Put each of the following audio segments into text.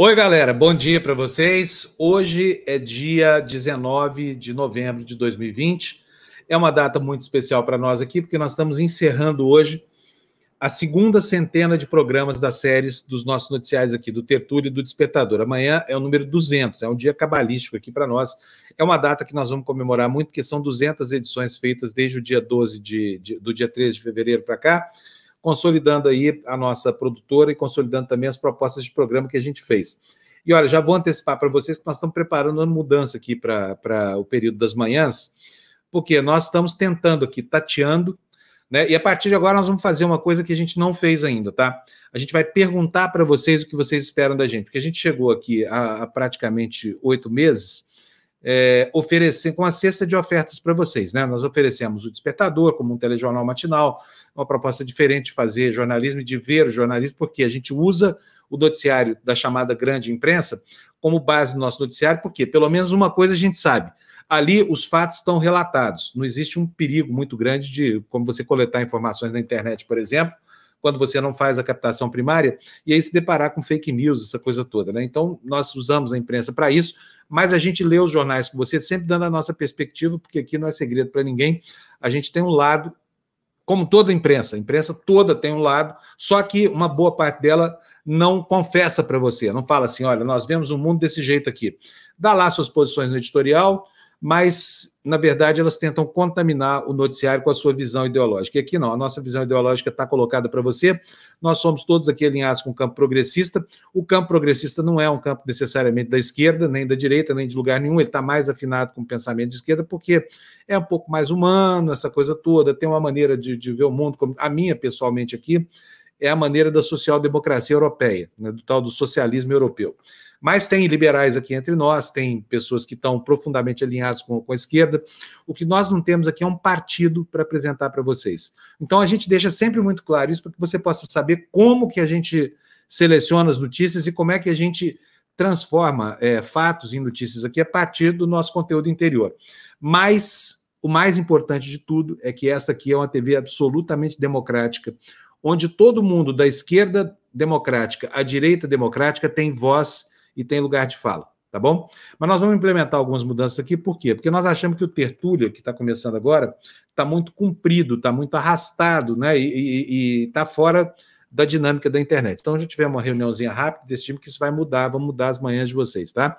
Oi, galera, bom dia para vocês. Hoje é dia 19 de novembro de 2020. É uma data muito especial para nós aqui, porque nós estamos encerrando hoje a segunda centena de programas das séries dos nossos noticiários aqui, do Tertúlio e do Despertador. Amanhã é o número 200, é um dia cabalístico aqui para nós. É uma data que nós vamos comemorar muito, porque são 200 edições feitas desde o dia 12 de, de do dia 13 de fevereiro para cá consolidando aí a nossa produtora e consolidando também as propostas de programa que a gente fez. E olha, já vou antecipar para vocês que nós estamos preparando uma mudança aqui para o período das manhãs, porque nós estamos tentando aqui, tateando, né? E a partir de agora nós vamos fazer uma coisa que a gente não fez ainda, tá? A gente vai perguntar para vocês o que vocês esperam da gente, porque a gente chegou aqui há, há praticamente oito meses é, oferecer com a cesta de ofertas para vocês. Né? Nós oferecemos o Despertador como um telejornal matinal, uma proposta diferente de fazer jornalismo e de ver o jornalismo, porque a gente usa o noticiário da chamada grande imprensa como base do nosso noticiário, porque pelo menos uma coisa a gente sabe. Ali os fatos estão relatados. Não existe um perigo muito grande de, como você coletar informações na internet, por exemplo, quando você não faz a captação primária, e aí se deparar com fake news, essa coisa toda. Né? Então, nós usamos a imprensa para isso, mas a gente lê os jornais com você, sempre dando a nossa perspectiva, porque aqui não é segredo para ninguém. A gente tem um lado, como toda imprensa, a imprensa toda tem um lado, só que uma boa parte dela não confessa para você, não fala assim: olha, nós vemos o um mundo desse jeito aqui. Dá lá suas posições no editorial, mas, na verdade, elas tentam contaminar o noticiário com a sua visão ideológica. E aqui não, a nossa visão ideológica está colocada para você. Nós somos todos aqui alinhados com o campo progressista. O campo progressista não é um campo necessariamente da esquerda, nem da direita, nem de lugar nenhum. Ele está mais afinado com o pensamento de esquerda, porque é um pouco mais humano, essa coisa toda, tem uma maneira de, de ver o mundo, como a minha, pessoalmente, aqui, é a maneira da social-democracia europeia, né, do tal do socialismo europeu. Mas tem liberais aqui entre nós, tem pessoas que estão profundamente alinhadas com, com a esquerda. O que nós não temos aqui é um partido para apresentar para vocês. Então a gente deixa sempre muito claro isso para que você possa saber como que a gente seleciona as notícias e como é que a gente transforma é, fatos em notícias aqui a partir do nosso conteúdo interior. Mas o mais importante de tudo é que essa aqui é uma TV absolutamente democrática, onde todo mundo da esquerda democrática à direita democrática tem voz e tem lugar de fala, tá bom? Mas nós vamos implementar algumas mudanças aqui, por quê? Porque nós achamos que o tertúlio, que está começando agora, está muito comprido, está muito arrastado, né? E está fora da dinâmica da internet. Então, a gente tiver uma reuniãozinha rápida, decidimos que isso vai mudar, vamos mudar as manhãs de vocês, tá?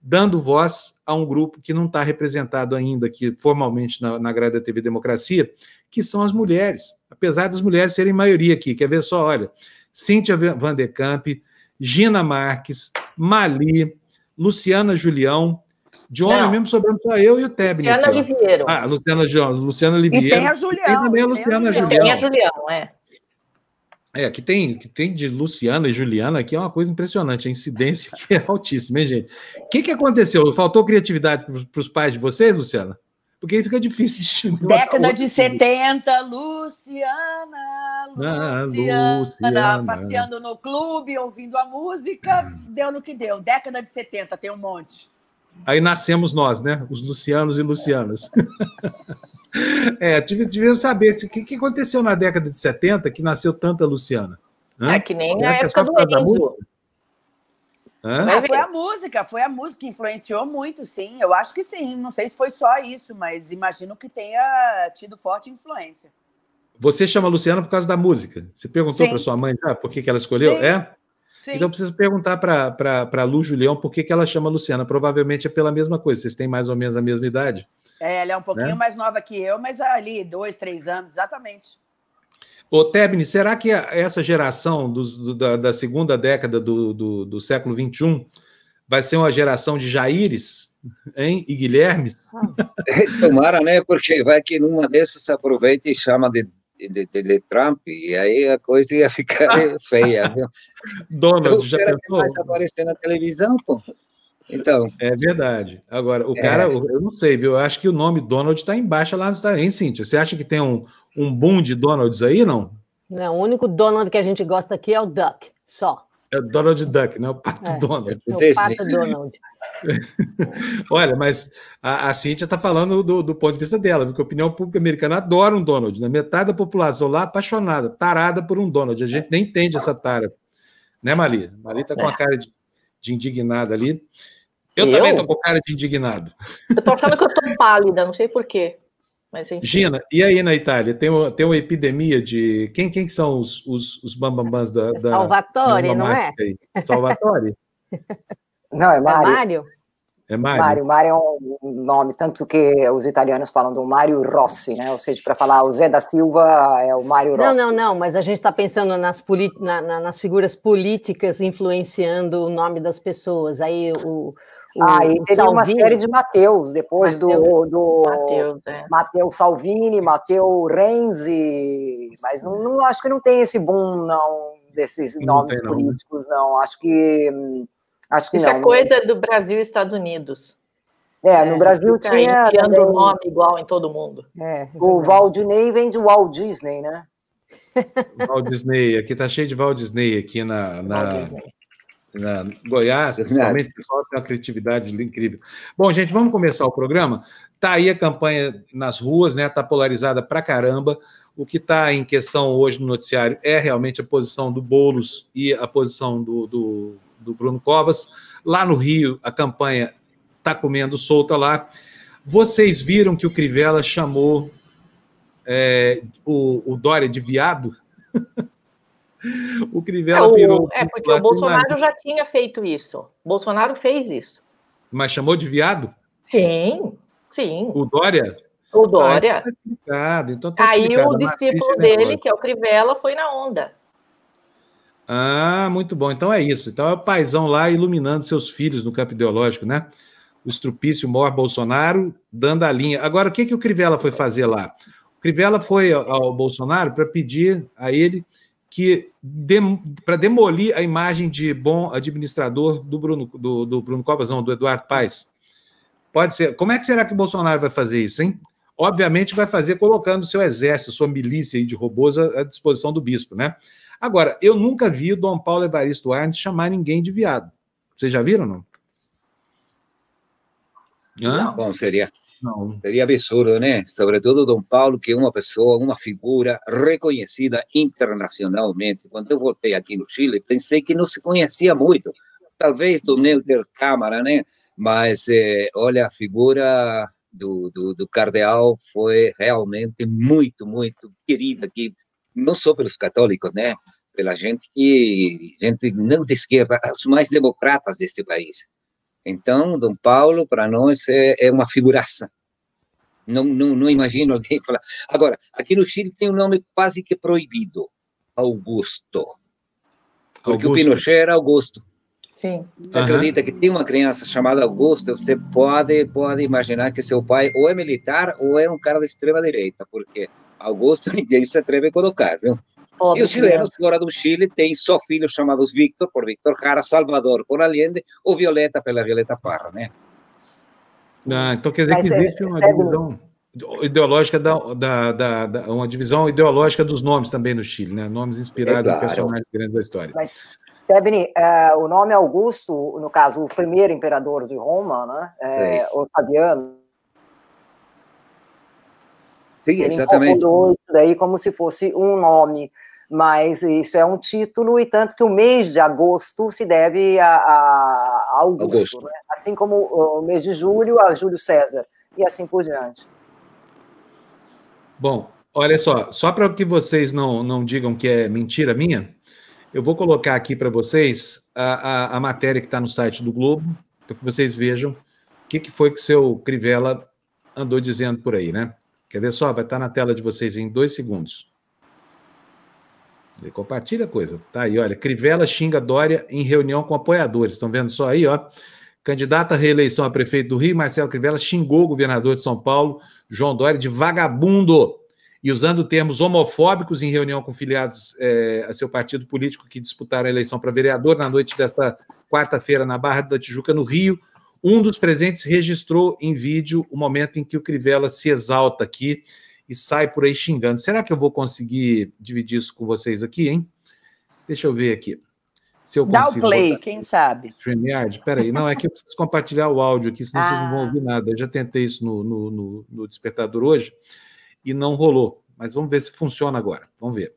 Dando voz a um grupo que não está representado ainda aqui formalmente na, na grade da TV Democracia, que são as mulheres. Apesar das mulheres serem maioria aqui, quer ver só, olha, Cíntia Van de Camp, Gina Marques, Mali, Luciana Julião. De homem Não. mesmo sobrando só eu e o Tebni. Luciana aqui, Liviero. Ah, Luciana, Luciana Liviero. E tem a Julião. Tem também a Luciana Julião. Tem a Julião, é. É, que tem, que tem de Luciana e Juliana aqui é uma coisa impressionante, a incidência que é altíssima, hein, gente? O que, que aconteceu? Faltou criatividade para os pais de vocês, Luciana? Porque aí fica difícil de distinguir. Década de 70, Luciana, Luciana, Luciana, passeando no clube, ouvindo a música, deu no que deu. Década de 70, tem um monte. Aí nascemos nós, né? Os Lucianos e Lucianas. é, devíamos saber o que, que aconteceu na década de 70 que nasceu tanta Luciana. Hã? É que nem Será na época é do Enzo. Ah, foi a música, foi a música que influenciou muito, sim. Eu acho que sim. Não sei se foi só isso, mas imagino que tenha tido forte influência. Você chama Luciana por causa da música. Você perguntou para sua mãe já por que, que ela escolheu? Sim. É? Sim. Então precisa perguntar para a Lu Julião por que, que ela chama Luciana. Provavelmente é pela mesma coisa. Vocês têm mais ou menos a mesma idade. É, ela é um pouquinho né? mais nova que eu, mas ali, dois, três anos, exatamente. Ô, Tebni, será que essa geração dos, do, da, da, segunda década do, do, do, século XXI vai ser uma geração de Jaires hein? e Guilhermes? Tomara, né? Porque vai que numa dessas aproveita e chama de, de, de, de Trump, e aí a coisa ia ficar feia. Viu? Donald, já pensou? Vai aparecer na televisão, pô. Então. É verdade. Agora, o é. cara, eu não sei, viu? Eu acho que o nome Donald está embaixo lá nos Estados Unidos. Hein, Cíntia? Você acha que tem um, um boom de Donalds aí, não? Não, o único Donald que a gente gosta aqui é o Duck, só. É Donald Duck, né? O Pato é, Donald. É o Pato Donald. Olha, mas a, a Cíntia está falando do, do, ponto de vista dela, porque a opinião pública americana adora um Donald. Né? Metade da população lá apaixonada, tarada por um Donald. A gente nem entende essa tara. Né, Mali? Mali está com a é. cara de, de indignada ali. Eu, eu? também estou com cara de indignado. Eu estou achando que eu estou pálida, não sei porquê. Mas, enfim. Gina, e aí na Itália? Tem uma, tem uma epidemia de. Quem, quem são os, os, os bambambãs da, da. Salvatore, não é? Aí? Salvatore? não, é Mário. É Mário? É Mário. Mário, Mário é um nome, tanto que os italianos falam do Mário Rossi, né? Ou seja, para falar o Zé da Silva é o Mário Rossi. Não, não, não, mas a gente está pensando nas, na, na, nas figuras políticas influenciando o nome das pessoas. Aí o. ah, e teve Salvini. uma série de Mateus, depois Mateus, do, do Mateus, é. Mateus Salvini, Matteo Renzi, mas não, não, acho que não tem esse boom, não, desses não nomes tem, políticos, não. não. Acho que Acho que Isso não. é coisa do Brasil e Estados Unidos. É, no é, Brasil tinha. Enfiando o nome igual em todo mundo. É, o Walt vem de Walt Disney, né? Walt Disney, aqui tá cheio de Walt Disney aqui na, na, na Goiás, principalmente o pessoal tem uma criatividade incrível. Bom, gente, vamos começar o programa. Tá aí a campanha nas ruas, né? Tá polarizada pra caramba. O que está em questão hoje no noticiário é realmente a posição do Boulos e a posição do, do do Bruno Covas. Lá no Rio, a campanha está comendo solta lá. Vocês viram que o Crivella chamou é, o, o Dória de viado? o Crivella é, o, virou. É, porque o Bolsonaro já tinha feito isso. Bolsonaro fez isso. Mas chamou de viado? Sim, sim. O Dória? O Dória. Ah, tá então tá Aí o discípulo dele, que é o Crivella, foi na onda. Ah, muito bom. Então é isso. Então é o paizão lá iluminando seus filhos no campo ideológico, né? O estrupício mor Bolsonaro dando a linha. Agora, o que, que o Crivella foi fazer lá? O Crivella foi ao Bolsonaro para pedir a ele que dem, para demolir a imagem de bom administrador do Bruno, do, do Bruno Covas, não, do Eduardo Paes. Pode ser. Como é que será que o Bolsonaro vai fazer isso, hein? Obviamente vai fazer colocando seu exército, sua milícia de robôs à disposição do bispo, né? Agora, eu nunca vi o Dom Paulo Evaristo Arnes chamar ninguém de viado. Vocês já viram, não? Hã? Bom, seria, não. absurdo, né? Sobretudo Dom Paulo, que é uma pessoa, uma figura reconhecida internacionalmente. Quando eu voltei aqui no Chile, pensei que não se conhecia muito. Talvez do Nelder Câmara, né? Mas, eh, olha, a figura do, do, do cardeal foi realmente muito, muito querida aqui não só pelos católicos, né? Pela gente que gente não de esquerda, os mais democratas deste país. Então, Dom Paulo para nós é, é uma figuraça. Não, não, não imagino alguém falar. Agora, aqui no Chile tem um nome quase que proibido, Augusto. Porque Augusto. o Pinochet era Augusto. Sim. Você uhum. acredita que tem uma criança chamada Augusto? Você pode, pode imaginar que seu pai ou é militar ou é um cara da extrema direita, porque Augusto ninguém se atreve a colocar, viu? Óbvio, e os chilenos fora do Chile têm só filhos chamados Victor, por Victor Jara, Salvador por Allende, ou Violeta pela Violeta Parra, né? Ah, então quer dizer Mas que existe é, uma divisão ideológica da, da, da, da, uma divisão ideológica dos nomes também no Chile, né? Nomes inspirados é claro. em personagens grandes da história. Mas, Tebni, uh, o nome Augusto, no caso, o primeiro imperador de Roma, né? É, Otaviano, Sim, Ele exatamente. isso daí como se fosse um nome, mas isso é um título, e tanto que o mês de agosto se deve a, a Augusto, Augusto. Né? assim como o mês de julho a Júlio César, e assim por diante. Bom, olha só, só para que vocês não, não digam que é mentira minha, eu vou colocar aqui para vocês a, a, a, matéria que está no site do Globo, para que vocês vejam o que, que foi que o seu Crivella andou dizendo por aí, né? Quer ver só? Vai estar na tela de vocês em dois segundos. Compartilha a coisa. Tá aí, olha. Crivella xinga Dória em reunião com apoiadores. Estão vendo só aí, ó? Candidato à reeleição a prefeito do Rio, Marcelo Crivella xingou o governador de São Paulo, João Dória, de vagabundo. E usando termos homofóbicos em reunião com filiados é, a seu partido político que disputaram a eleição para vereador na noite desta quarta-feira na Barra da Tijuca, no Rio. Um dos presentes registrou em vídeo o momento em que o Crivella se exalta aqui e sai por aí xingando. Será que eu vou conseguir dividir isso com vocês aqui, hein? Deixa eu ver aqui. Se eu Dá o play, quem sabe? StreamYard? Peraí, não, é que eu preciso compartilhar o áudio aqui, senão ah. vocês não vão ah. ouvir nada. Eu já tentei isso no, no, no, no despertador hoje e não rolou. Mas vamos ver se funciona agora. Vamos ver.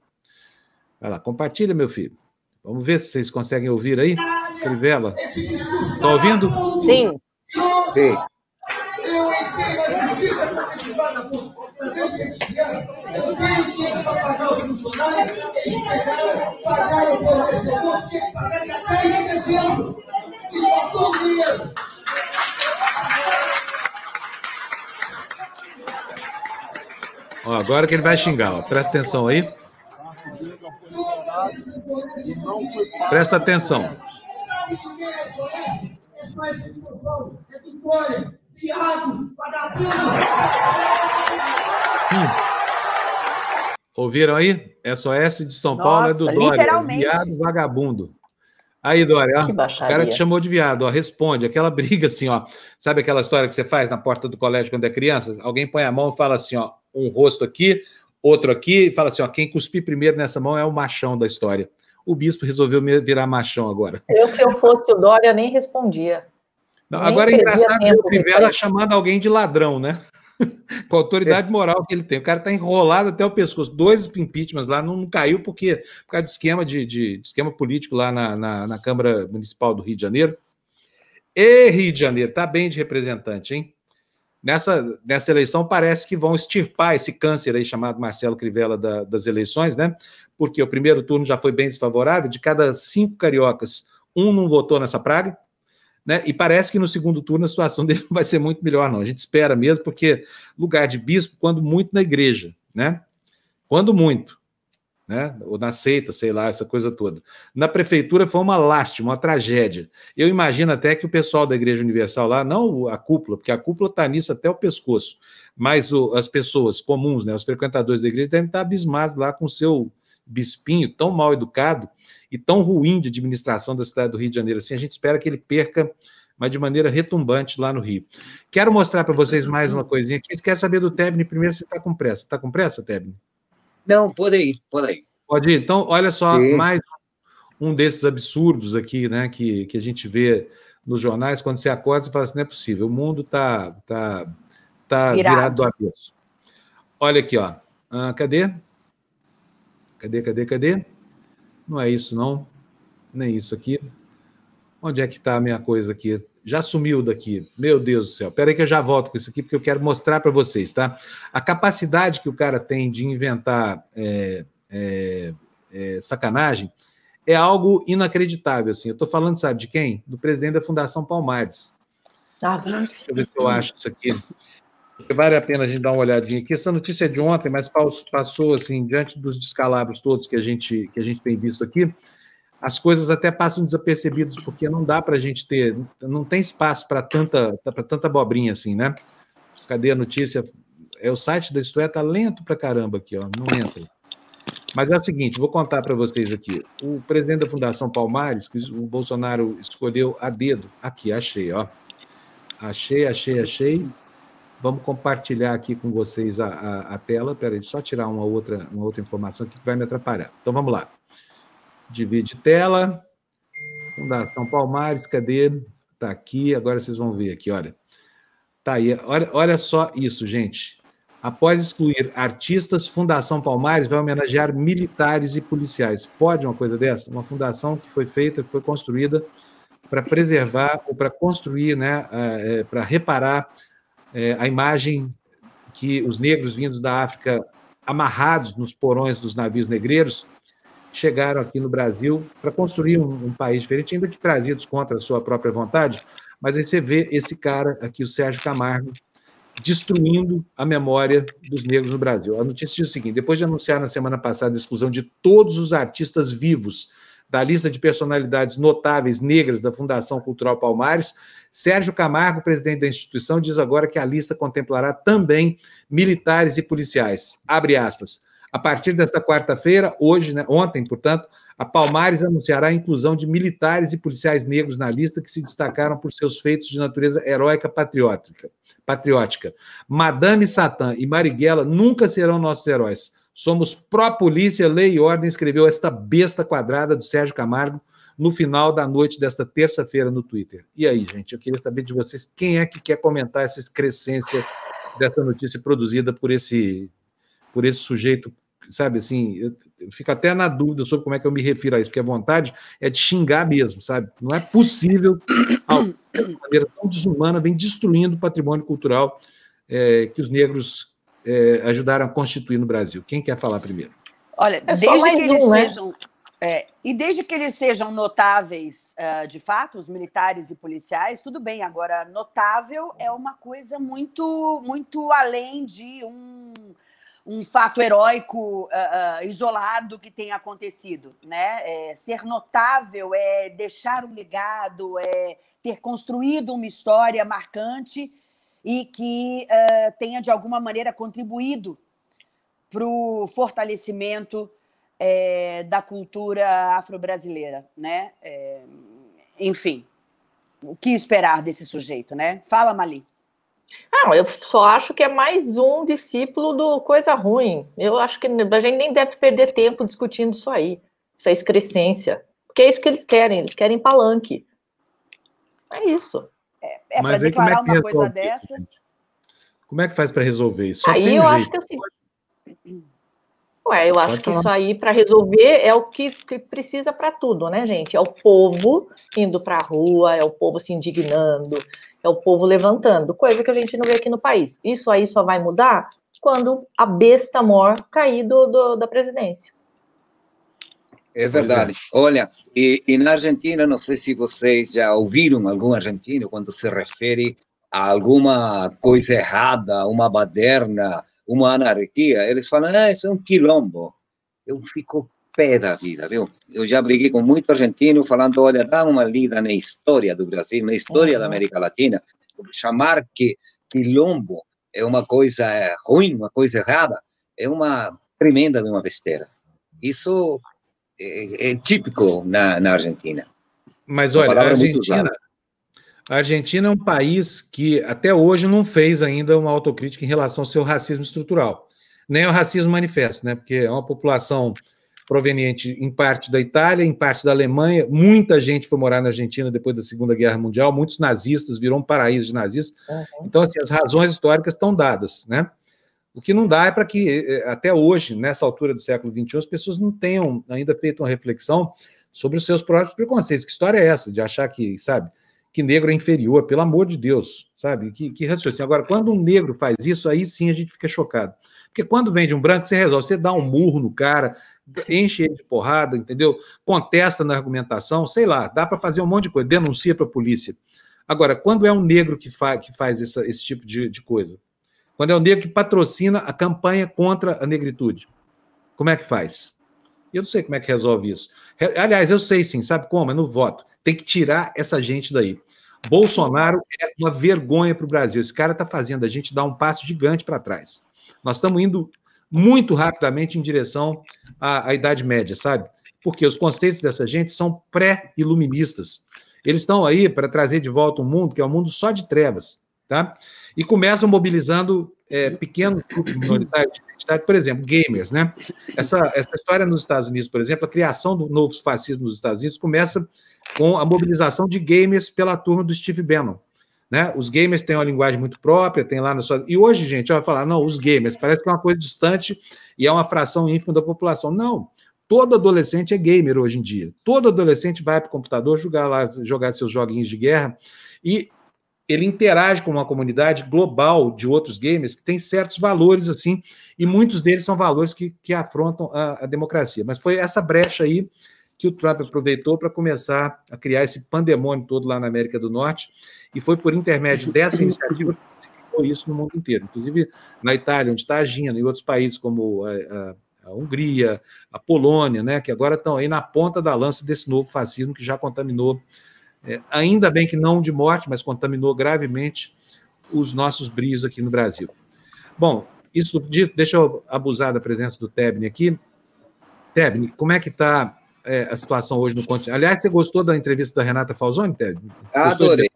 Vai lá, compartilha, meu filho. Vamos ver se vocês conseguem ouvir aí. Crivella? Está ouvindo? Sim. Sim. Eu entrei na justiça participada por eu ganho dinheiro para pagar os funcionários, eles pegaram, pagaram o fornecedor, tinha que pagar de até em dezembro. E botou o dinheiro. Ó, agora que ele vai xingar, ó. presta atenção aí. Presta atenção. Hum. Ouviram aí? SOS de São Nossa, Paulo é do Dória. Viado vagabundo. Aí, Dória, ó, o cara te chamou de viado, ó, responde. Aquela briga assim, ó. Sabe aquela história que você faz na porta do colégio quando é criança? Alguém põe a mão e fala assim, ó, um rosto aqui, outro aqui, e fala assim, ó, quem cuspir primeiro nessa mão é o machão da história. O bispo resolveu virar machão agora. Eu, se eu fosse o Dória, nem respondia. Não, agora é engraçado ver o Crivella chamando alguém de ladrão, né? Com a autoridade moral que ele tem. O cara está enrolado até o pescoço. Dois impeachments lá, não, caiu porque, por causa de esquema, de, de, de esquema político lá na, na, na, Câmara Municipal do Rio de Janeiro. E Rio de Janeiro, tá bem de representante, hein? Nessa, nessa eleição parece que vão extirpar esse câncer aí chamado Marcelo Crivella da, das eleições, né? Porque o primeiro turno já foi bem desfavorável. De cada cinco cariocas, um não votou nessa praga né? E parece que no segundo turno a situação dele não vai ser muito melhor, não. A gente espera mesmo, porque lugar de bispo, quando muito na igreja, né? Quando muito, né? Ou na seita, sei lá, essa coisa toda. Na prefeitura foi uma lástima, uma tragédia. Eu imagino até que o pessoal da Igreja Universal lá, não a cúpula, porque a cúpula está nisso até o pescoço, mas o, as pessoas comuns, né? Os frequentadores da igreja devem estar abismados lá com o seu bispinho tão mal educado e tão ruim de administração da cidade do Rio de Janeiro assim, a gente espera que ele perca, mas de maneira retumbante lá no Rio. Quero mostrar para vocês mais uma coisinha quer saber do Tebni primeiro? Você está com pressa? Está com pressa, Tebni? Não, pode ir, pode ir. Pode ir. Então, olha só, Sim. mais um desses absurdos aqui, né, que, que a gente vê nos jornais, quando você acorda, você fala assim, não é possível, o mundo está tá, tá virado. virado do avesso. Olha aqui, ó. Ah, cadê? Cadê, cadê, cadê? Não é isso, não. Nem isso aqui. Onde é que está a minha coisa aqui? Já sumiu daqui. Meu Deus do céu. Espera aí que eu já volto com isso aqui, porque eu quero mostrar para vocês, tá? A capacidade que o cara tem de inventar é, é, é, sacanagem é algo inacreditável, assim. Eu estou falando, sabe de quem? Do presidente da Fundação Palmares. Ah, Deixa eu ver se eu acho isso aqui. Vale a pena a gente dar uma olhadinha aqui. Essa notícia é de ontem, mas passou assim, diante dos descalabros todos que a gente, que a gente tem visto aqui, as coisas até passam desapercebidas, porque não dá para a gente ter, não tem espaço para tanta, tanta abobrinha assim, né? Cadê a notícia? É o site da Isto é, tá lento para caramba aqui, ó, não entra. Mas é o seguinte, vou contar para vocês aqui. O presidente da Fundação Palmares, que o Bolsonaro escolheu a dedo, aqui, achei, ó. Achei, achei, achei. Vamos compartilhar aqui com vocês a, a, a tela. Peraí, só tirar uma outra, uma outra informação aqui que vai me atrapalhar. Então vamos lá. Divide tela. Fundação Palmares, cadê? Está aqui, agora vocês vão ver aqui, olha. Tá aí, olha, olha só isso, gente. Após excluir artistas, Fundação Palmares vai homenagear militares e policiais. Pode uma coisa dessa? Uma fundação que foi feita, que foi construída para preservar ou para construir, né, é, para reparar é, a imagem que os negros vindos da África, amarrados nos porões dos navios negreiros, chegaram aqui no Brasil para construir um, um, país diferente, ainda que trazidos contra a sua própria vontade. Mas aí você vê esse cara aqui, o Sérgio Camargo, destruindo a memória dos negros no Brasil. A notícia diz o seguinte: depois de anunciar na semana passada a exclusão de todos os artistas vivos da lista de personalidades notáveis negras da Fundação Cultural Palmares, Sérgio Camargo, presidente da instituição, diz agora que a lista contemplará também militares e policiais. Abre aspas. A partir desta quarta-feira, hoje, né, ontem, portanto, a Palmares anunciará a inclusão de militares e policiais negros na lista que se destacaram por seus feitos de natureza heróica patriótica. patriótica. Madame Satã e Marighella nunca serão nossos heróis. Somos pró-polícia, lei e ordem, escreveu esta besta quadrada do Sérgio Camargo, no final da noite desta terça-feira no Twitter. E aí, gente, eu queria saber de vocês quem é que quer comentar essa excrescência dessa notícia produzida por esse, por esse sujeito sabe, assim, eu, eu fico até na dúvida sobre como é que eu me refiro a isso, porque a vontade é de xingar mesmo, sabe? Não é possível, de maneira tão desumana, vem destruindo o patrimônio cultural é, que os negros é, ajudaram a constituir no Brasil. Quem quer falar primeiro? Olha, é desde que eles um, né? sejam. É, e desde que eles sejam notáveis, uh, de fato, os militares e policiais, tudo bem. Agora, notável é uma coisa muito, muito além de um, um fato heróico uh, uh, isolado que tenha acontecido, né? É, ser notável é deixar um legado, é ter construído uma história marcante e que tenha de alguma maneira contribuído para o fortalecimento é, da cultura afro-brasileira, né? É, enfim, o que esperar desse sujeito, né? Fala, Mali. Não, eu só acho que é mais um discípulo do coisa ruim. Eu acho que a gente nem deve perder tempo discutindo isso aí, essa excrescência. Porque é isso que eles querem, eles querem palanque. É isso. É, é para declarar é uma coisa dessa. Como é que faz para resolver isso? Só aí eu jeito. acho que assim, Ué, eu acho Pode que falar. isso aí, para resolver, é o que, que precisa para tudo, né, gente? É o povo indo para a rua, é o povo se indignando, é o povo levantando, coisa que a gente não vê aqui no país. Isso aí só vai mudar quando a besta mor cair do, do da presidência. É verdade. Olha, e, e, na Argentina, não sei se vocês já ouviram algum argentino quando se refere a alguma coisa errada, uma baderna, uma anarquia, eles falam, ah, isso é um quilombo. Eu fico pé da vida, viu? Eu já briguei com muito argentino falando, olha, dá uma lida na história do Brasil, na história uhum. da América Latina, chamar que quilombo é uma coisa ruim, uma coisa errada, é uma tremenda de uma besteira. Isso é, é típico na, na Argentina. Mas olha, a Argentina, a Argentina é um país que até hoje não fez ainda uma autocrítica em relação ao seu racismo estrutural, nem ao racismo manifesto, né? Porque é uma população proveniente em parte da Itália, em parte da Alemanha. Muita gente foi morar na Argentina depois da Segunda Guerra Mundial, muitos nazistas, virou um paraíso de nazistas. Uhum. Então, assim, as razões históricas estão dadas, né? O que não dá é para que, eh, eh, até hoje, nessa altura do século XXI, as pessoas não tenham ainda feito uma reflexão sobre os seus próprios preconceitos. Que história é essa de achar que, sabe, que negro é inferior, pelo amor de Deus, sabe? Que, que raciocínio. Agora, quando um negro faz isso, aí sim a gente fica chocado. Porque quando vem de um branco, você resolve, você dá um murro no cara, enche ele de porrada, entendeu? Contesta na argumentação, sei lá, dá para fazer um monte de coisa, denuncia para a polícia. Agora, quando é um negro que, fa que faz essa, esse tipo de, de coisa? Quando é um negro que patrocina a campanha contra a negritude, como é que faz? Eu não sei como é que resolve isso. Aliás, eu sei sim, sabe como? É no voto. Tem que tirar essa gente daí. Bolsonaro é uma vergonha para o Brasil. Esse cara está fazendo a gente dar um passo gigante para trás. Nós estamos indo muito rapidamente em direção à, à Idade Média, sabe? Porque os conceitos dessa gente são pré-iluministas. Eles estão aí para trazer de volta um mundo que é um mundo só de trevas, tá? E começam mobilizando é, pequenos grupos minoritários de identidade, por exemplo, gamers, né? Essa, essa história nos Estados Unidos, por exemplo, a criação do novo fascismo nos Estados Unidos começa com a mobilização de gamers pela turma do Steve Bannon. Né? Os gamers têm uma linguagem muito própria, tem lá na sua. E hoje, gente, vai falar, não, os gamers, parece que é uma coisa distante e é uma fração ínfima da população. Não. Todo adolescente é gamer hoje em dia. Todo adolescente vai para o computador jogar lá, jogar seus joguinhos de guerra e ele interage com uma comunidade global de outros gamers que tem certos valores assim, e muitos deles são valores que, que afrontam a, a democracia. Mas foi essa brecha aí que o Trump aproveitou para começar a criar esse pandemônio todo lá na América do Norte, e foi por intermédio dessa iniciativa que se criou isso no mundo inteiro, inclusive na Itália, onde está agindo, em outros países como a, a, a, Hungria, a Polônia, né, que agora estão aí na ponta da lança desse novo fascismo que já contaminou, é, ainda bem que não de morte, mas contaminou gravemente os nossos brios aqui no Brasil. Bom, isso dito, deixa eu abusar da presença do Tebni aqui. Tebni, como é que está é, a situação hoje no continente. Aliás, você gostou da entrevista da Renata Falzoni, Ted? Adorei.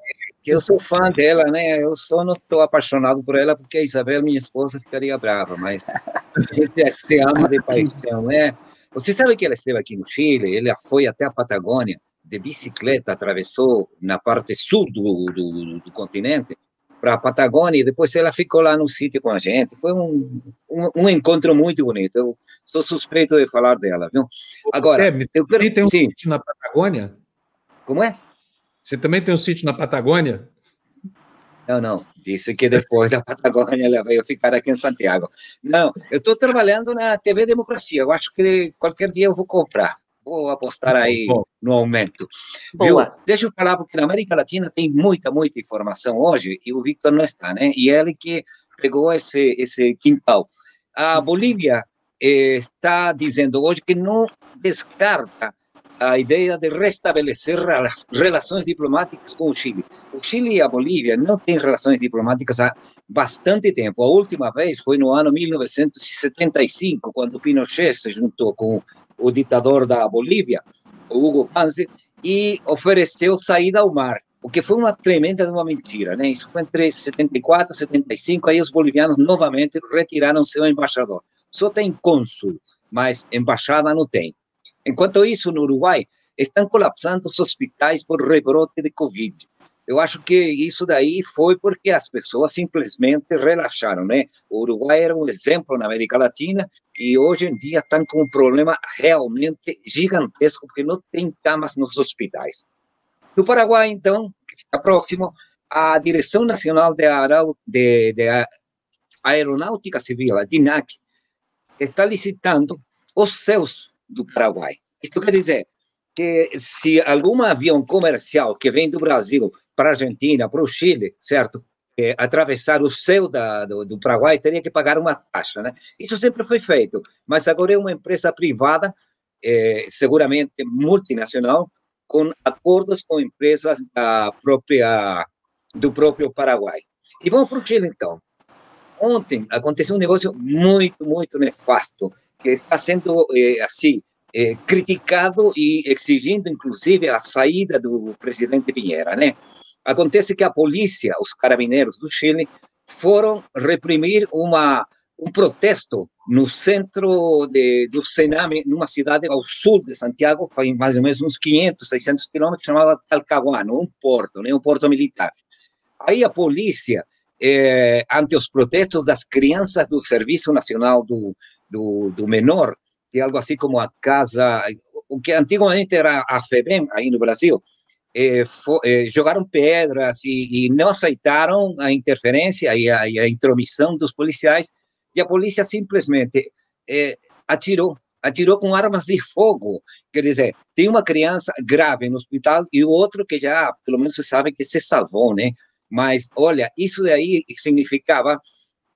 Eu sou fã dela, né? Eu só não estou apaixonado por ela porque a Isabel, minha esposa, ficaria brava, mas a gente se ama de paixão, né? Você sabe que ela esteve aqui no Chile, ela foi até a Patagônia de bicicleta, atravessou na parte sul do, do, do continente para a Patagônia e depois ela ficou lá no sítio com a gente. Foi um, um, um, encontro muito bonito. Eu sou suspeito de falar dela, viu? Agora, é, eu quero... tem um sim. sítio na Patagônia? Como é? Você também tem um sítio na Patagônia? Não, não. Disse que depois da Patagônia ela veio ficar aqui em Santiago. Não, eu estou trabalhando na TV Democracia. Eu acho que qualquer dia eu vou comprar. Vou apostar aí Bom. no aumento. Boa. Deixa eu falar, porque na América Latina tem muita, muita informação hoje, e o Victor não está, né? E ele que pegou esse, esse quintal. A Bolívia eh, está dizendo hoje que não descarta a ideia de restabelecer relações diplomáticas com o Chile. O Chile e a Bolívia não têm relações diplomáticas há bastante tempo. A última vez foi no ano 1975, quando Pinochet se juntou com o ditador da Bolívia, Hugo Panzi, e ofereceu saída ao mar, o que foi uma tremenda uma mentira, né? Isso foi entre 74 e 75, aí os bolivianos novamente retiraram seu embaixador. Só tem cônsul, mas embaixada não tem. Enquanto isso, no Uruguai, estão colapsando os hospitais por rebrote de Covid. Eu acho que isso daí foi porque as pessoas simplesmente relaxaram, né? O Uruguai era um exemplo na América Latina e hoje em dia estão com um problema realmente gigantesco porque não tem camas nos hospitais. No Paraguai, então, que fica próximo, a Direção Nacional de, de, de Aeronáutica Civil, a DINAC, está licitando os céus do Paraguai. Isto quer dizer que se algum avião comercial que vem do Brasil para a Argentina, para o Chile, certo? É, atravessar o céu da, do, do, Paraguai, teria que pagar uma taxa, né? Isso sempre foi feito, mas agora é uma empresa privada, é, seguramente multinacional, com acordos com empresas da própria, do próprio Paraguai. E vamos para o Chile, então. Ontem aconteceu um negócio muito, muito nefasto, que está sendo, é, assim, é, criticado e exigindo, inclusive, a saída do presidente Pinheira, né? Acontece que a polícia, os carabineiros do Chile, foram reprimir uma, um protesto no centro de, do Sename, numa cidade ao sul de Santiago, faz mais ou menos uns 500, 600 quilômetros, chamada Talcahuano, um porto, né, um porto militar. Aí a polícia, eh, ante os protestos das crianças do Serviço Nacional do, do, do Menor, é algo assim como a casa, o que antigamente era a FEBEM, aí no Brasil, eh, for, eh, jogaram pedras e, e, não aceitaram a interferência e a, e a, intromissão dos policiais, e a polícia simplesmente eh, atirou, atirou com armas de fogo. Quer dizer, tem uma criança grave no hospital e o outro que já, pelo menos, se sabe que se salvou, né? Mas, olha, isso daí significava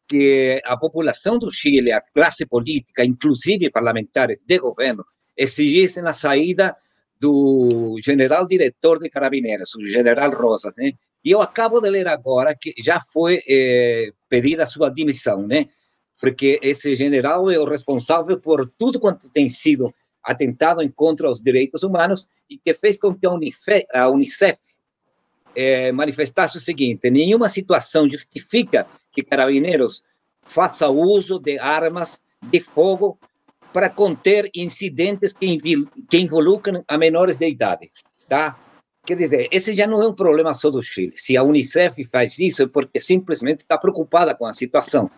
que a população do Chile, a classe política, inclusive parlamentares de governo, exigissem a saída do general diretor de Carabineiros, o general Rosas, né? E eu acabo de ler agora que já foi eh, pedida a sua demissão, né? Porque esse general é o responsável por tudo quanto tem sido atentado em contra os direitos humanos e que fez com que a Unicef, a Unicef eh, manifestasse o seguinte: nenhuma situação justifica que Carabineiros faça uso de armas de fogo para conter incidentes que, que involucram a menores de idade, tá? Quer dizer, esse já não é um problema só do Chile. Se a Unicef faz isso é porque simplesmente está preocupada com a situação.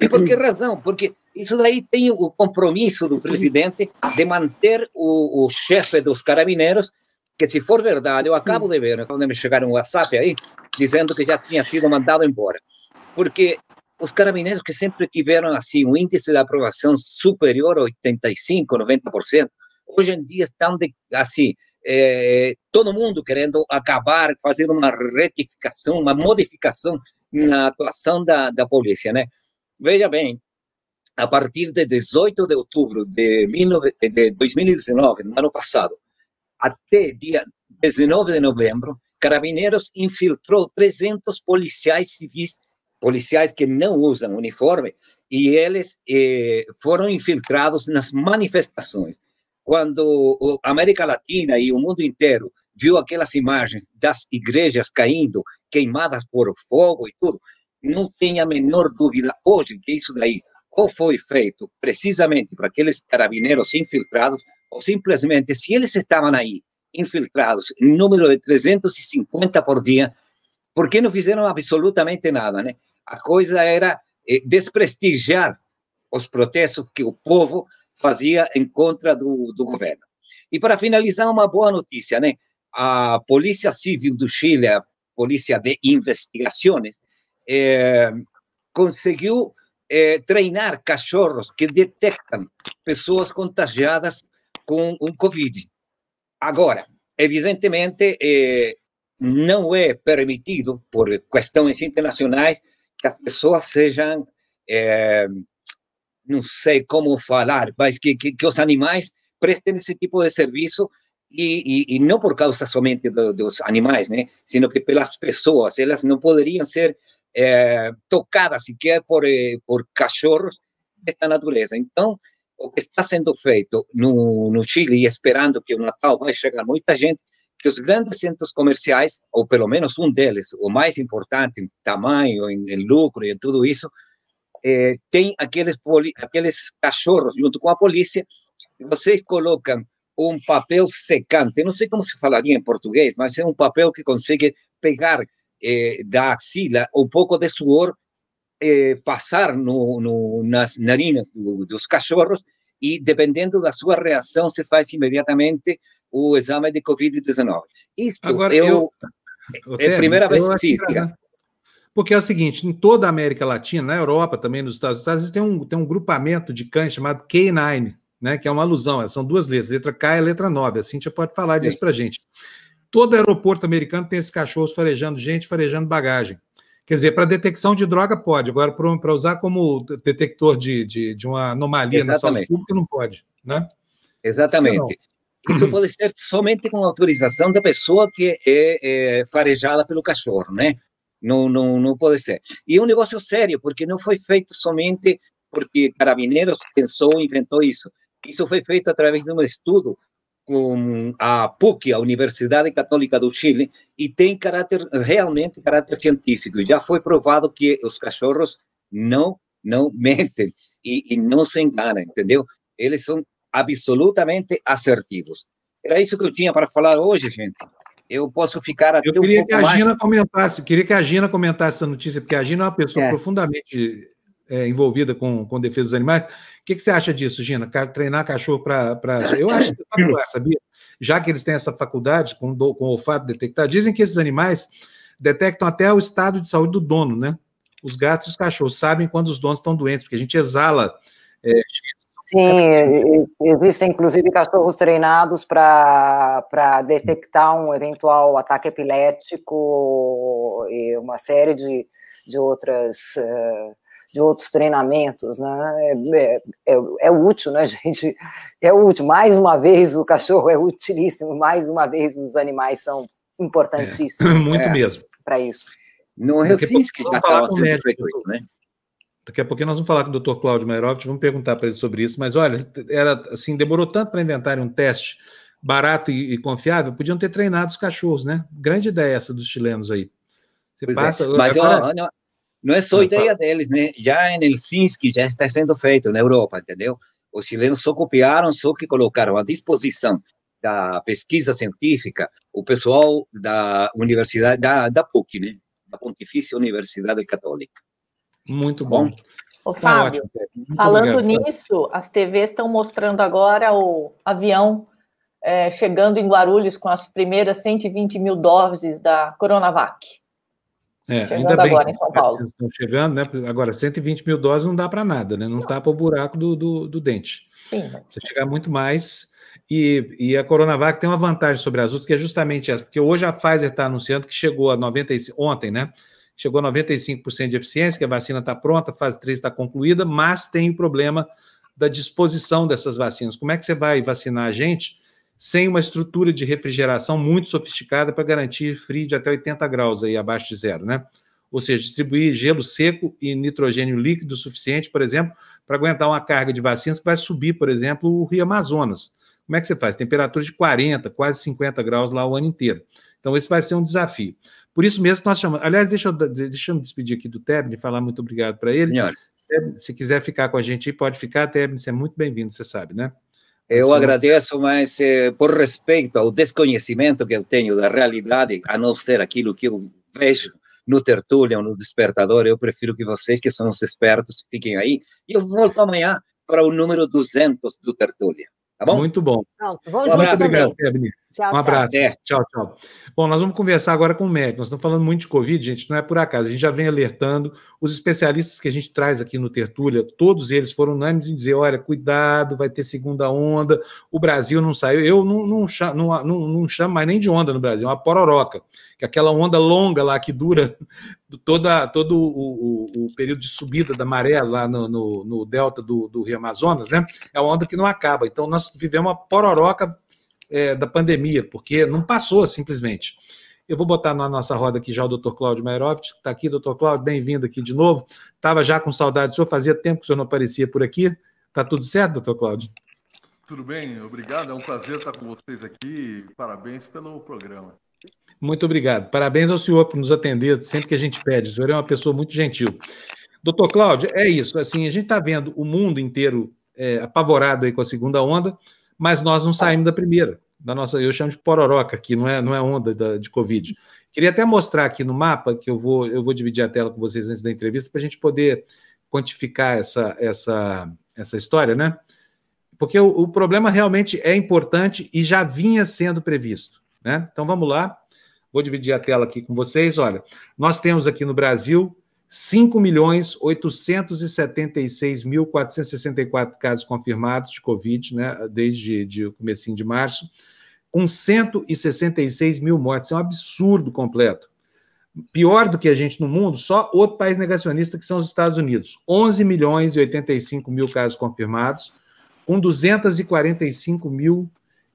E por que razão? Porque isso daí tem o compromisso do presidente de manter o, o chefe dos carabineiros, que se for verdade, eu acabo de ver, quando me chegaram um WhatsApp aí, dizendo que já tinha sido mandado embora. Porque os carabineiros que sempre tiveram assim um índice de aprovação superior a 85, 90%, hoje em dia estão de, assim, é, todo mundo querendo acabar, fazer uma retificação, uma modificação na atuação da, da polícia, né? Veja bem, a partir de 18 de outubro de, 19, de 2019, no ano passado, até dia 19 de novembro, Carabineiros infiltrou 300 policiais civis policiais que não usam uniforme e eles eh, foram infiltrados nas manifestações. Quando a América Latina e o mundo inteiro viu aquelas imagens das igrejas caindo, queimadas por fogo e tudo, não tem a menor dúvida hoje que isso daí ou foi feito precisamente para aqueles carabineiros infiltrados, simplesmente, se eles estavam aí infiltrados em número de 350 por dia, Por que não fizeram absolutamente nada, né? A coisa era eh, desprestigiar os protestos que o povo fazia em contra do, do governo. E para finalizar, uma boa notícia, né? A Polícia Civil do Chile, a Polícia de Investigações, eh, conseguiu eh, treinar cachorros que detectam pessoas contagiadas com um Covid. Agora, evidentemente, eh, não é permitido, por questões internacionais, que as pessoas sejam, eh, não sei como falar, mas que, que, que, os animais prestem esse tipo de serviço e, e, e não por causa somente do, dos animais, né, sino que pelas pessoas, elas não poderiam ser eh, tocadas sequer por, eh, por cachorros desta natureza. Então, o que está sendo feito no, no Chile, esperando que o Natal vai chegar muita gente, que os grandes centros comerciais, ou pelo menos um deles, o mais importante em tamanho, em, em lucro e em tudo isso, eh, tem aqueles, aqueles cachorros junto com a polícia, e vocês colocam um papel secante, não sei como se falaria em português, mas é um papel que consegue pegar eh, da axila um pouco de suor eh, passar no, no, nas narinas do, dos cachorros e, dependendo da sua reação, se faz imediatamente o exame de Covid-19. Isto Agora, eu, eu, é a primeira vez que se porque é o seguinte, em toda a América Latina, na Europa, também nos Estados Unidos, tem um, tem um grupamento de cães chamado K9, né, que é uma alusão, são duas letras, letra K e letra 9, a Cintia pode falar disso para gente. Todo aeroporto americano tem esses cachorros farejando gente, farejando bagagem. Quer dizer, para detecção de droga pode, agora para usar como detector de, de, de uma anomalia Exatamente. na saúde pública não pode, né? Exatamente. Isso pode ser somente com autorização da pessoa que é, é farejada pelo cachorro, né? Não, não, não pode ser. E é um negócio sério, porque não foi feito somente porque Carabineiros pensou, inventou isso. Isso foi feito através de um estudo com a PUC, a Universidade Católica do Chile, e tem caráter, realmente caráter científico. Já foi provado que os cachorros não, não mentem e, e não se enganam, entendeu? Eles são absolutamente assertivos. Era isso que eu tinha para falar hoje, gente. Eu posso ficar até eu queria um que a mais... Gina comentasse, queria que a Gina comentasse essa notícia, porque a Gina é uma pessoa é. profundamente é, envolvida com, com defesa dos animais. Que, que você acha disso, Gina? Treinar cachorro para. Pra... Eu acho espetacular, sabia? Já que eles têm essa faculdade com, do, com olfato detectar, dizem que esses animais detectam até o estado de saúde do dono, né? Os gatos e os cachorros sabem quando os donos estão doentes, porque a gente exala. É, Sim, existem inclusive cachorros treinados para detectar um eventual ataque epilético e uma série de, de outras. Uh, de outros treinamentos, né? É, é, é, útil, né, gente? É útil. Mais uma vez, o cachorro é utilíssimo, mais uma vez, os animais são importantíssimos. É, muito é, mesmo. Para isso. No Helsinki já estava sendo feito isso, né? Daqui a pouquinho nós vamos falar com o Dr. Cláudio Mairovich, vamos perguntar para ele sobre isso, mas olha, era assim, demorou tanto para inventarem um teste barato e, e, confiável, podiam ter treinado os cachorros, né? Grande ideia essa dos chilenos aí. Você pois passa, é. Mas agora, ó, não é só ideia deles, né? Já em Helsinki já está sendo feito na Europa, entendeu? Os chilenos só copiaram, só que colocaram à disposição da pesquisa científica o pessoal da universidade, da, da PUC, né? Da Pontifícia Universidade Católica. Muito tá bom. Ô, tá Fábio, falando obrigado. nisso, as TVs estão mostrando agora o avião é, chegando em Guarulhos com as primeiras 120 mil doses da Coronavac. É, chegando ainda bem agora em São Paulo. Estão chegando, né? Agora, 120 mil doses não dá para nada, né? Não, não. tapa o buraco do, do, do dente. Sim, mas... Você chegar muito mais. E, e a Coronavac tem uma vantagem sobre as outras, que é justamente essa, porque hoje a Pfizer está anunciando que chegou a 95, ontem, né? Chegou a 95% de eficiência, que a vacina está pronta, a fase 3 está concluída, mas tem o problema da disposição dessas vacinas. Como é que você vai vacinar a gente sem uma estrutura de refrigeração muito sofisticada para garantir frio de até 80 graus aí abaixo de zero, né? Ou seja, distribuir gelo seco e nitrogênio líquido suficiente, por exemplo, para aguentar uma carga de vacinas que vai subir, por exemplo, o Rio Amazonas. Como é que você faz? Temperatura de 40, quase 50 graus lá o ano inteiro. Então, esse vai ser um desafio. Por isso mesmo nós chamamos. Aliás, deixa eu, deixa eu me despedir aqui do Tebni, falar muito obrigado para ele. Senhor. Se quiser ficar com a gente aí, pode ficar, Tebni, você é muito bem-vindo, você sabe, né? Eu Sim. agradeço, mas eh, por respeito ao desconhecimento que eu tenho da realidade, a não ser aquilo que eu vejo no Tertúlia ou no Despertador, eu prefiro que vocês, que são os espertos, fiquem aí. E eu volto amanhã para o número 200 do Tertúlia. Tá bom? Muito bom. Pronto, um abraço, obrigado. Tchau, um abraço. Tchau. É. tchau, tchau. Bom, nós vamos conversar agora com o médico. Nós estamos falando muito de Covid, gente, não é por acaso. A gente já vem alertando os especialistas que a gente traz aqui no Tertúlia, todos eles foram unânimes em dizer: olha, cuidado, vai ter segunda onda. O Brasil não saiu. Eu não, não, não, não, não chamo mais nem de onda no Brasil, é uma pororoca, que é aquela onda longa lá que dura toda, todo o, o, o período de subida da maré lá no, no, no delta do, do Rio Amazonas, né? É uma onda que não acaba. Então, nós vivemos uma pororoca é, da pandemia, porque não passou simplesmente. Eu vou botar na nossa roda aqui já o doutor Cláudio Mairovitch, está aqui, doutor Cláudio, bem-vindo aqui de novo. Estava já com saudade do senhor, fazia tempo que o senhor não aparecia por aqui. Está tudo certo, doutor Cláudio? Tudo bem, obrigado. É um prazer estar com vocês aqui. Parabéns pelo programa. Muito obrigado. Parabéns ao senhor por nos atender sempre que a gente pede. O senhor é uma pessoa muito gentil. Doutor Cláudio, é isso. Assim, a gente está vendo o mundo inteiro é, apavorado aí com a segunda onda, mas nós não saímos da primeira. Da nossa, eu chamo de pororoca aqui, não é, não é onda da, de Covid. Queria até mostrar aqui no mapa, que eu vou, eu vou dividir a tela com vocês antes da entrevista, para a gente poder quantificar essa, essa, essa história, né? Porque o, o problema realmente é importante e já vinha sendo previsto. Né? Então vamos lá. Vou dividir a tela aqui com vocês. Olha, nós temos aqui no Brasil 5 milhões 876.464 casos confirmados de Covid, né, desde de, o comecinho de março, com 166 mil mortes. É um absurdo completo. Pior do que a gente no mundo, só outro país negacionista, que são os Estados Unidos. 11 milhões e 85 mil casos confirmados, com 245 mil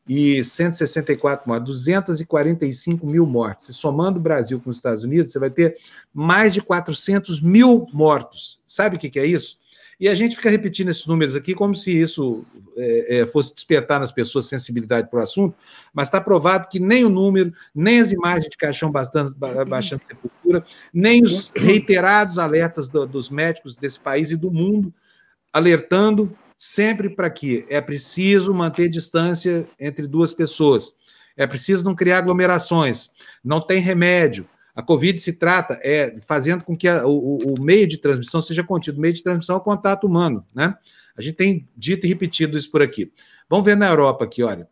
e 164 mortes, 245 mil mortes. E somando o Brasil com os Estados Unidos, você vai ter mais de 400 mil mortos. Sabe o que, que é isso? E a gente fica repetindo esses números aqui como se isso é, é, fosse despertar nas pessoas sensibilidade para o assunto, mas está provado que nem o número, nem as imagens de caixão bastante, baixando sepultura, nem os reiterados alertas do, dos médicos desse país e do mundo alertando sempre para que é preciso manter distância entre duas pessoas, é preciso não criar aglomerações, não tem remédio. A Covid se trata é fazendo com que a, o, o, meio de transmissão seja contido. O meio de transmissão é o contato humano, né? A gente tem dito e repetido isso por aqui. Vamos ver na Europa aqui, olha.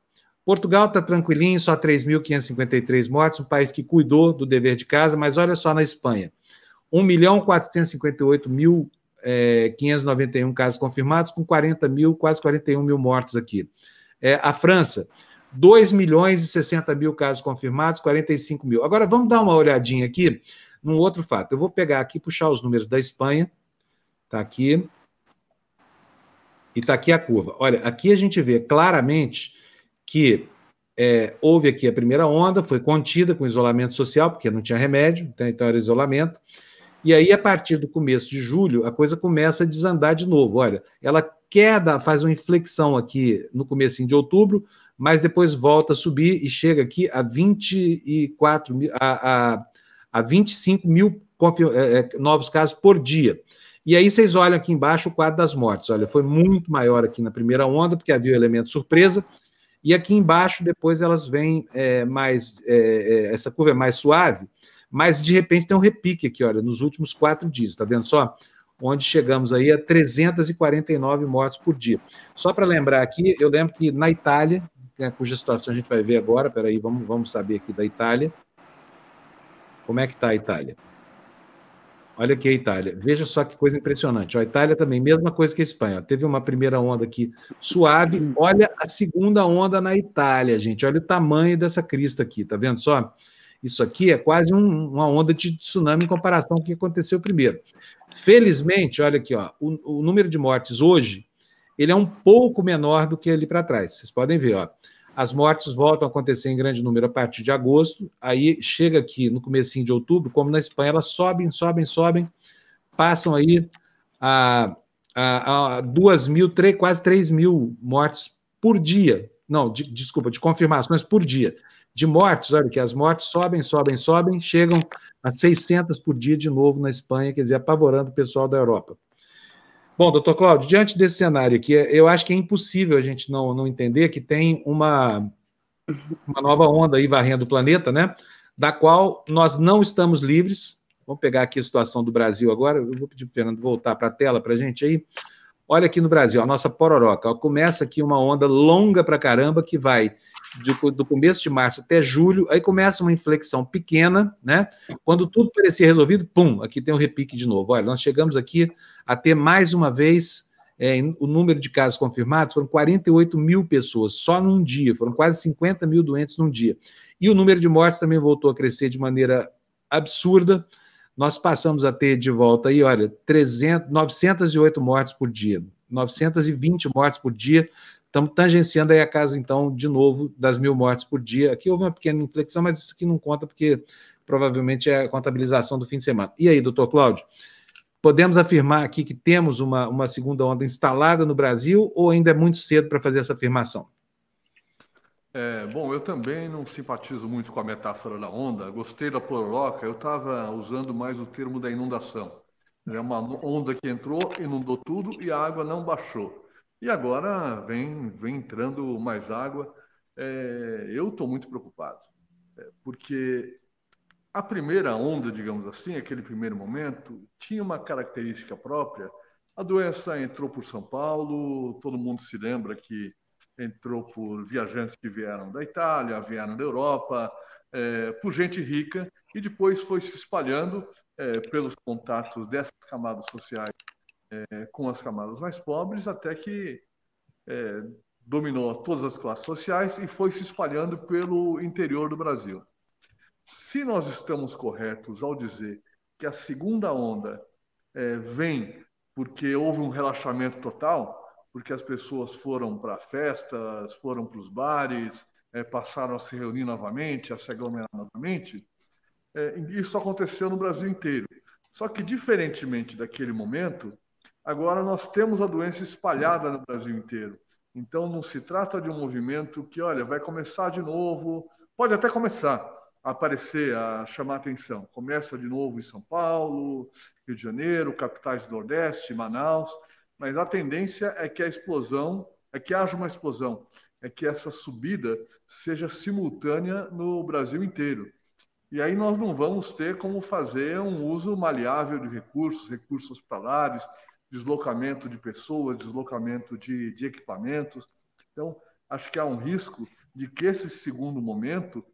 Portugal está tranquilinho, só 3.553 mortes, um país que cuidou do dever de casa, mas olha só na Espanha. 1 milhão 458 mil é, 591 casos confirmados, com 40 mil, quase 41 mil mortos aqui. É, a França, 2 milhões e 60 mil casos confirmados, 45 mil. Agora, vamos dar uma olhadinha aqui num outro fato. Eu vou pegar aqui, puxar os números da Espanha. Está aqui. E está aqui a curva. Olha, aqui a gente vê claramente que é, houve aqui a primeira onda, foi contida com isolamento social, porque não tinha remédio, né, então era isolamento. E aí, a partir do começo de julho, a coisa começa a desandar de novo. Olha, ela queda, faz uma inflexão aqui no começo de outubro, mas depois volta a subir e chega aqui a 24 mil, a, a, a 25 mil é, é, novos casos por dia. E aí vocês olham aqui embaixo o quadro das mortes. Olha, foi muito maior aqui na primeira onda, porque havia o elemento surpresa. E aqui embaixo, depois elas vêm é, mais. É, é essa curva é mais suave, mas de repente tem um repique aqui, olha, nos últimos quatro dias, tá vendo só? Onde chegamos aí a 349 mortes por dia. Só para lembrar aqui, eu lembro que na Itália, né, cuja situação a gente vai ver agora, peraí, vamos, vamos saber aqui da Itália. Como é que está a Itália? Olha aqui a Itália. Veja só que coisa impressionante. a Itália também, mesma coisa que a Espanha. Teve uma primeira onda aqui suave. Olha a segunda onda na Itália, gente. Olha o tamanho dessa crista aqui, tá vendo só? Isso aqui é quase um, uma onda de tsunami em comparação com o que aconteceu primeiro. Felizmente, olha aqui, ó, o, o número de mortes hoje ele é um pouco menor do que ali para trás. Vocês podem ver, ó. As mortes voltam a acontecer em grande número a partir de agosto, aí chega aqui no comecinho de outubro, como na Espanha, elas sobem, sobem, sobem, passam aí a, a, a 2 mil, 3, quase 3 mil mortes por dia. Não, de, desculpa, de confirmações por dia de mortes, olha que as mortes sobem, sobem, sobem, chegam a 600 por dia de novo na Espanha, quer dizer, apavorando o pessoal da Europa. Bom, doutor Cláudio, diante desse cenário aqui, eu acho que é impossível a gente não, não entender que tem uma, uma nova onda aí varrendo o planeta, né? Da qual nós não estamos livres, Vamos pegar aqui a situação do Brasil agora. Eu vou pedir para o Fernando voltar para a tela para a gente aí. Olha aqui no Brasil, a nossa pororoca. Ó, começa aqui uma onda longa para caramba que vai de, do começo de março até julho, aí começa uma inflexão pequena, né? Quando tudo parecia resolvido, pum, aqui tem um repique de novo. Olha, nós chegamos aqui a ter mais uma vez é, o número de casos confirmados foram 48 mil pessoas só num dia, foram quase 50 mil doentes num dia. E o número de mortes também voltou a crescer de maneira absurda nós passamos a ter de volta aí, olha, 300, 908 mortes por dia, 920 mortes por dia. Estamos tangenciando aí a casa, então, de novo, das mil mortes por dia. Aqui houve uma pequena inflexão, mas isso aqui não conta, porque provavelmente é a contabilização do fim de semana. E aí, doutor Cláudio? Podemos afirmar aqui que temos uma, uma segunda onda instalada no Brasil ou ainda é muito cedo para fazer essa afirmação? É, bom, eu também não simpatizo muito com a metáfora da onda. Gostei da pororoca, eu estava usando mais o termo da inundação. É uma onda que entrou, inundou tudo e a água não baixou. E agora vem, vem entrando mais água. É, eu estou muito preocupado, é, porque a primeira onda, digamos assim, aquele primeiro momento, tinha uma característica própria. A doença entrou por São Paulo, todo mundo se lembra que entrou por viajantes que vieram da Itália, vieram da Europa, é, por gente rica, e depois foi se espalhando é, pelos contatos dessas camadas sociais é, com as camadas mais pobres, até que é, dominou todas as classes sociais e foi se espalhando pelo interior do Brasil. Se nós estamos corretos ao dizer que a segunda onda é, vem porque houve um relaxamento total, porque as pessoas foram para festas, foram para os bares, é, passaram a se reunir novamente, a se aglomerar novamente. É, isso aconteceu no Brasil inteiro. Só que, diferentemente daquele momento, agora nós temos a doença espalhada no Brasil inteiro. Então, não se trata de um movimento que, olha, vai começar de novo, pode até começar a aparecer, a chamar atenção. Começa de novo em São Paulo, Rio de Janeiro, capitais do Nordeste, Manaus, mas a tendência é que a explosão, é que haja uma explosão, é que essa subida seja simultânea no Brasil inteiro. E aí nós não vamos ter como fazer um uso maleável de recursos, recursos hospitalares, deslocamento de pessoas, deslocamento de, de equipamentos. Então, acho que há um risco de que esse segundo momento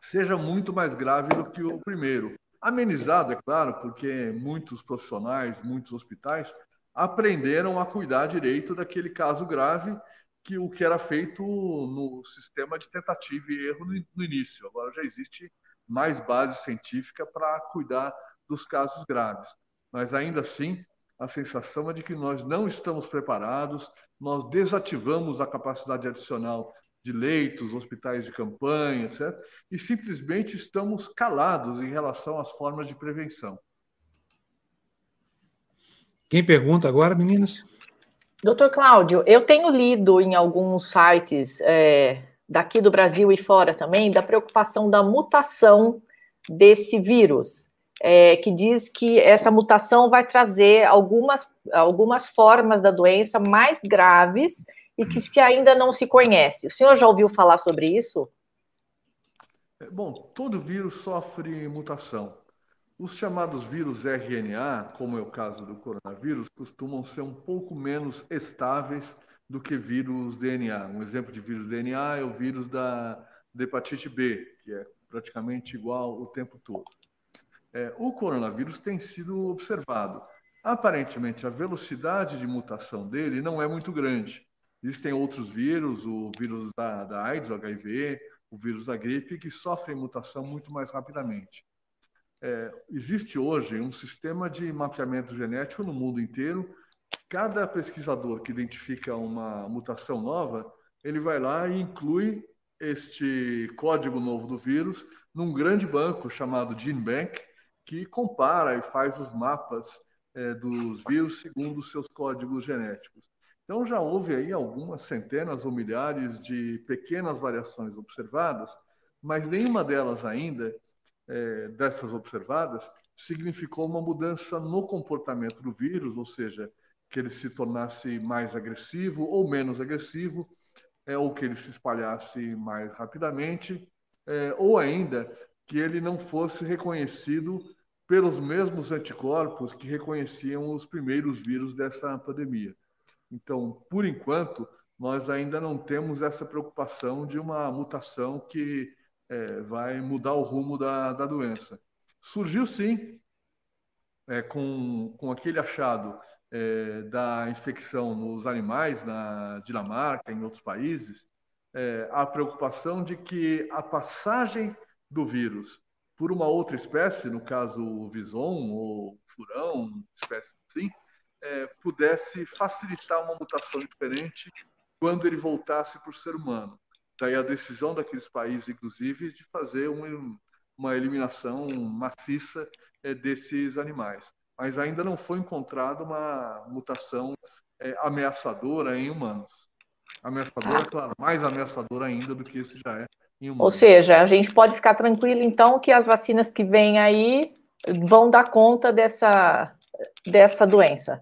seja muito mais grave do que o primeiro. Amenizado, é claro, porque muitos profissionais, muitos hospitais aprenderam a cuidar direito daquele caso grave que o que era feito no sistema de tentativa e erro no, no início. Agora já existe mais base científica para cuidar dos casos graves. Mas ainda assim, a sensação é de que nós não estamos preparados, nós desativamos a capacidade adicional de leitos, hospitais de campanha, etc., e simplesmente estamos calados em relação às formas de prevenção. Quem pergunta agora, meninas? Doutor Cláudio, eu tenho lido em alguns sites é, daqui do Brasil e fora também da preocupação da mutação desse vírus, é, que diz que essa mutação vai trazer algumas, algumas formas da doença mais graves e que, que ainda não se conhece. O senhor já ouviu falar sobre isso? É, bom, todo vírus sofre mutação. Os chamados vírus RNA, como é o caso do coronavírus, costumam ser um pouco menos estáveis do que vírus DNA. Um exemplo de vírus DNA é o vírus da, hepatite B, que é praticamente igual o tempo todo. É, o coronavírus tem sido observado. Aparentemente, a velocidade de mutação dele não é muito grande. Existem outros vírus, o vírus da, da AIDS, o HIV, o vírus da gripe, que sofrem mutação muito mais rapidamente. É, existe hoje um sistema de mapeamento genético no mundo inteiro. Cada pesquisador que identifica uma mutação nova, ele vai lá e inclui este código novo do vírus num grande banco chamado GeneBank, que compara e faz os mapas é, dos vírus segundo os seus códigos genéticos. Então já houve aí algumas centenas ou milhares de pequenas variações observadas, mas nenhuma delas ainda é, dessas observadas significou uma mudança no comportamento do vírus, ou seja, que ele se tornasse mais agressivo ou menos agressivo, é, ou que ele se espalhasse mais rapidamente, é, ou ainda que ele não fosse reconhecido pelos mesmos anticorpos que reconheciam os primeiros vírus dessa pandemia. Então, por enquanto, nós ainda não temos essa preocupação de uma mutação que é, vai mudar o rumo da, da doença. Surgiu sim, é, com, com aquele achado é, da infecção nos animais na Dinamarca, em outros países, é, a preocupação de que a passagem do vírus por uma outra espécie, no caso o vison ou furão, espécie assim, é, pudesse facilitar uma mutação diferente quando ele voltasse para o ser humano. Daí a decisão daqueles países, inclusive, de fazer uma, uma eliminação maciça é, desses animais. Mas ainda não foi encontrada uma mutação é, ameaçadora em humanos. Ameaçadora, claro, mais ameaçadora ainda do que esse já é. Ou seja, a gente pode ficar tranquilo, então, que as vacinas que vêm aí vão dar conta dessa, dessa doença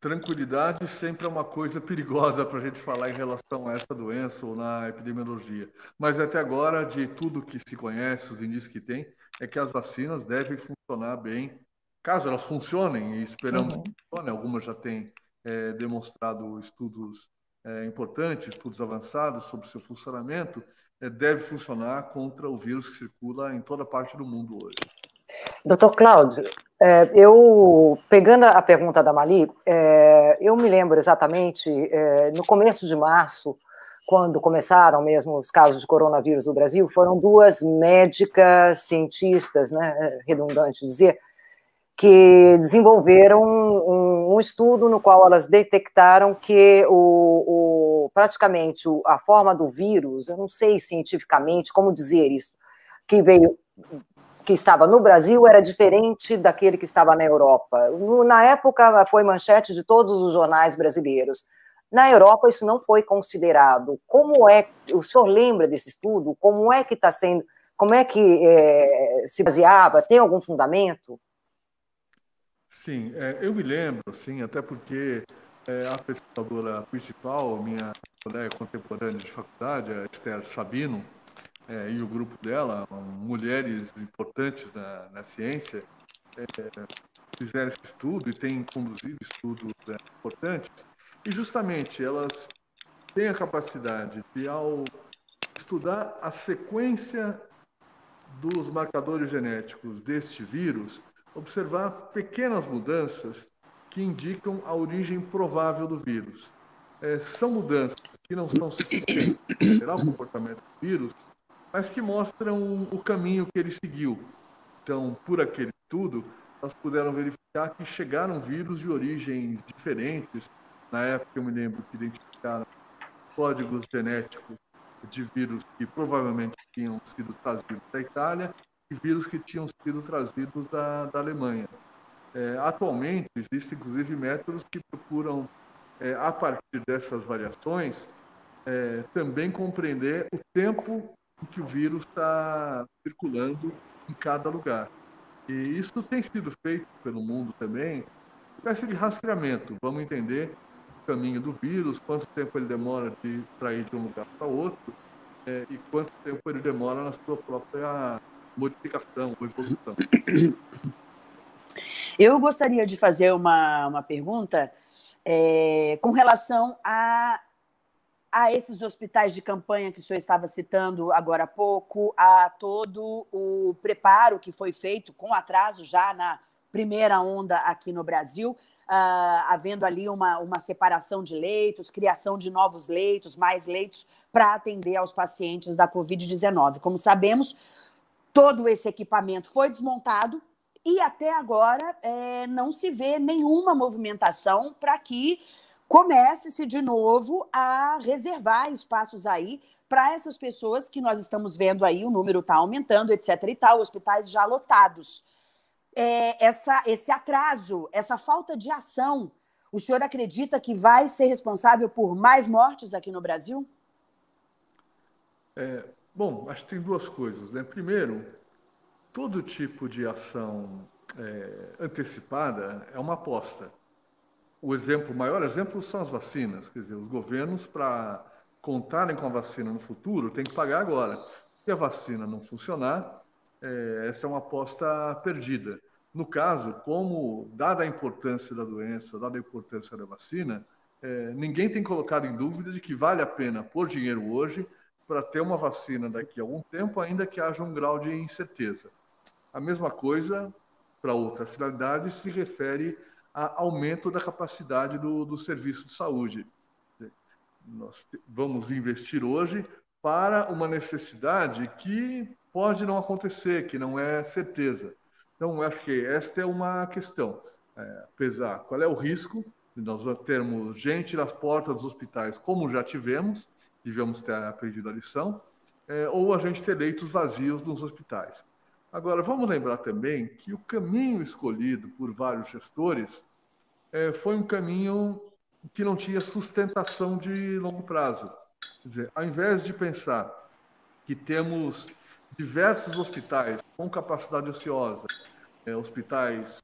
tranquilidade sempre é uma coisa perigosa para a gente falar em relação a essa doença ou na epidemiologia. Mas até agora, de tudo que se conhece, os indícios que tem, é que as vacinas devem funcionar bem. Caso elas funcionem, e esperamos uhum. que funcionem, algumas já têm é, demonstrado estudos é, importantes, estudos avançados sobre seu funcionamento, é, deve funcionar contra o vírus que circula em toda parte do mundo hoje. Doutor Cláudio, é, eu, pegando a pergunta da Mali, é, eu me lembro exatamente, é, no começo de março, quando começaram mesmo os casos de coronavírus no Brasil, foram duas médicas cientistas, né, é redundante dizer, que desenvolveram um, um, estudo no qual elas detectaram que o, o, praticamente a forma do vírus, eu não sei cientificamente como dizer isso, que veio que estava no Brasil era diferente daquele que estava na Europa. Na época, foi manchete de todos os jornais brasileiros. Na Europa, isso não foi considerado. Como é, o senhor lembra desse estudo? Como é que está sendo, como é que é, se baseava? Tem algum fundamento? Sim, é, eu me lembro, sim, até porque é, a pesquisadora principal, minha colega contemporânea de faculdade, a Esther Sabino, é, e o grupo dela, mulheres importantes na, na ciência, é, fizeram esse estudo e têm conduzido estudos é, importantes, e justamente elas têm a capacidade de, ao estudar a sequência dos marcadores genéticos deste vírus, observar pequenas mudanças que indicam a origem provável do vírus. É, são mudanças que não são suficientes para o comportamento do vírus, mas que mostram o caminho que ele seguiu. Então, por aquele tudo, nós puderam verificar que chegaram vírus de origens diferentes. Na época, eu me lembro que identificaram códigos genéticos de vírus que provavelmente tinham sido trazidos da Itália e vírus que tinham sido trazidos da, da Alemanha. É, atualmente, existem inclusive métodos que procuram, é, a partir dessas variações, é, também compreender o tempo em que o vírus está circulando em cada lugar. E isso tem sido feito pelo mundo também, espécie de rastreamento. Vamos entender o caminho do vírus, quanto tempo ele demora de para ir de um lugar para outro é, e quanto tempo ele demora na sua própria modificação ou evolução. Eu gostaria de fazer uma, uma pergunta é, com relação a a esses hospitais de campanha que o senhor estava citando agora há pouco, a todo o preparo que foi feito com atraso já na primeira onda aqui no Brasil, uh, havendo ali uma, uma separação de leitos, criação de novos leitos, mais leitos para atender aos pacientes da Covid-19. Como sabemos, todo esse equipamento foi desmontado e até agora é, não se vê nenhuma movimentação para que comece-se de novo a reservar espaços aí para essas pessoas que nós estamos vendo aí, o número está aumentando, etc. e tal, hospitais já lotados. É, essa, esse atraso, essa falta de ação, o senhor acredita que vai ser responsável por mais mortes aqui no Brasil? É, bom, acho que tem duas coisas. Né? Primeiro, todo tipo de ação é, antecipada é uma aposta o exemplo, maior exemplo são as vacinas. Quer dizer, os governos, para contarem com a vacina no futuro, têm que pagar agora. Se a vacina não funcionar, é, essa é uma aposta perdida. No caso, como, dada a importância da doença, dada a importância da vacina, é, ninguém tem colocado em dúvida de que vale a pena pôr dinheiro hoje para ter uma vacina daqui a algum tempo, ainda que haja um grau de incerteza. A mesma coisa, para outra finalidade, se refere a aumento da capacidade do, do serviço de saúde. Nós vamos investir hoje para uma necessidade que pode não acontecer, que não é certeza. Então, acho que esta é uma questão. É, pesar qual é o risco de nós termos gente nas portas dos hospitais, como já tivemos, devemos ter aprendido a lição, é, ou a gente ter leitos vazios nos hospitais. Agora, vamos lembrar também que o caminho escolhido por vários gestores é, foi um caminho que não tinha sustentação de longo prazo. Quer dizer, ao invés de pensar que temos diversos hospitais com capacidade ociosa, é, hospitais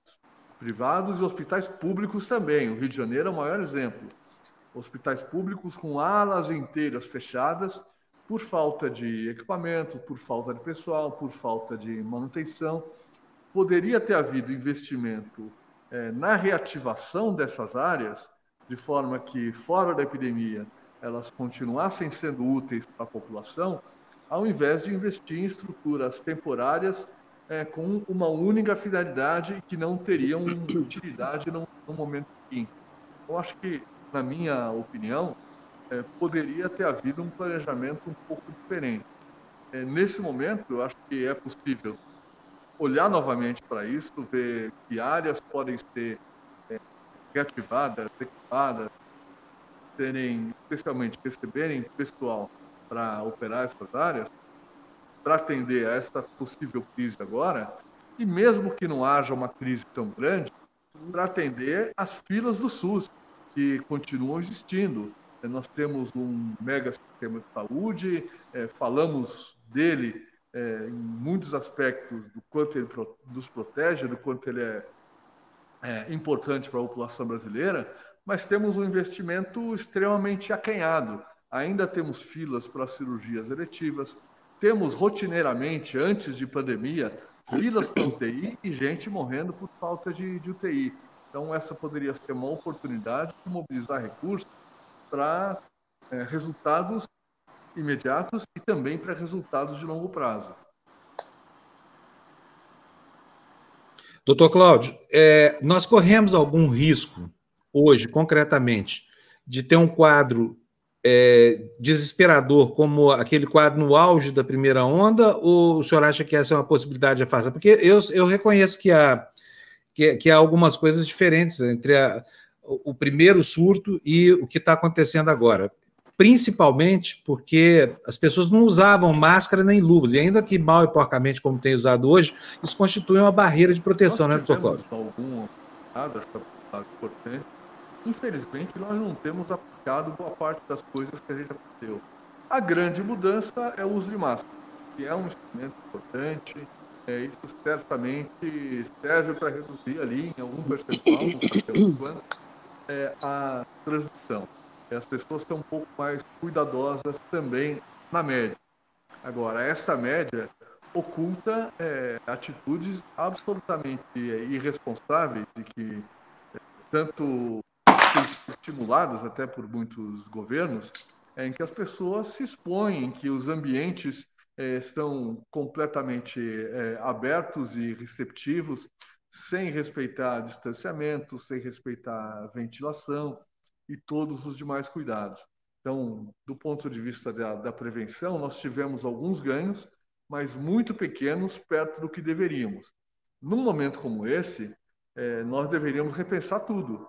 privados e hospitais públicos também. O Rio de Janeiro é o maior exemplo. Hospitais públicos com alas inteiras fechadas por falta de equipamento, por falta de pessoal, por falta de manutenção. Poderia ter havido investimento é, na reativação dessas áreas, de forma que, fora da epidemia, elas continuassem sendo úteis para a população, ao invés de investir em estruturas temporárias é, com uma única finalidade que não teriam utilidade no, no momento seguinte. Eu acho que, na minha opinião, é, poderia ter havido um planejamento um pouco diferente. É, nesse momento, eu acho que é possível olhar novamente para isso, ver que áreas podem ser é, reativadas, equipadas, terem, especialmente, receberem pessoal para operar essas áreas, para atender a essa possível crise agora, e mesmo que não haja uma crise tão grande, para atender as filas do SUS, que continuam existindo. Nós temos um mega sistema de saúde, é, falamos dele é, em muitos aspectos do quanto ele nos protege, do quanto ele é, é importante para a população brasileira, mas temos um investimento extremamente acanhado. Ainda temos filas para cirurgias eletivas, temos rotineiramente, antes de pandemia, filas para UTI e gente morrendo por falta de, de UTI. Então, essa poderia ser uma oportunidade de mobilizar recursos para é, resultados imediatos e também para resultados de longo prazo. Doutor Cláudio, é, nós corremos algum risco hoje, concretamente, de ter um quadro é, desesperador como aquele quadro no auge da primeira onda, ou o senhor acha que essa é uma possibilidade afastada? Porque eu, eu reconheço que há, que, que há algumas coisas diferentes entre a, o primeiro surto e o que está acontecendo agora. Principalmente porque as pessoas não usavam máscara nem luvas, e ainda que mal e porcamente, como tem usado hoje, isso constitui uma barreira de proteção, Nós né, doutor Cláudio? Importante infelizmente, nós não temos aplicado boa parte das coisas que a gente aprendeu. A grande mudança é o uso de máscara, que é um instrumento importante. É, isso certamente serve para reduzir ali em algum percentual, não quanto, é, a transmissão. As pessoas estão um pouco mais cuidadosas também na média. Agora, essa média oculta é, atitudes absolutamente irresponsáveis e que é, tanto estimuladas até por muitos governos, é, em que as pessoas se expõem, que os ambientes é, estão completamente é, abertos e receptivos, sem respeitar distanciamento, sem respeitar ventilação e todos os demais cuidados. Então, do ponto de vista da, da prevenção, nós tivemos alguns ganhos, mas muito pequenos perto do que deveríamos. Num momento como esse, é, nós deveríamos repensar tudo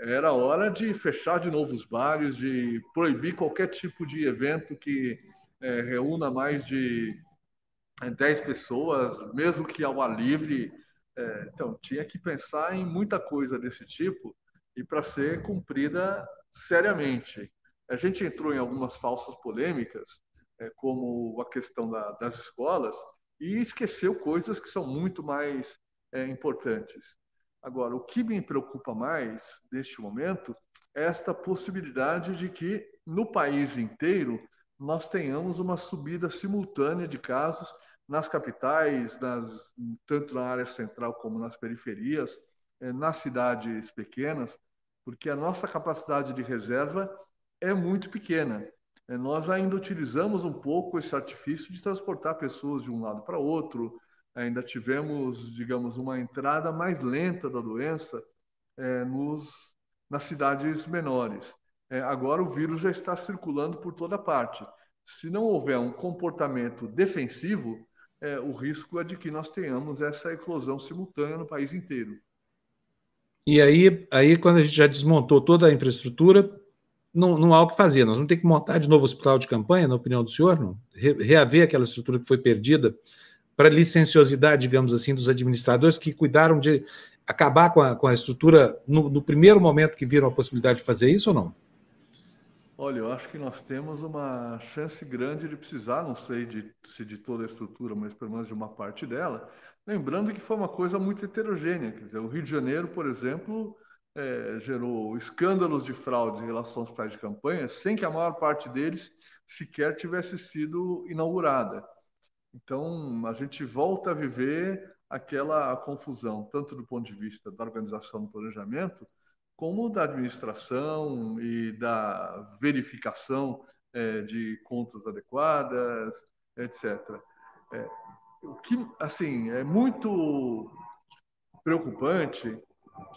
era hora de fechar de novo os bares, de proibir qualquer tipo de evento que é, reúna mais de 10 é, pessoas, mesmo que ao ar livre. É, então, tinha que pensar em muita coisa desse tipo e para ser cumprida seriamente. A gente entrou em algumas falsas polêmicas, é, como a questão da, das escolas, e esqueceu coisas que são muito mais é, importantes. Agora, o que me preocupa mais neste momento é esta possibilidade de que no país inteiro nós tenhamos uma subida simultânea de casos nas capitais, nas, tanto na área central como nas periferias, é, nas cidades pequenas, porque a nossa capacidade de reserva é muito pequena. É, nós ainda utilizamos um pouco esse artifício de transportar pessoas de um lado para outro, ainda tivemos, digamos, uma entrada mais lenta da doença é, nos, nas cidades menores. É, agora o vírus já está circulando por toda parte. Se não houver um comportamento defensivo, é, o risco é de que nós tenhamos essa eclosão simultânea no país inteiro. E aí, aí quando a gente já desmontou toda a infraestrutura, não, não há o que fazer. Nós vamos ter que montar de novo o hospital de campanha, na opinião do senhor, não? reaver aquela estrutura que foi perdida para licenciosidade, digamos assim, dos administradores que cuidaram de acabar com a, com a estrutura no, no primeiro momento que viram a possibilidade de fazer isso ou não? Olha, eu acho que nós temos uma chance grande de precisar, não sei de, se de toda a estrutura, mas pelo menos de uma parte dela. Lembrando que foi uma coisa muito heterogênea. Quer dizer, o Rio de Janeiro, por exemplo, é, gerou escândalos de fraude em relação aos hospitais de campanha, sem que a maior parte deles sequer tivesse sido inaugurada. Então, a gente volta a viver aquela confusão, tanto do ponto de vista da organização do planejamento, como da administração e da verificação é, de contas adequadas, etc. É, o que, assim, é muito preocupante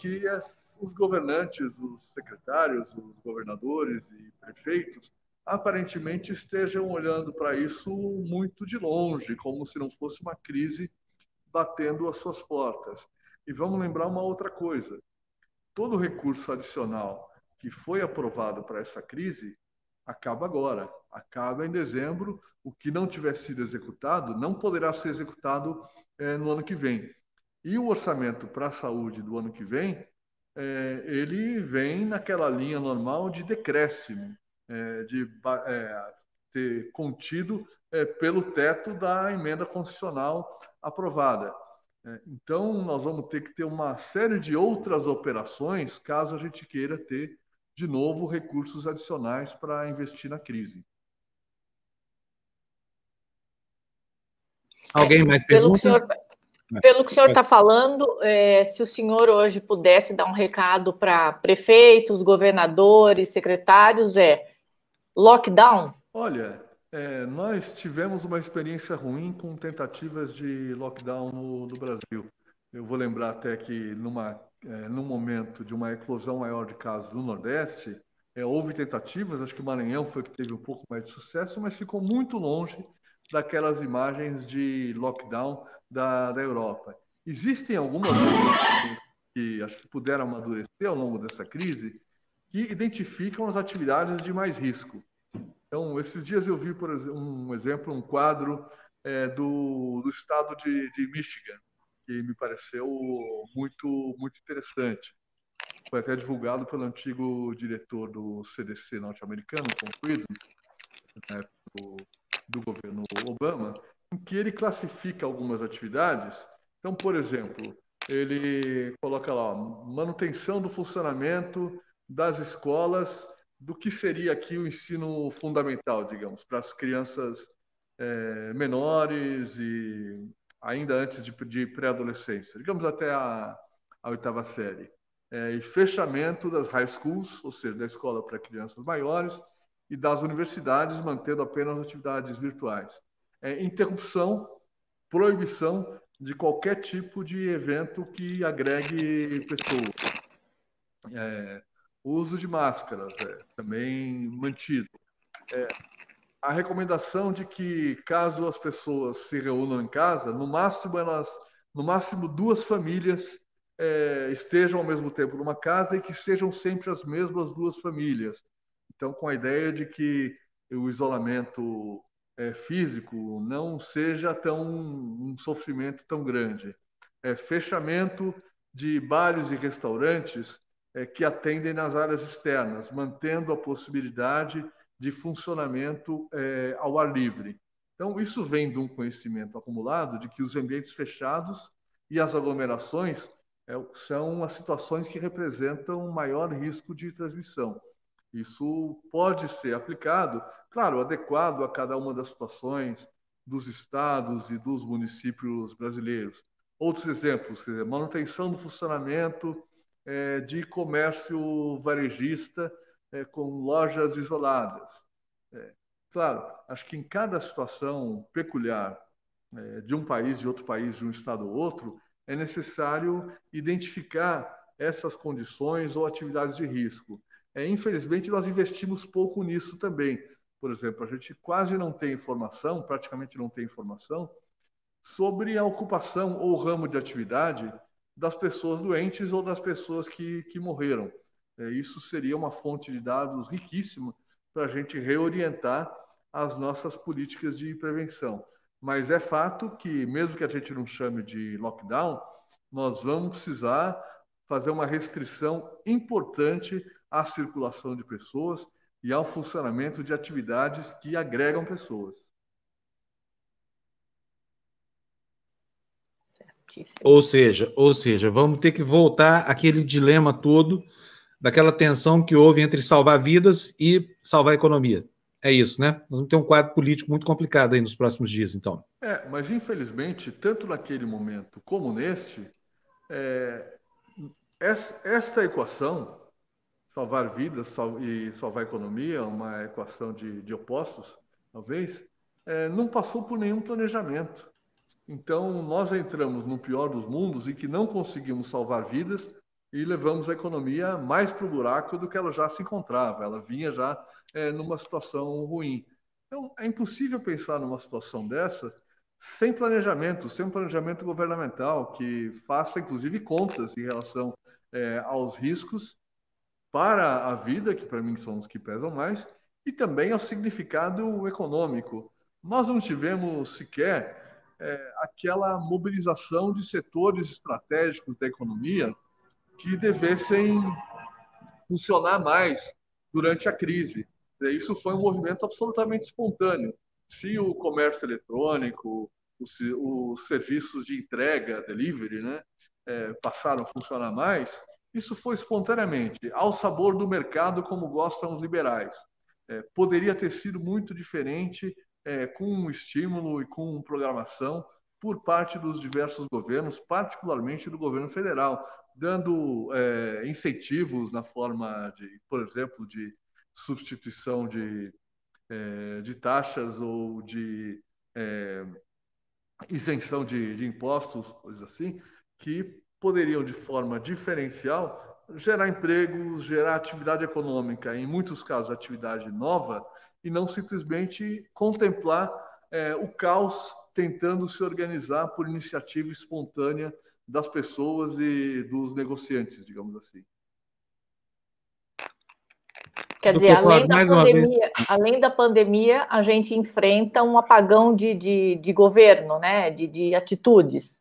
que as, os governantes, os secretários, os governadores e prefeitos aparentemente estejam olhando para isso muito de longe, como se não fosse uma crise batendo às suas portas. E vamos lembrar uma outra coisa: todo recurso adicional que foi aprovado para essa crise acaba agora, acaba em dezembro. O que não tiver sido executado não poderá ser executado é, no ano que vem. E o orçamento para a saúde do ano que vem, é, ele vem naquela linha normal de decréscimo, é, de ter contido pelo teto da emenda constitucional aprovada. É, então, nós vamos ter que ter uma série de outras operações caso a gente queira ter, de novo, recursos adicionais para investir na crise. Alguém mais pelo pergunta? Que pelo que o senhor está falando, é, se o senhor hoje pudesse dar um recado para prefeitos, governadores, secretários, é lockdown? Olha, é, nós tivemos uma experiência ruim com tentativas de lockdown no, no Brasil. Eu vou lembrar até que numa, é, num momento de uma eclosão maior de casos no Nordeste, é, houve tentativas, acho que o Maranhão foi que teve um pouco mais de sucesso, mas ficou muito longe daquelas imagens de lockdown da, da Europa. Existem algumas que acho que puderam amadurecer ao longo dessa crise que identificam as atividades de mais risco. Então, esses dias eu vi, por exemplo, um exemplo, um quadro é, do, do estado de, de Michigan, que me pareceu muito, muito interessante. Foi até divulgado pelo antigo diretor do CDC norte-americano, né, do, do governo Obama, em que ele classifica algumas atividades. Então, por exemplo, ele coloca lá manutenção do funcionamento das escolas do que seria aqui o ensino fundamental, digamos, para as crianças é, menores e ainda antes de, de pré-adolescência, digamos até a, a oitava série. É, e fechamento das high schools, ou seja, da escola para crianças maiores, e das universidades, mantendo apenas atividades virtuais. É, interrupção, proibição de qualquer tipo de evento que agregue pessoas. É, uso de máscaras é também mantido. É, a recomendação de que, caso as pessoas se reúnam em casa, no máximo elas, no máximo duas famílias é, estejam ao mesmo tempo numa casa e que sejam sempre as mesmas duas famílias. Então, com a ideia de que o isolamento é, físico não seja tão um sofrimento tão grande. É, fechamento de bares e restaurantes que atendem nas áreas externas, mantendo a possibilidade de funcionamento é, ao ar livre. Então, isso vem de um conhecimento acumulado de que os ambientes fechados e as aglomerações é, são as situações que representam maior risco de transmissão. Isso pode ser aplicado, claro, adequado a cada uma das situações, dos estados e dos municípios brasileiros. Outros exemplos, manutenção do funcionamento é, de comércio varejista é, com lojas isoladas. É, claro, acho que em cada situação peculiar é, de um país, de outro país, de um estado ou outro, é necessário identificar essas condições ou atividades de risco. É, infelizmente, nós investimos pouco nisso também. Por exemplo, a gente quase não tem informação, praticamente não tem informação, sobre a ocupação ou ramo de atividade das pessoas doentes ou das pessoas que, que morreram. É, isso seria uma fonte de dados riquíssima para a gente reorientar as nossas políticas de prevenção. Mas é fato que, mesmo que a gente não chame de lockdown, nós vamos precisar fazer uma restrição importante à circulação de pessoas e ao funcionamento de atividades que agregam pessoas. Ou seja, ou seja, vamos ter que voltar aquele dilema todo daquela tensão que houve entre salvar vidas e salvar a economia. É isso, né? Nós vamos ter um quadro político muito complicado aí nos próximos dias, então. É, mas infelizmente, tanto naquele momento como neste, é, esta equação salvar vidas sal, e salvar a economia, uma equação de, de opostos, talvez, é, não passou por nenhum planejamento. Então, nós entramos no pior dos mundos e que não conseguimos salvar vidas e levamos a economia mais para o buraco do que ela já se encontrava. Ela vinha já é, numa situação ruim. Então, é impossível pensar numa situação dessa sem planejamento, sem um planejamento governamental que faça, inclusive, contas em relação é, aos riscos para a vida, que para mim são os que pesam mais, e também ao significado econômico. Nós não tivemos sequer é, aquela mobilização de setores estratégicos da economia que devessem funcionar mais durante a crise. Isso foi um movimento absolutamente espontâneo. Se o comércio eletrônico, os, os serviços de entrega, delivery, né, é, passaram a funcionar mais, isso foi espontaneamente, ao sabor do mercado, como gostam os liberais. É, poderia ter sido muito diferente, é, com estímulo e com programação por parte dos diversos governos, particularmente do governo federal, dando é, incentivos na forma de, por exemplo, de substituição de, é, de taxas ou de é, isenção de, de impostos, coisas assim, que poderiam, de forma diferencial, gerar empregos, gerar atividade econômica, em muitos casos, atividade nova, e não simplesmente contemplar é, o caos tentando se organizar por iniciativa espontânea das pessoas e dos negociantes, digamos assim. Quer dizer, além da, pandemia, além da pandemia, a gente enfrenta um apagão de, de, de governo, né? de, de atitudes.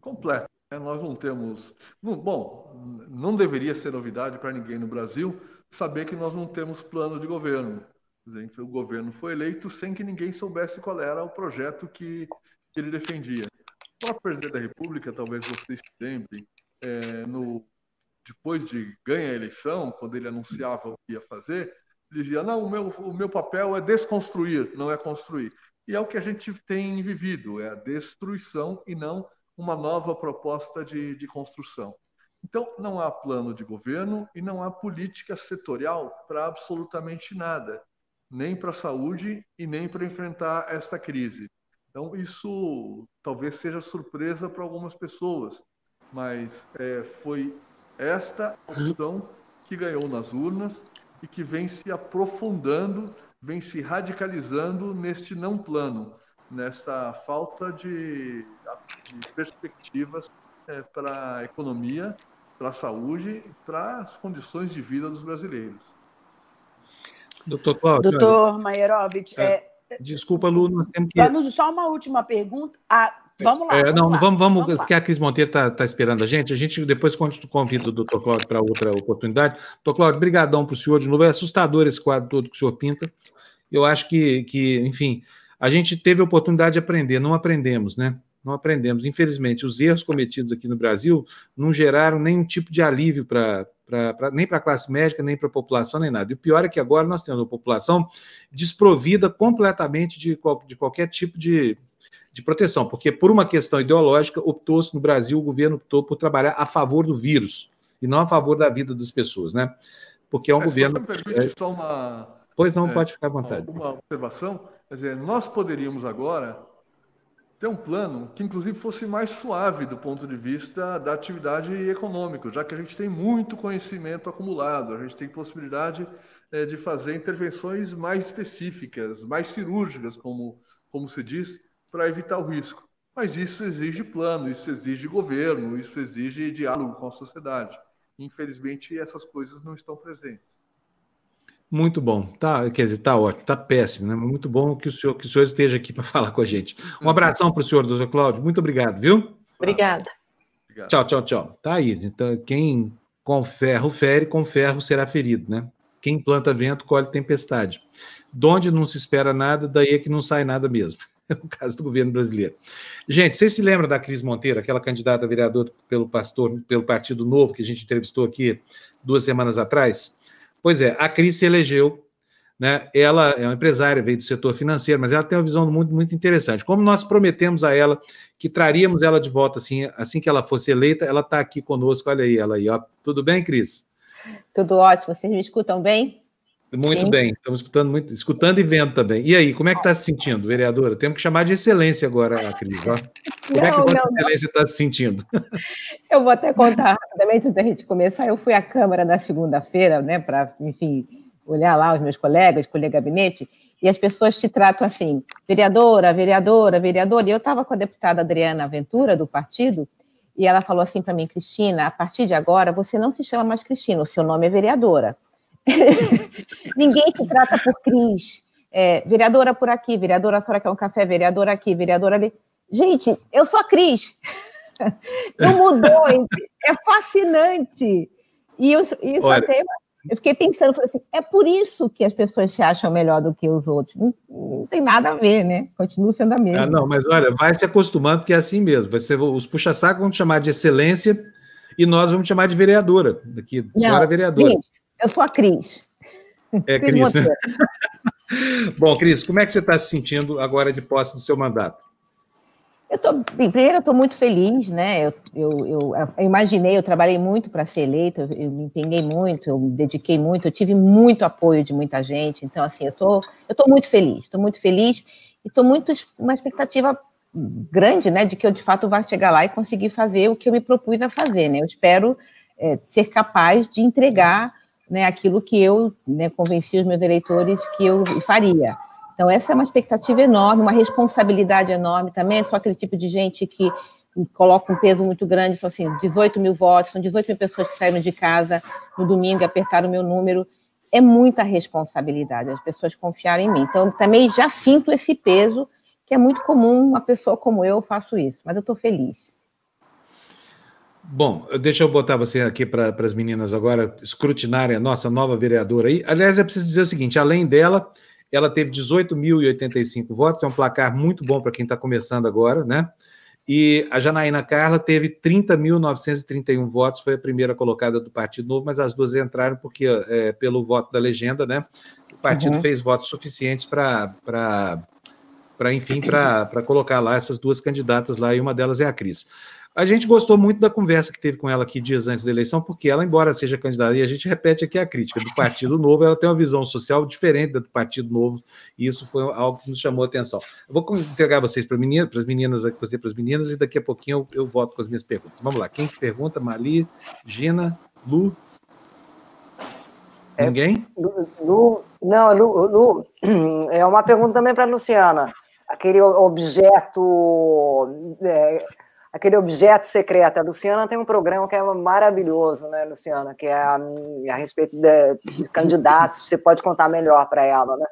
Completo. É, nós não temos. Bom, não deveria ser novidade para ninguém no Brasil saber que nós não temos plano de governo. O governo foi eleito sem que ninguém soubesse qual era o projeto que, que ele defendia. O próprio presidente da República, talvez vocês se lembrem, é, no, depois de ganhar a eleição, quando ele anunciava o que ia fazer, ele dizia: Não, o meu, o meu papel é desconstruir, não é construir. E é o que a gente tem vivido: é a destruição e não uma nova proposta de, de construção. Então, não há plano de governo e não há política setorial para absolutamente nada, nem para a saúde e nem para enfrentar esta crise. Então, isso talvez seja surpresa para algumas pessoas, mas é, foi esta opção que ganhou nas urnas e que vem se aprofundando, vem se radicalizando neste não plano, nessa falta de de perspectivas é, para a economia, para a saúde, para as condições de vida dos brasileiros. Doutor Cláudio. Doutor Maierovitch, é, é, desculpa, Lu, nós temos que. Vamos só uma última pergunta. Ah, vamos lá. É, vamos não, lá, vamos, vamos, vamos porque a Cris Monteiro está tá esperando a gente. A gente depois convida o doutor Cláudio para outra oportunidade. Doutor Cláudio, brigadão para o senhor de novo. É assustador esse quadro todo que o senhor pinta. Eu acho que, que enfim, a gente teve a oportunidade de aprender, não aprendemos, né? Não aprendemos. Infelizmente, os erros cometidos aqui no Brasil não geraram nenhum tipo de alívio para nem para a classe médica, nem para a população, nem nada. E o pior é que agora nós temos uma população desprovida completamente de, de qualquer tipo de, de proteção, porque por uma questão ideológica, optou-se no Brasil, o governo optou por trabalhar a favor do vírus e não a favor da vida das pessoas, né? Porque é um Mas governo. Você permite é... só uma. Pois não, é, pode ficar à vontade. Uma observação. Quer dizer, nós poderíamos agora ter um plano que, inclusive, fosse mais suave do ponto de vista da atividade econômica, já que a gente tem muito conhecimento acumulado, a gente tem possibilidade é, de fazer intervenções mais específicas, mais cirúrgicas, como, como se diz, para evitar o risco. Mas isso exige plano, isso exige governo, isso exige diálogo com a sociedade. Infelizmente, essas coisas não estão presentes. Muito bom. Tá, quer dizer, tá ótimo, tá péssimo, né? Muito bom que o senhor, que o senhor esteja aqui para falar com a gente. Um abração para o senhor, doutor Cláudio. Muito obrigado, viu? Obrigada. Tchau, tchau, tchau. Tá aí. Então, quem com ferro fere, com ferro será ferido, né? Quem planta vento, colhe tempestade. Donde não se espera nada, daí é que não sai nada mesmo. É o caso do governo brasileiro. Gente, vocês se lembram da Cris Monteiro, aquela candidata a vereador pelo pastor, pelo Partido Novo, que a gente entrevistou aqui duas semanas atrás? Pois é, a Cris se elegeu, né? Ela é uma empresária, veio do setor financeiro, mas ela tem uma visão muito, muito interessante. Como nós prometemos a ela que traríamos ela de volta assim, assim que ela fosse eleita, ela está aqui conosco. Olha aí, ela aí, ó. Tudo bem, Cris? Tudo ótimo. Vocês me escutam bem? Muito Sim. bem, estamos escutando muito, escutando e vendo também. E aí, como é que está se sentindo, vereadora? Temos que chamar de excelência agora a Cris. Ó. Como não, é que a não, excelência está se sentindo? Eu vou até contar rapidamente antes da gente começar. Eu fui à Câmara na segunda-feira, né, para, enfim, olhar lá os meus colegas, escolher gabinete, e as pessoas te tratam assim, vereadora, vereadora, vereadora. E eu estava com a deputada Adriana Ventura, do partido, e ela falou assim para mim, Cristina, a partir de agora você não se chama mais Cristina, o seu nome é vereadora. Ninguém te trata por Cris. É, vereadora por aqui, vereadora a senhora quer um café, vereadora aqui, vereadora ali. Gente, eu sou a Cris. Não mudou. é fascinante. E isso, isso até eu fiquei pensando, assim, é por isso que as pessoas se acham melhor do que os outros. Não, não tem nada a ver, né? Continua sendo a mesma. Ah, não, mas olha, vai se acostumando, porque é assim mesmo. Vai ser, os puxa-saco vão te chamar de excelência e nós vamos te chamar de vereadora. Daqui, senhora vereadora. Gente, eu sou a Cris. É, Cris. Né? Bom, Cris, como é que você está se sentindo agora de posse do seu mandato? Eu tô, primeiro, eu estou muito feliz, né? Eu, eu, eu, eu, imaginei, eu trabalhei muito para ser eleita, eu, me empenhei muito, eu me dediquei muito, eu tive muito apoio de muita gente. Então, assim, eu tô, eu tô muito feliz, estou muito feliz e estou muito uma expectativa grande, né, de que eu de fato vá chegar lá e conseguir fazer o que eu me propus a fazer, né? Eu espero é, ser capaz de entregar né, aquilo que eu né, convenci os meus eleitores que eu faria. Então, essa é uma expectativa enorme, uma responsabilidade enorme também. É só aquele tipo de gente que coloca um peso muito grande, são assim, 18 mil votos, são 18 mil pessoas que saíram de casa no domingo e apertaram o meu número. É muita responsabilidade, as pessoas confiaram em mim. Então, também já sinto esse peso, que é muito comum, uma pessoa como eu faço isso, mas eu estou feliz. Bom, deixa eu botar você aqui para as meninas agora escrutinarem a nossa nova vereadora aí. Aliás, é preciso dizer o seguinte: além dela, ela teve 18.085 votos, é um placar muito bom para quem está começando agora, né? E a Janaína Carla teve 30.931 votos, foi a primeira colocada do Partido Novo, mas as duas entraram porque, é, pelo voto da legenda, né? O partido uhum. fez votos suficientes para, enfim, para colocar lá essas duas candidatas lá, e uma delas é a Cris. A gente gostou muito da conversa que teve com ela aqui dias antes da eleição, porque ela, embora seja candidata, e a gente repete aqui a crítica do Partido Novo, ela tem uma visão social diferente da do Partido Novo, e isso foi algo que nos chamou a atenção. Eu vou entregar vocês para meninas, para as meninas, você para as meninas, e daqui a pouquinho eu, eu volto com as minhas perguntas. Vamos lá, quem que pergunta? Mali, Gina, Lu? É, Ninguém? Lu, não, Lu, Lu, é uma pergunta também para a Luciana. Aquele objeto. É, aquele objeto secreto. A Luciana tem um programa que é maravilhoso, né, Luciana? Que é a, a respeito de, candidatos. Você pode contar melhor para ela, né?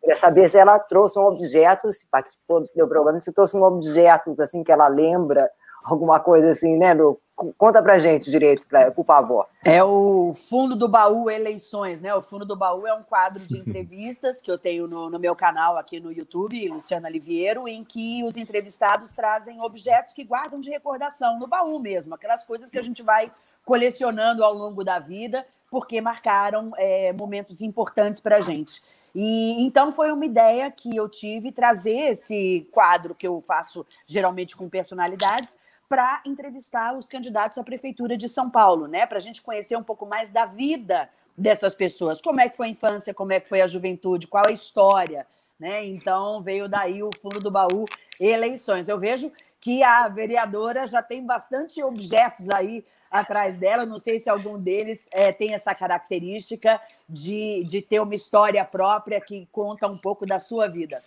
Queria saber se ela trouxe um objeto, se participou do programa, se trouxe um objeto assim que ela lembra, alguma coisa assim, né, Lu? Conta pra gente direito, pra, por favor. É o Fundo do Baú Eleições, né? O Fundo do Baú é um quadro de entrevistas que eu tenho no, no meu canal aqui no YouTube, Luciana Liviero, em que os entrevistados trazem objetos que guardam de recordação, no baú mesmo, aquelas coisas que a gente vai colecionando ao longo da vida, porque marcaram é, momentos importantes para a gente. E então foi uma ideia que eu tive trazer esse quadro que eu faço geralmente com personalidades para entrevistar os candidatos à prefeitura de São Paulo, né? Para a gente conhecer um pouco mais da vida dessas pessoas, como é que foi a infância, como é que foi a juventude, qual a história, né? Então veio daí o fundo do baú eleições. Eu vejo que a vereadora já tem bastante objetos aí atrás dela. Não sei se algum deles é, tem essa característica de, de ter uma história própria que conta um pouco da sua vida.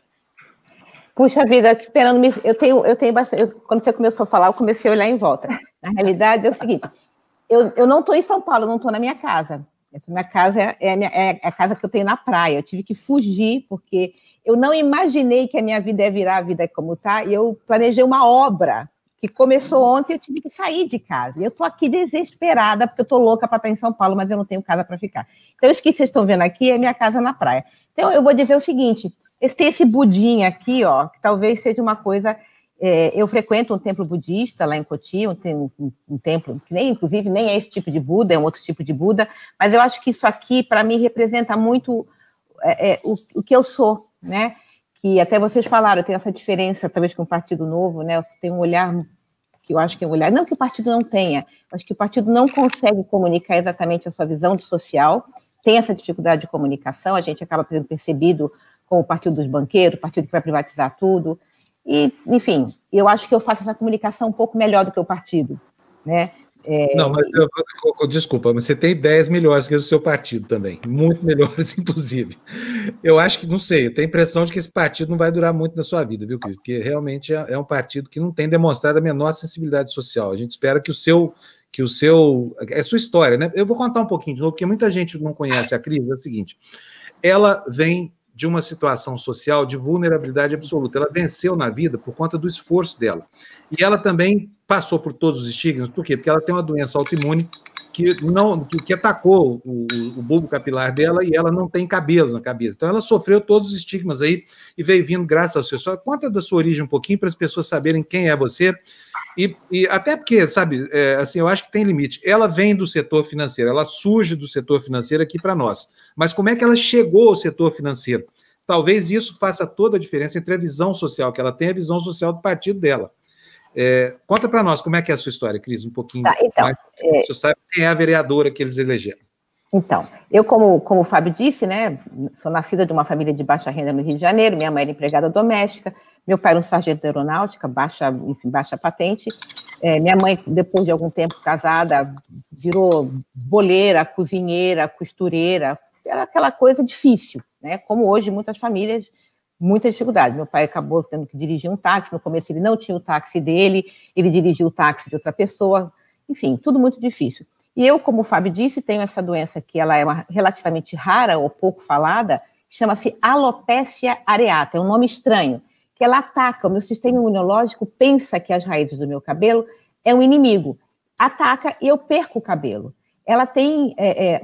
Puxa vida, pena, me... eu tenho, eu tenho bastante. Eu, quando você começou a falar, eu comecei a olhar em volta. Na realidade, é o seguinte: eu, eu não estou em São Paulo, eu não estou na minha casa. Essa minha casa é, é, a minha, é a casa que eu tenho na praia. Eu tive que fugir, porque eu não imaginei que a minha vida ia virar a vida como está, e eu planejei uma obra que começou ontem, eu tive que sair de casa. Eu estou aqui desesperada, porque eu estou louca para estar em São Paulo, mas eu não tenho casa para ficar. Então, isso que vocês estão vendo aqui é minha casa na praia. Então, eu vou dizer o seguinte: esse, tem esse budinho aqui, ó, que talvez seja uma coisa. É, eu frequento um templo budista lá em Cotia, um, um, um, templo que nem, inclusive, nem é esse tipo de Buda, é um outro tipo de Buda, mas eu acho que isso aqui, para mim, representa muito é, é, o, o que eu sou, né? Que até vocês falaram, eu tenho essa diferença, talvez, com o Partido Novo, né? Eu tenho um olhar que eu acho que é um olhar, não que o partido não tenha, acho que o partido não consegue comunicar exatamente a sua visão social, tem essa dificuldade de comunicação, a gente acaba sendo percebido com o Partido dos Banqueiros, o partido que vai privatizar tudo. E, enfim, eu acho que eu faço essa comunicação um pouco melhor do que o partido, né? É... Não, mas eu, desculpa, mas você tem ideias melhores que o seu partido também, muito melhores, inclusive. Eu acho que, não sei, eu tenho a impressão de que esse partido não vai durar muito na sua vida, viu, Cris? Porque realmente é, é um partido que não tem demonstrado a menor sensibilidade social. A gente espera que o seu, que o seu, é sua história, né? Eu vou contar um pouquinho de novo, porque muita gente não conhece a Cris, é o seguinte, ela vem de uma situação social de vulnerabilidade absoluta. Ela venceu na vida por conta do esforço dela. E ela também passou por todos os estigmas, por quê? Porque ela tem uma doença autoimune que não que, que atacou o, o, bulbo capilar dela e ela não tem cabelo na cabeça. Então ela sofreu todos os estigmas aí e veio vindo graças ao seu. Só conta da sua origem um pouquinho para as pessoas saberem quem é você. E, e até porque, sabe, é, assim, eu acho que tem limite. Ela vem do setor financeiro, ela surge do setor financeiro aqui para nós. Mas como é que ela chegou ao setor financeiro? Talvez isso faça toda a diferença entre a visão social que ela tem e a visão social do partido dela. É, conta para nós como é que é a sua história, Cris, um pouquinho tá, então, mais. É... Você sabe quem é a vereadora que eles elegeram. Então, eu, como, como o Fábio disse, né, sou nascida de uma família de baixa renda no Rio de Janeiro, minha mãe era empregada doméstica, meu pai era um sargento de aeronáutica, baixa, enfim, baixa patente, é, minha mãe, depois de algum tempo casada, virou boleira, cozinheira, costureira, era aquela coisa difícil, né, como hoje muitas famílias muita dificuldade. Meu pai acabou tendo que dirigir um táxi. No começo ele não tinha o táxi dele, ele dirigiu o táxi de outra pessoa. Enfim, tudo muito difícil. E eu, como o Fábio disse, tenho essa doença que ela é uma, relativamente rara ou pouco falada, chama-se alopecia areata, é um nome estranho, que ela ataca, o meu sistema imunológico pensa que as raízes do meu cabelo é um inimigo, ataca e eu perco o cabelo ela tem é, é,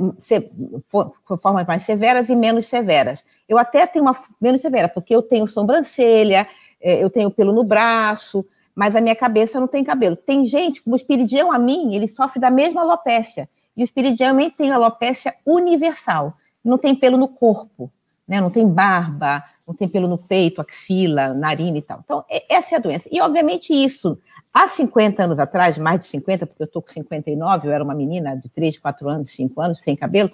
formas mais severas e menos severas. Eu até tenho uma menos severa, porque eu tenho sobrancelha, é, eu tenho pelo no braço, mas a minha cabeça não tem cabelo. Tem gente, como o espiridião a mim, ele sofre da mesma alopécia. E o espiridião também tem alopécia universal. Não tem pelo no corpo, né? não tem barba, não tem pelo no peito, axila, narina e tal. Então, essa é a doença. E, obviamente, isso Há 50 anos atrás, mais de 50, porque eu estou com 59, eu era uma menina de 3, 4 anos, 5 anos, sem cabelo,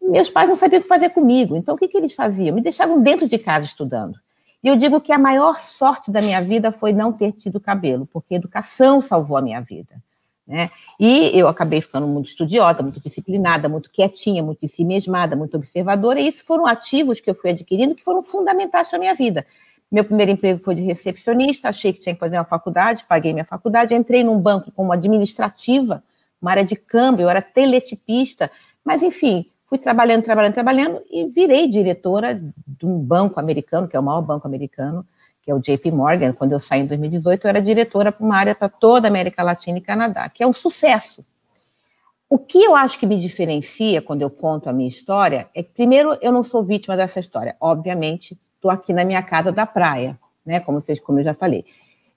meus pais não sabiam o que fazer comigo. Então, o que, que eles faziam? Me deixavam dentro de casa estudando. E eu digo que a maior sorte da minha vida foi não ter tido cabelo, porque a educação salvou a minha vida. Né? E eu acabei ficando muito estudiosa, muito disciplinada, muito quietinha, muito ensimesmada, muito observadora, e isso foram ativos que eu fui adquirindo que foram fundamentais para a minha vida. Meu primeiro emprego foi de recepcionista, achei que tinha que fazer uma faculdade, paguei minha faculdade, entrei num banco como administrativa, uma área de câmbio, eu era teletipista, mas enfim, fui trabalhando, trabalhando, trabalhando e virei diretora de um banco americano, que é o maior banco americano, que é o JP Morgan. Quando eu saí em 2018, eu era diretora para uma área para toda a América Latina e Canadá, que é um sucesso. O que eu acho que me diferencia quando eu conto a minha história é que, primeiro, eu não sou vítima dessa história. Obviamente, estou aqui na minha casa da praia, né? Como, vocês, como eu já falei.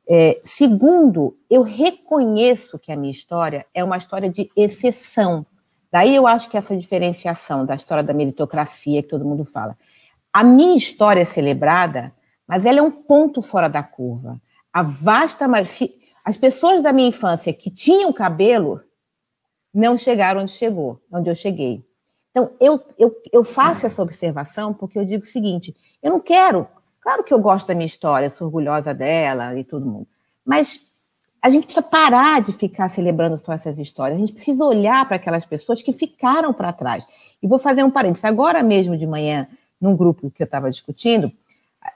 É, segundo, eu reconheço que a minha história é uma história de exceção. Daí eu acho que essa diferenciação da história da meritocracia que todo mundo fala. A minha história é celebrada, mas ela é um ponto fora da curva. A vasta maioria. As pessoas da minha infância que tinham cabelo não chegaram onde chegou, onde eu cheguei. Então, eu, eu, eu faço essa observação porque eu digo o seguinte: eu não quero Claro que eu gosto da minha história, sou orgulhosa dela e todo mundo. Mas a gente precisa parar de ficar celebrando só essas histórias. A gente precisa olhar para aquelas pessoas que ficaram para trás. E vou fazer um parênteses. Agora mesmo de manhã, num grupo que eu estava discutindo,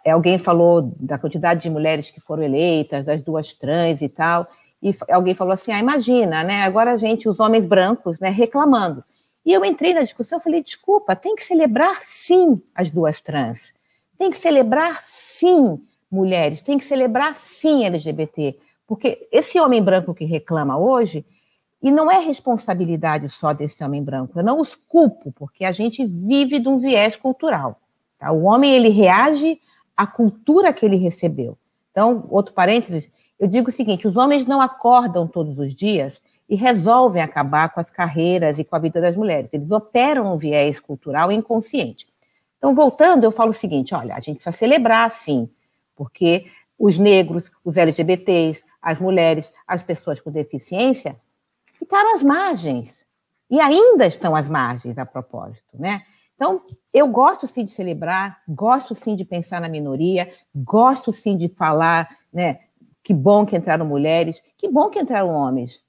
é, alguém falou da quantidade de mulheres que foram eleitas, das duas trans e tal. E alguém falou assim: ah, imagina, né? Agora a gente, os homens brancos, né, reclamando. E eu entrei na discussão, falei: desculpa, tem que celebrar sim as duas trans. Tem que celebrar sim mulheres, tem que celebrar sim LGBT, porque esse homem branco que reclama hoje, e não é responsabilidade só desse homem branco, eu não os culpo, porque a gente vive de um viés cultural. Tá? O homem ele reage à cultura que ele recebeu. Então, outro parênteses, eu digo o seguinte: os homens não acordam todos os dias e resolvem acabar com as carreiras e com a vida das mulheres. Eles operam um viés cultural inconsciente. Então, voltando, eu falo o seguinte: olha, a gente precisa celebrar, sim, porque os negros, os LGBTs, as mulheres, as pessoas com deficiência ficaram às margens e ainda estão às margens a propósito, né? Então, eu gosto sim de celebrar, gosto sim de pensar na minoria, gosto sim de falar, né? Que bom que entraram mulheres, que bom que entraram homens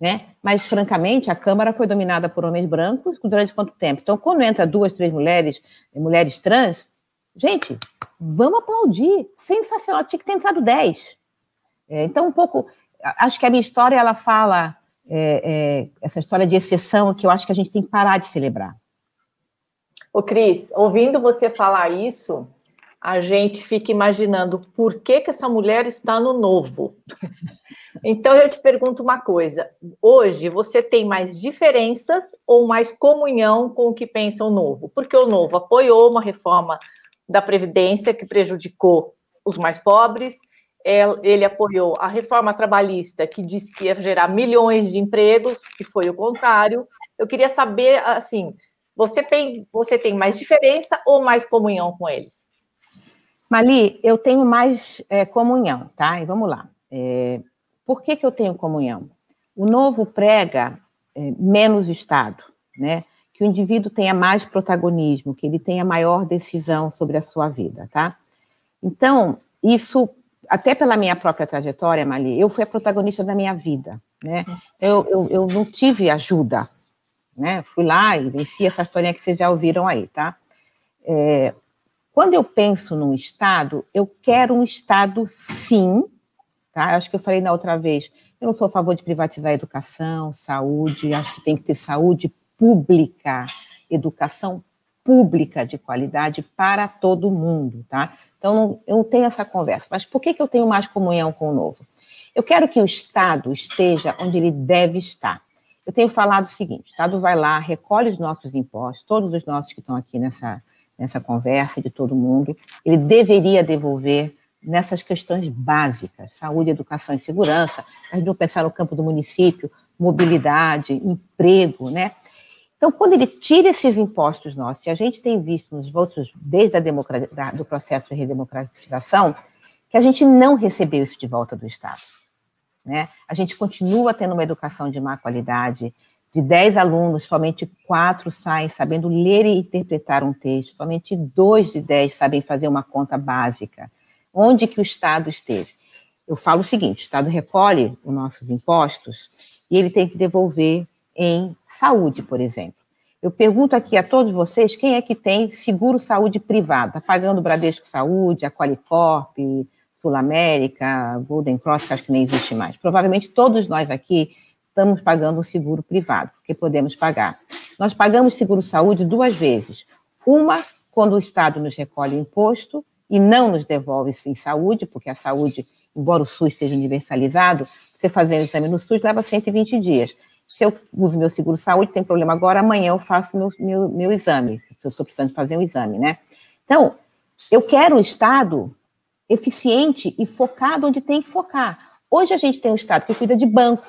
né? Mas, francamente, a Câmara foi dominada por homens brancos durante quanto tempo? Então, quando entra duas, três mulheres, mulheres trans, gente, vamos aplaudir. Sensacional, tinha que ter entrado dez. É, então, um pouco, acho que a minha história, ela fala é, é, essa história de exceção que eu acho que a gente tem que parar de celebrar. Ô, Cris, ouvindo você falar isso, a gente fica imaginando por que, que essa mulher está no novo. Então eu te pergunto uma coisa: hoje você tem mais diferenças ou mais comunhão com o que pensa o novo? Porque o novo apoiou uma reforma da Previdência que prejudicou os mais pobres, ele apoiou a reforma trabalhista que disse que ia gerar milhões de empregos, que foi o contrário. Eu queria saber, assim, você tem, você tem mais diferença ou mais comunhão com eles? Mali, eu tenho mais é, comunhão, tá? E vamos lá. É, por que, que eu tenho comunhão? O novo prega é, menos Estado, né? que o indivíduo tenha mais protagonismo, que ele tenha maior decisão sobre a sua vida, tá? Então, isso, até pela minha própria trajetória, Mali, eu fui a protagonista da minha vida, né? Eu, eu, eu não tive ajuda, né? Fui lá e venci essa historinha que vocês já ouviram aí, tá? É, quando eu penso num Estado, eu quero um Estado, sim, Tá? Acho que eu falei na outra vez, eu não sou a favor de privatizar a educação, saúde, acho que tem que ter saúde pública, educação pública de qualidade para todo mundo, tá? Então, eu não tenho essa conversa. Mas por que, que eu tenho mais comunhão com o novo? Eu quero que o Estado esteja onde ele deve estar. Eu tenho falado o seguinte: o Estado vai lá, recolhe os nossos impostos, todos os nossos que estão aqui nessa, nessa conversa de todo mundo, ele deveria devolver nessas questões básicas, saúde, educação e segurança, a gente não pensar no campo do município, mobilidade, emprego, né? Então, quando ele tira esses impostos nossos, e a gente tem visto nos votos, desde a da, do processo de redemocratização, que a gente não recebeu isso de volta do Estado. Né? A gente continua tendo uma educação de má qualidade, de 10 alunos, somente quatro saem sabendo ler e interpretar um texto, somente dois de 10 sabem fazer uma conta básica onde que o Estado esteve. Eu falo o seguinte: o Estado recolhe os nossos impostos e ele tem que devolver em saúde, por exemplo. Eu pergunto aqui a todos vocês quem é que tem seguro saúde privado? Está pagando Bradesco Saúde, a Qualicorp, Sul América, Golden Cross, que acho que nem existe mais. Provavelmente todos nós aqui estamos pagando um seguro privado, porque podemos pagar. Nós pagamos seguro saúde duas vezes. Uma, quando o Estado nos recolhe o imposto, e não nos devolve em saúde, porque a saúde, embora o SUS esteja universalizado, você fazer um exame no SUS leva 120 dias. Se eu uso meu seguro saúde, sem problema agora, amanhã eu faço meu, meu, meu exame, se eu estou precisando fazer um exame, né? Então, eu quero um Estado eficiente e focado onde tem que focar. Hoje a gente tem um Estado que cuida de banco,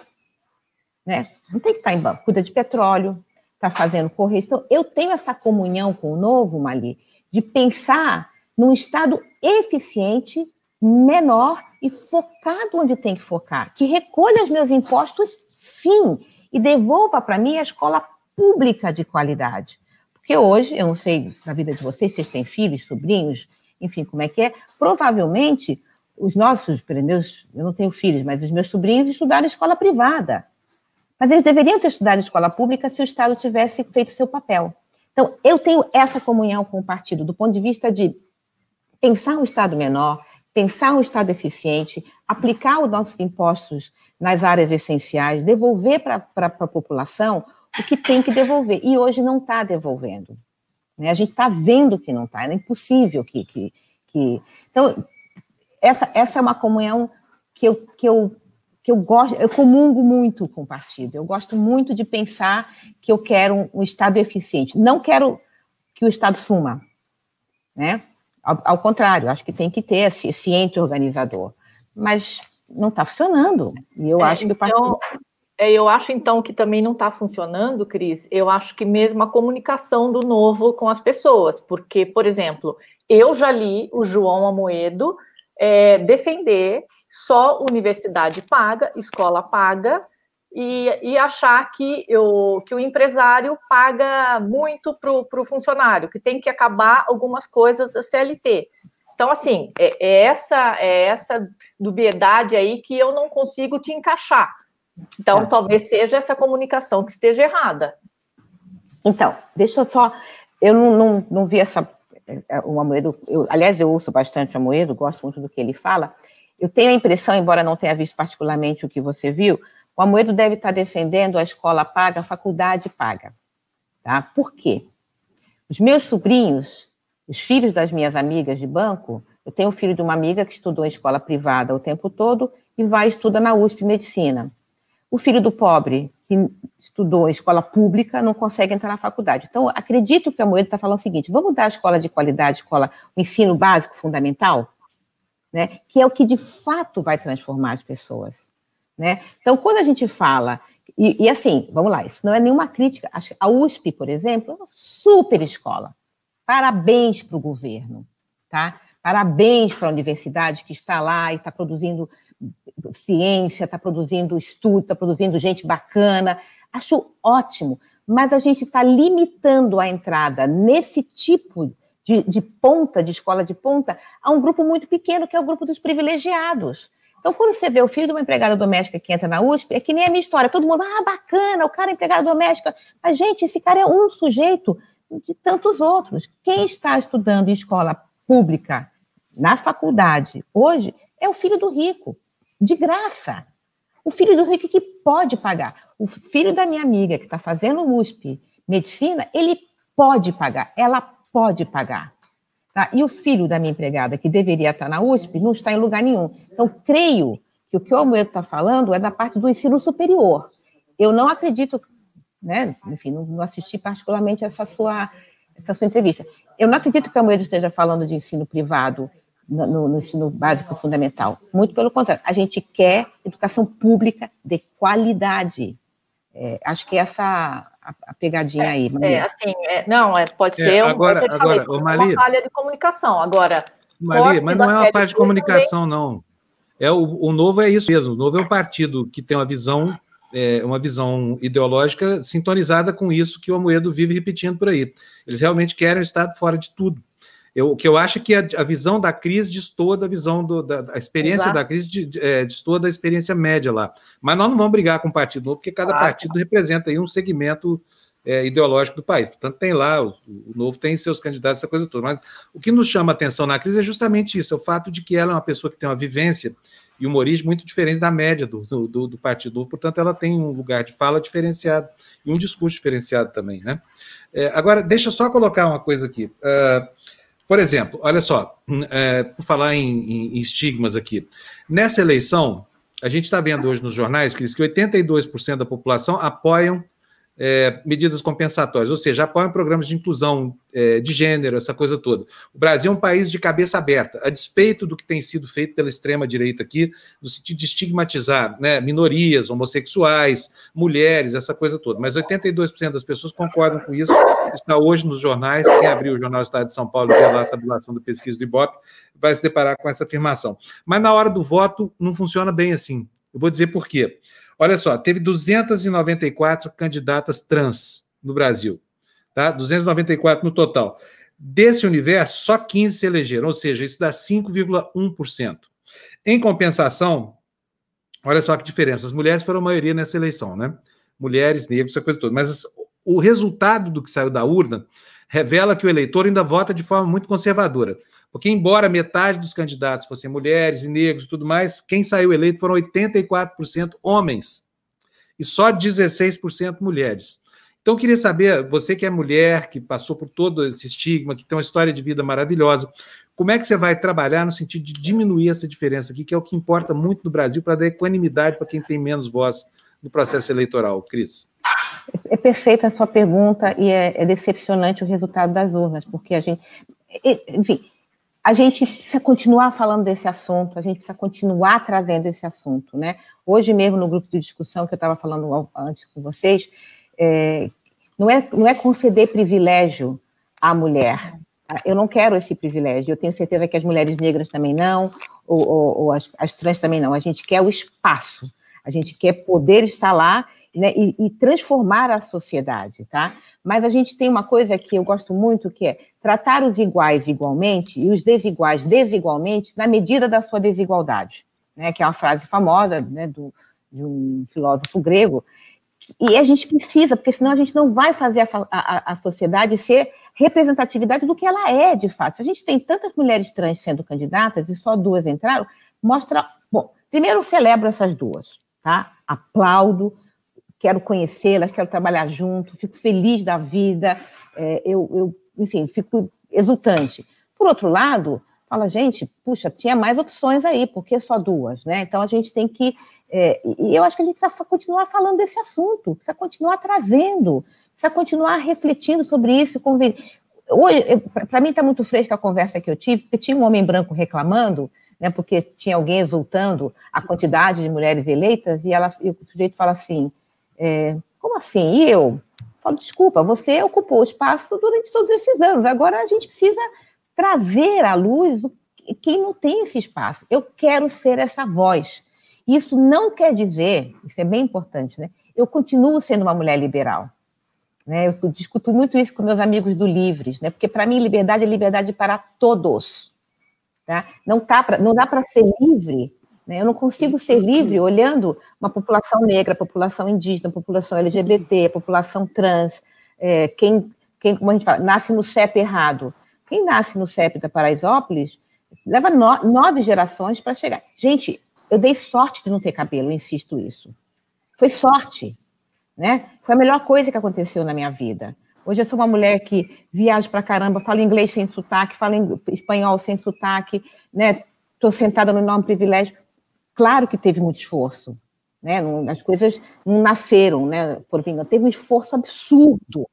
né? Não tem que estar em banco, cuida de petróleo, está fazendo correção. Então, eu tenho essa comunhão com o novo, Mali, de pensar num Estado eficiente, menor e focado onde tem que focar, que recolha os meus impostos, sim, e devolva para mim a escola pública de qualidade. Porque hoje, eu não sei da vida de vocês, vocês têm filhos, sobrinhos, enfim, como é que é, provavelmente os nossos, meus, eu não tenho filhos, mas os meus sobrinhos estudaram escola privada. Mas eles deveriam ter estudado escola pública se o Estado tivesse feito seu papel. Então, eu tenho essa comunhão com o partido, do ponto de vista de pensar um Estado menor, pensar um Estado eficiente, aplicar os nossos impostos nas áreas essenciais, devolver para a população o que tem que devolver. E hoje não está devolvendo. Né? A gente está vendo que não está, é impossível que, que, que. Então, essa, essa é uma comunhão que eu, que eu que eu gosto, eu comungo muito com o partido. Eu gosto muito de pensar que eu quero um, um Estado eficiente. Não quero que o Estado suma, né? Ao, ao contrário, acho que tem que ter esse, esse ente organizador. Mas não está funcionando. E eu é, acho que o partido. Então, é, eu acho então que também não está funcionando, Cris. Eu acho que mesmo a comunicação do novo com as pessoas, porque, por exemplo, eu já li o João Amoedo é, defender só universidade paga, escola paga, e, e achar que, eu, que o empresário paga muito para o funcionário, que tem que acabar algumas coisas da CLT. Então, assim, é, é, essa é essa dubiedade aí que eu não consigo te encaixar. Então, é. talvez seja essa comunicação que esteja errada. Então, deixa eu só. Eu não, não, não vi essa. É, o Amoedo, eu, aliás, eu ouço bastante o Amoedo, gosto muito do que ele fala, eu tenho a impressão, embora não tenha visto particularmente o que você viu, o Amoedo deve estar defendendo a escola paga, a faculdade paga. Tá? Por quê? Os meus sobrinhos, os filhos das minhas amigas de banco, eu tenho um filho de uma amiga que estudou em escola privada o tempo todo e vai estudar na USP Medicina. O filho do pobre, que estudou em escola pública, não consegue entrar na faculdade. Então, acredito que a Moedo está falando o seguinte: vamos dar a escola de qualidade, escola, o ensino básico fundamental? né? Que é o que de fato vai transformar as pessoas, né? Então, quando a gente fala e, e, assim, vamos lá, isso não é nenhuma crítica. A USP, por exemplo, é uma super escola. Parabéns para o governo, tá? Parabéns para a universidade que está lá e está produzindo ciência, está produzindo estudo, está produzindo gente bacana. Acho ótimo, mas a gente está limitando a entrada nesse tipo de, de ponta, de escola de ponta, a um grupo muito pequeno, que é o grupo dos privilegiados. Então, quando você vê o filho de uma empregada doméstica que entra na USP, é que nem a minha história. Todo mundo, ah, bacana, o cara é empregada doméstica. Mas, gente, esse cara é um sujeito de tantos outros. Quem está estudando em escola pública, na faculdade, hoje, é o filho do rico, de graça. O filho do rico que pode pagar. O filho da minha amiga que está fazendo USP, medicina, ele pode pagar. Ela pode pagar. Tá? E o filho da minha empregada, que deveria estar na USP, não está em lugar nenhum. Então, creio que o que o Almoedo está falando é da parte do ensino superior. Eu não acredito, né? enfim, não, não assisti particularmente essa sua, essa sua entrevista. Eu não acredito que o Almoedo esteja falando de ensino privado no, no, ensino básico fundamental. Muito pelo contrário, a gente quer educação pública de qualidade. É, acho que essa a, a pegadinha é, aí. Maria. É, assim, é, não, é, pode é, ser agora, um, agora, falei, uma falha de comunicação. Agora, Maria, mas não é uma parte de comunicação, também... não. É o, o novo é isso mesmo. O novo é um partido que tem uma visão, é, uma visão ideológica sintonizada com isso que o Amoedo vive repetindo por aí. Eles realmente querem o Estado fora de tudo. Eu, o que eu acho é que a, a visão da crise destoa da visão do, da, da experiência Exato. da crise de, de, é, destoa da experiência média lá. Mas nós não vamos brigar com o partido novo, porque cada claro. partido representa aí um segmento é, ideológico do país. Portanto, tem lá, o, o, novo tem seus candidatos, essa coisa toda. Mas o que nos chama a atenção na crise é justamente isso: é o fato de que ela é uma pessoa que tem uma vivência e uma origem muito diferente da média do, do, do Partido Novo, portanto, ela tem um lugar de fala diferenciado e um discurso diferenciado também. Né? É, agora, deixa eu só colocar uma coisa aqui. Uh, Por exemplo, olha só, é, por falar em, em, em estigmas aqui, nessa eleição, a gente está vendo hoje nos jornais que diz que 82% da população apoiam é, medidas compensatórias, ou seja, apoiam programas de inclusão é, de gênero, essa coisa toda. O Brasil é um país de cabeça aberta, a despeito do que tem sido feito pela extrema-direita aqui, no sentido de estigmatizar né, minorias, homossexuais, mulheres, essa coisa toda. Mas 82% das pessoas concordam com isso, está hoje nos jornais, quem abriu o Jornal Estado de São Paulo e vê lá a tabulação do pesquisa do Ibope, vai se deparar com essa afirmação. Mas na hora do voto, não funciona bem assim. Eu vou dizer por quê. Olha só, teve 294 candidatas trans no Brasil, tá? 294 no total. Desse universo, só 15 se elegeram, ou seja, isso dá 5,1%. Em compensação, olha só que diferença, as mulheres foram a maioria nessa eleição, né? Mulheres, negros, essa coisa toda. Mas o resultado do que saiu da urna revela que o eleitor ainda vota de forma muito conservadora. Porque, embora metade dos candidatos fossem mulheres e negros e tudo mais, quem saiu eleito foram 84% homens e só 16% mulheres. Então, eu queria saber, você que é mulher, que passou por todo esse estigma, que tem uma história de vida maravilhosa, como é que você vai trabalhar no sentido de diminuir essa diferença aqui, que é o que importa muito no Brasil, para dar equanimidade para quem tem menos voz no processo eleitoral, Cris? É perfeita a sua pergunta e é, é decepcionante o resultado das urnas, porque a gente. Enfim, a gente precisa continuar falando desse assunto, a gente precisa continuar trazendo esse assunto, né? Hoje mesmo, no grupo de discussão que eu estava falando antes com vocês, é, não, é, não é conceder privilégio à mulher. Eu não quero esse privilégio, eu tenho certeza que as mulheres negras também não, ou, ou, ou as, as trans também não. A gente quer o espaço, a gente quer poder estar lá né, e, e, transformar a sociedade, tá? Mas a gente tem uma coisa que eu gosto muito, que é tratar os iguais igualmente e os desiguais desigualmente na medida da sua desigualdade, né? Que é uma frase famosa, né, do, de um filósofo grego. E a gente precisa, porque senão a gente não vai fazer a, a, a sociedade ser representatividade do que ela é, de fato. Se a gente tem tantas mulheres trans sendo candidatas e só duas entraram, mostra. Bom, primeiro eu celebro essas duas, tá? Aplaudo, quero conhecê-las, quero trabalhar junto, fico feliz da vida, é, eu, eu, enfim, fico exultante. Por outro lado, fala, gente, puxa, tinha mais opções aí, por que só duas, né? Então a gente tem que, é, e eu acho que a gente precisa continuar falando desse assunto, precisa continuar trazendo, precisa continuar refletindo sobre isso, Hoje, para mim está muito fresca a conversa que eu tive, porque tinha um homem branco reclamando, né, porque tinha alguém exultando a quantidade de mulheres eleitas, e, ela, e o sujeito fala assim, é, como assim? E eu? Falo, desculpa, você ocupou o espaço durante todos esses anos. Agora a gente precisa trazer à luz quem não tem esse espaço. Eu quero ser essa voz. Isso não quer dizer, isso é bem importante, né? Eu continuo sendo uma mulher liberal. Né? Eu discuto muito isso com meus amigos do Livres, né? Porque para mim liberdade é liberdade para todos. Tá? Não, tá pra, não dá para ser livre né? Eu não consigo ser livre olhando uma população negra, população indígena, população LGBT, população trans, é, quem, quem, como a gente fala, nasce no CEP errado. Quem nasce no CEP da Paraisópolis leva no, nove gerações para chegar. Gente, eu dei sorte de não ter cabelo, eu insisto isso. Foi sorte, né? Foi a melhor coisa que aconteceu na minha vida. Hoje eu sou uma mulher que viaja para caramba, falo inglês sem sotaque, falo espanhol sem sotaque, né? Estou sentada no enorme privilégio. Claro que teve muito esforço, né? as coisas não nasceram, né? Por vingança, teve um esforço absurdo.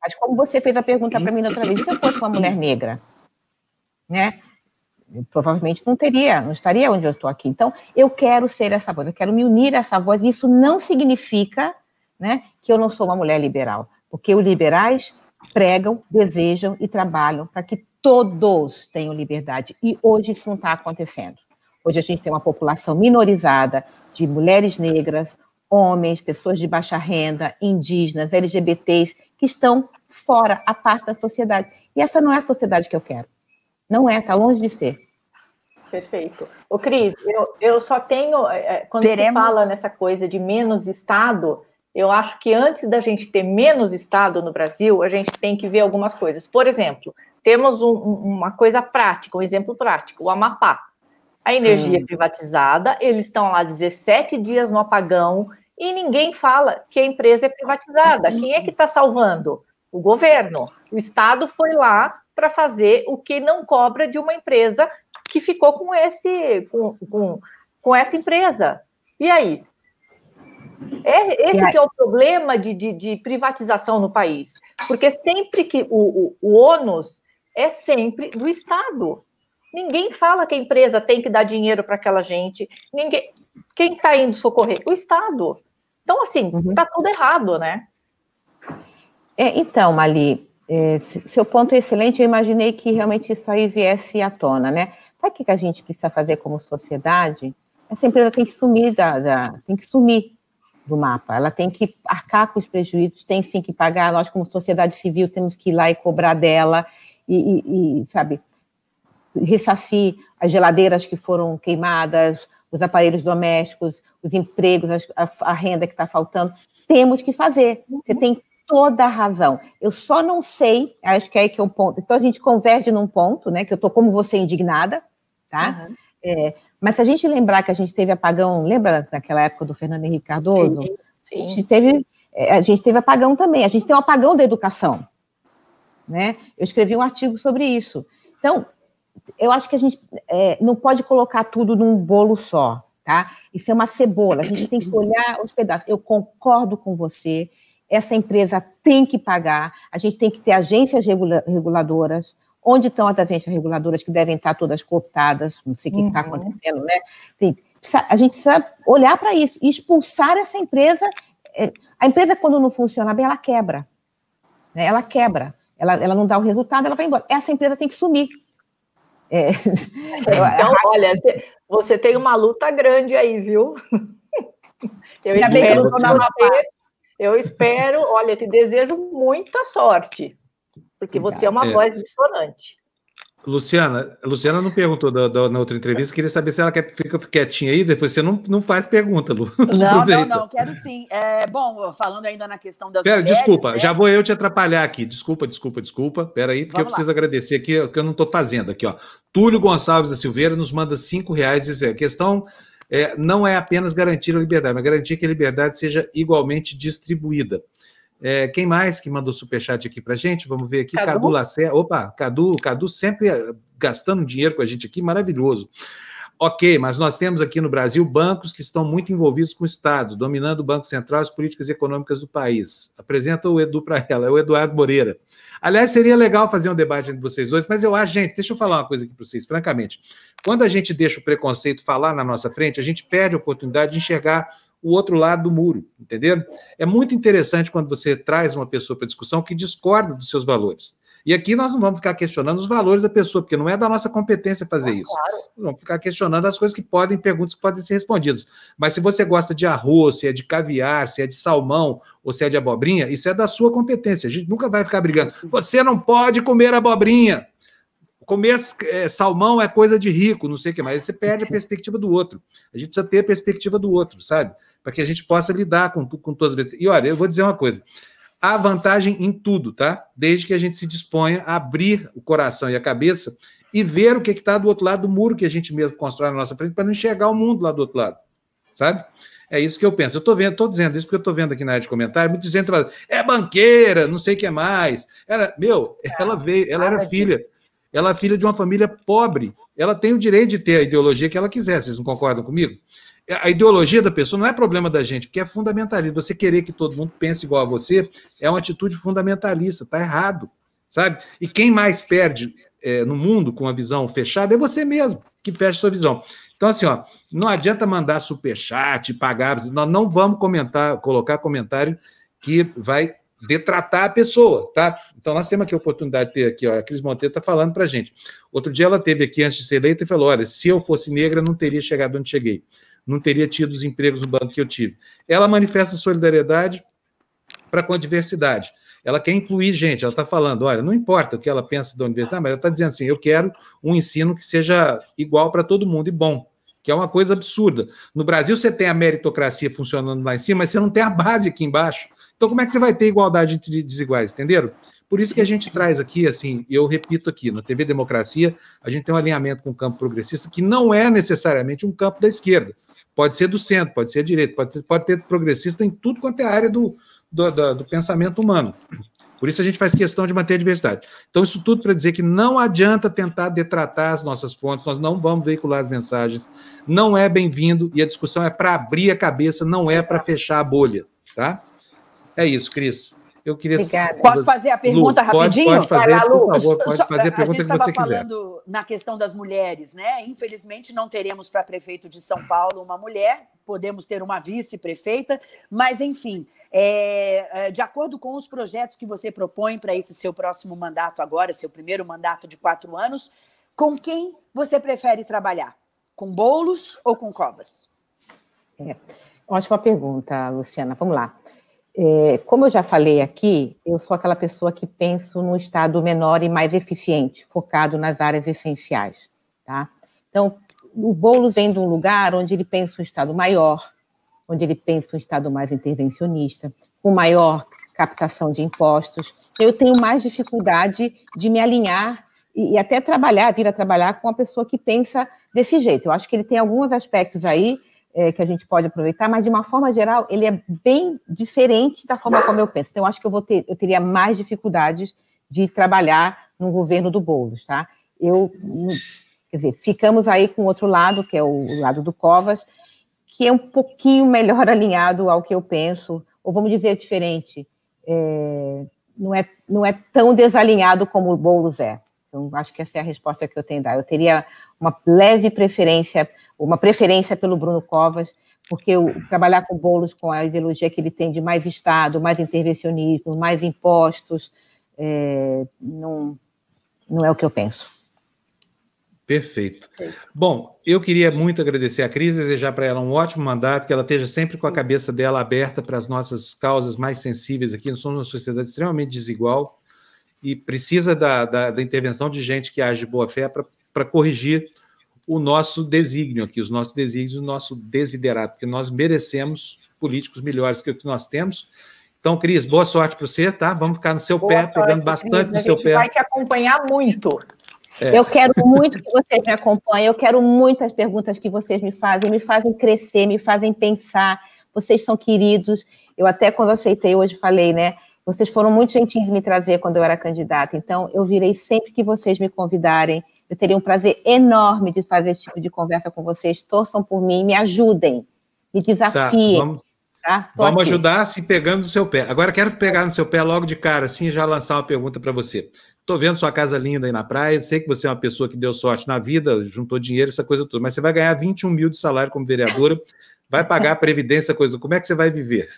Mas como você fez a pergunta para mim outra vez, se eu fosse uma mulher negra, né? Eu provavelmente não teria, não estaria onde eu estou aqui. Então, eu quero ser essa voz, eu quero me unir a essa voz. Isso não significa, né, que eu não sou uma mulher liberal, porque os liberais pregam, desejam e trabalham para que todos tenham liberdade. E hoje isso não está acontecendo. Hoje a gente tem uma população minorizada de mulheres negras, homens, pessoas de baixa renda, indígenas, LGBTs, que estão fora, a parte da sociedade. E essa não é a sociedade que eu quero. Não é, está longe de ser. Perfeito. Ô, Cris, eu, eu só tenho. É, é, quando Teremos... se fala nessa coisa de menos Estado, eu acho que antes da gente ter menos Estado no Brasil, a gente tem que ver algumas coisas. Por exemplo, temos um, uma coisa prática, um exemplo prático: o Amapá a energia hum. privatizada, eles estão lá 17 dias no apagão e ninguém fala que a empresa é privatizada. Quem é que está salvando? O governo. O Estado foi lá, para fazer o que não cobra de uma empresa que ficou com esse com, com, com essa empresa. E aí? É, esse que é o problema de, de, de, privatização no país. Porque sempre que o, o, o ônus é sempre do Estado. Ninguém fala que a empresa tem que dar dinheiro para aquela gente. Ninguém. Quem está indo socorrer? O Estado. Então, assim, está uhum. Tá tudo errado, né? É, então, Mali, é, seu ponto é excelente. Eu imaginei que realmente isso aí viesse à tona, né? Sabe o que a gente precisa fazer como sociedade? Essa empresa tem que sumir da, da tem que sumir do mapa. Ela tem que arcar com os prejuízos, tem sim que pagar. Nós, como sociedade civil, temos que ir lá e cobrar dela e, e, e sabe, ressarcir as geladeiras que foram queimadas, os aparelhos domésticos, os empregos, a, a renda que está faltando. Temos que fazer. Você tem toda a razão. Eu só não sei, acho que é aí que é um ponto. Então a gente converge num ponto, né? Que eu estou como você indignada, tá? Uhum. É, mas se a gente lembrar que a gente teve apagão, lembra daquela época do Fernando Henrique Cardoso? Sim, sim. A, gente teve, é, a gente teve apagão também, a gente tem um apagão da educação. Né? Eu escrevi um artigo sobre isso. Então, eu acho que a gente é, não pode colocar tudo num bolo só, tá? Isso é uma cebola, a gente tem que olhar os pedaços. Eu concordo com você, essa empresa tem que pagar, a gente tem que ter agências regula reguladoras, Onde estão as agências reguladoras que devem estar todas cooptadas? Não sei o que está uhum. acontecendo, né? A gente precisa olhar para isso e expulsar essa empresa. É, a empresa, quando não funciona bem, ela quebra. Né? Ela quebra. Ela, ela não dá o resultado, ela vai embora. Essa empresa tem que sumir. É. Então, olha, você tem uma luta grande aí, viu? Eu espero, você, eu espero, olha, te desejo muita sorte porque você é uma é. voz dissonante. Luciana, Luciana não perguntou da, da, na outra entrevista, queria saber se ela quer fica quietinha aí, depois você não, não faz pergunta, Lu. Não, não, não, quero sim. É, bom, falando ainda na questão das Pera, mulheres, Desculpa, né? já vou eu te atrapalhar aqui. Desculpa, desculpa, desculpa. Pera aí, porque Vamos eu preciso lá. agradecer aqui o que eu não estou fazendo aqui, ó. Túlio Gonçalves da Silveira nos manda cinco reais e diz, a questão é, não é apenas garantir a liberdade, mas garantir que a liberdade seja igualmente distribuída. É, quem mais que mandou superchat aqui para gente? Vamos ver aqui. Cadu, Cadu Lacerda. Opa, Cadu, Cadu sempre eh, gastando dinheiro com a gente aqui, maravilhoso. Ok, mas nós temos aqui no Brasil bancos que estão muito envolvidos com o Estado, dominando o Banco Central e as políticas econômicas do país. Apresenta o Edu para ela, é o Eduardo Moreira. Aliás, seria legal fazer um debate entre vocês dois, mas eu acho, gente, deixa eu falar uma coisa aqui para vocês, francamente. Quando a gente deixa o preconceito falar na nossa frente, a gente perde a oportunidade de enxergar o outro lado do muro, entenderam? É muito interessante quando você traz uma pessoa para discussão que discorda dos seus valores. E aqui nós não vamos ficar questionando os valores da pessoa, porque não é da nossa competência fazer isso. Nós vamos ficar questionando as coisas que podem, perguntas que podem ser respondidas. Mas se você gosta de arroz, se é de caviar, se é de salmão ou se é de abobrinha, isso é da sua competência. A gente nunca vai ficar brigando. Você não pode comer abobrinha comer é, salmão é coisa de rico, não sei o que mais. Você perde a perspectiva do outro. A gente precisa ter a perspectiva do outro, sabe? Para que a gente possa lidar com, com todas as. E olha, eu vou dizer uma coisa. Há vantagem em tudo, tá? Desde que a gente se disponha a abrir o coração e a cabeça e ver o que está do outro lado do muro que a gente mesmo constrói na nossa frente para não enxergar o mundo lá do outro lado, sabe? É isso que eu penso. Eu estou vendo, estou dizendo isso porque eu estou vendo aqui na área de comentário, muito dizendo é banqueira, não sei o que é mais. Ela, meu, ela veio, ela era filha. Ela é filha de uma família pobre. Ela tem o direito de ter a ideologia que ela quiser. Vocês não concordam comigo? A ideologia da pessoa não é problema da gente, porque é fundamentalista. Você querer que todo mundo pense igual a você é uma atitude fundamentalista. Está errado, sabe? E quem mais perde é, no mundo com a visão fechada é você mesmo, que fecha sua visão. Então, assim, ó, não adianta mandar superchat, pagar. Nós não vamos comentar, colocar comentário que vai detratar a pessoa, tá? Então, nós temos aqui a oportunidade de ter aqui, ó, a Cris Monteiro está falando para gente. Outro dia ela teve aqui, antes de ser eleita, e falou, olha, se eu fosse negra, não teria chegado onde cheguei. Não teria tido os empregos no banco que eu tive. Ela manifesta solidariedade para com a diversidade. Ela quer incluir gente, ela está falando, olha, não importa o que ela pensa da universidade, mas ela está dizendo assim, eu quero um ensino que seja igual para todo mundo e bom que é uma coisa absurda. No Brasil, você tem a meritocracia funcionando lá em cima, mas você não tem a base aqui embaixo. Então, como é que você vai ter igualdade entre desiguais, entenderam? Por isso que a gente traz aqui, assim, eu repito aqui, no TV Democracia, a gente tem um alinhamento com o campo progressista que não é necessariamente um campo da esquerda. Pode ser do centro, pode ser direito, pode ter, pode ter progressista em tudo quanto é área do, do, do, do pensamento humano. Por isso a gente faz questão de manter a diversidade. Então, isso tudo para dizer que não adianta tentar detratar as nossas fontes, nós não vamos veicular as mensagens, não é bem-vindo, e a discussão é para abrir a cabeça, não é para fechar a bolha, tá? É isso, Cris. Eu queria. Obrigada. Posso fazer a pergunta Lu, rapidinho? Pode, pode fazer, lá, por favor, pode fazer a pergunta a gente você falando quiser. na questão das mulheres, né? Infelizmente, não teremos para prefeito de São Paulo uma mulher, podemos ter uma vice-prefeita, mas, enfim, é, é, de acordo com os projetos que você propõe para esse seu próximo mandato agora, seu primeiro mandato de quatro anos, com quem você prefere trabalhar? Com bolos ou com covas? É, ótima pergunta, Luciana. Vamos lá. É, como eu já falei aqui, eu sou aquela pessoa que penso num Estado menor e mais eficiente, focado nas áreas essenciais. Tá? Então, o Boulos vem de um lugar onde ele pensa um Estado maior, onde ele pensa um Estado mais intervencionista, com maior captação de impostos. Eu tenho mais dificuldade de me alinhar e, e até trabalhar, vir a trabalhar com uma pessoa que pensa desse jeito. Eu acho que ele tem alguns aspectos aí é, que a gente pode aproveitar, mas de uma forma geral, ele é bem diferente da forma como eu penso. Então, eu acho que eu, vou ter, eu teria mais dificuldades de trabalhar no governo do Boulos, tá? Eu, quer dizer, ficamos aí com o outro lado, que é o lado do Covas, que é um pouquinho melhor alinhado ao que eu penso, ou vamos dizer diferente, é, não, é, não é tão desalinhado como o Boulos é. Então, acho que essa é a resposta que eu tenho a dar. Eu teria uma leve preferência, uma preferência pelo Bruno Covas, porque eu, trabalhar com Boulos, com a ideologia que ele tem de mais Estado, mais intervencionismo, mais impostos, é, não, não é o que eu penso. Perfeito. Bom, eu queria muito agradecer a Cris, desejar para ela um ótimo mandato, que ela esteja sempre com a cabeça dela aberta para as nossas causas mais sensíveis aqui. Nós somos uma sociedade extremamente desigual e precisa da, da, da intervenção de gente que age de boa fé para corrigir o nosso desígnio aqui, os nossos desígnios, o nosso desiderato, porque nós merecemos políticos melhores do que o que nós temos. Então, Cris, boa sorte para você, tá? Vamos ficar no seu boa pé, sorte, pegando bastante Cris, no seu pé. A gente vai te acompanhar muito. É. Eu quero muito que vocês me acompanhem, eu quero muito as perguntas que vocês me fazem, me fazem crescer, me fazem pensar. Vocês são queridos. Eu até quando aceitei hoje falei, né? Vocês foram muito gentis de me trazer quando eu era candidata, então eu virei sempre que vocês me convidarem. Eu teria um prazer enorme de fazer esse tipo de conversa com vocês. Torçam por mim, me ajudem, me desafiem. Tá, vamos tá? vamos ajudar se pegando no seu pé. Agora quero pegar no seu pé logo de cara, assim, e já lançar uma pergunta para você. Estou vendo sua casa linda aí na praia, sei que você é uma pessoa que deu sorte na vida, juntou dinheiro, essa coisa toda, mas você vai ganhar 21 mil de salário como vereadora, vai pagar a previdência, coisa. Como é que você vai viver?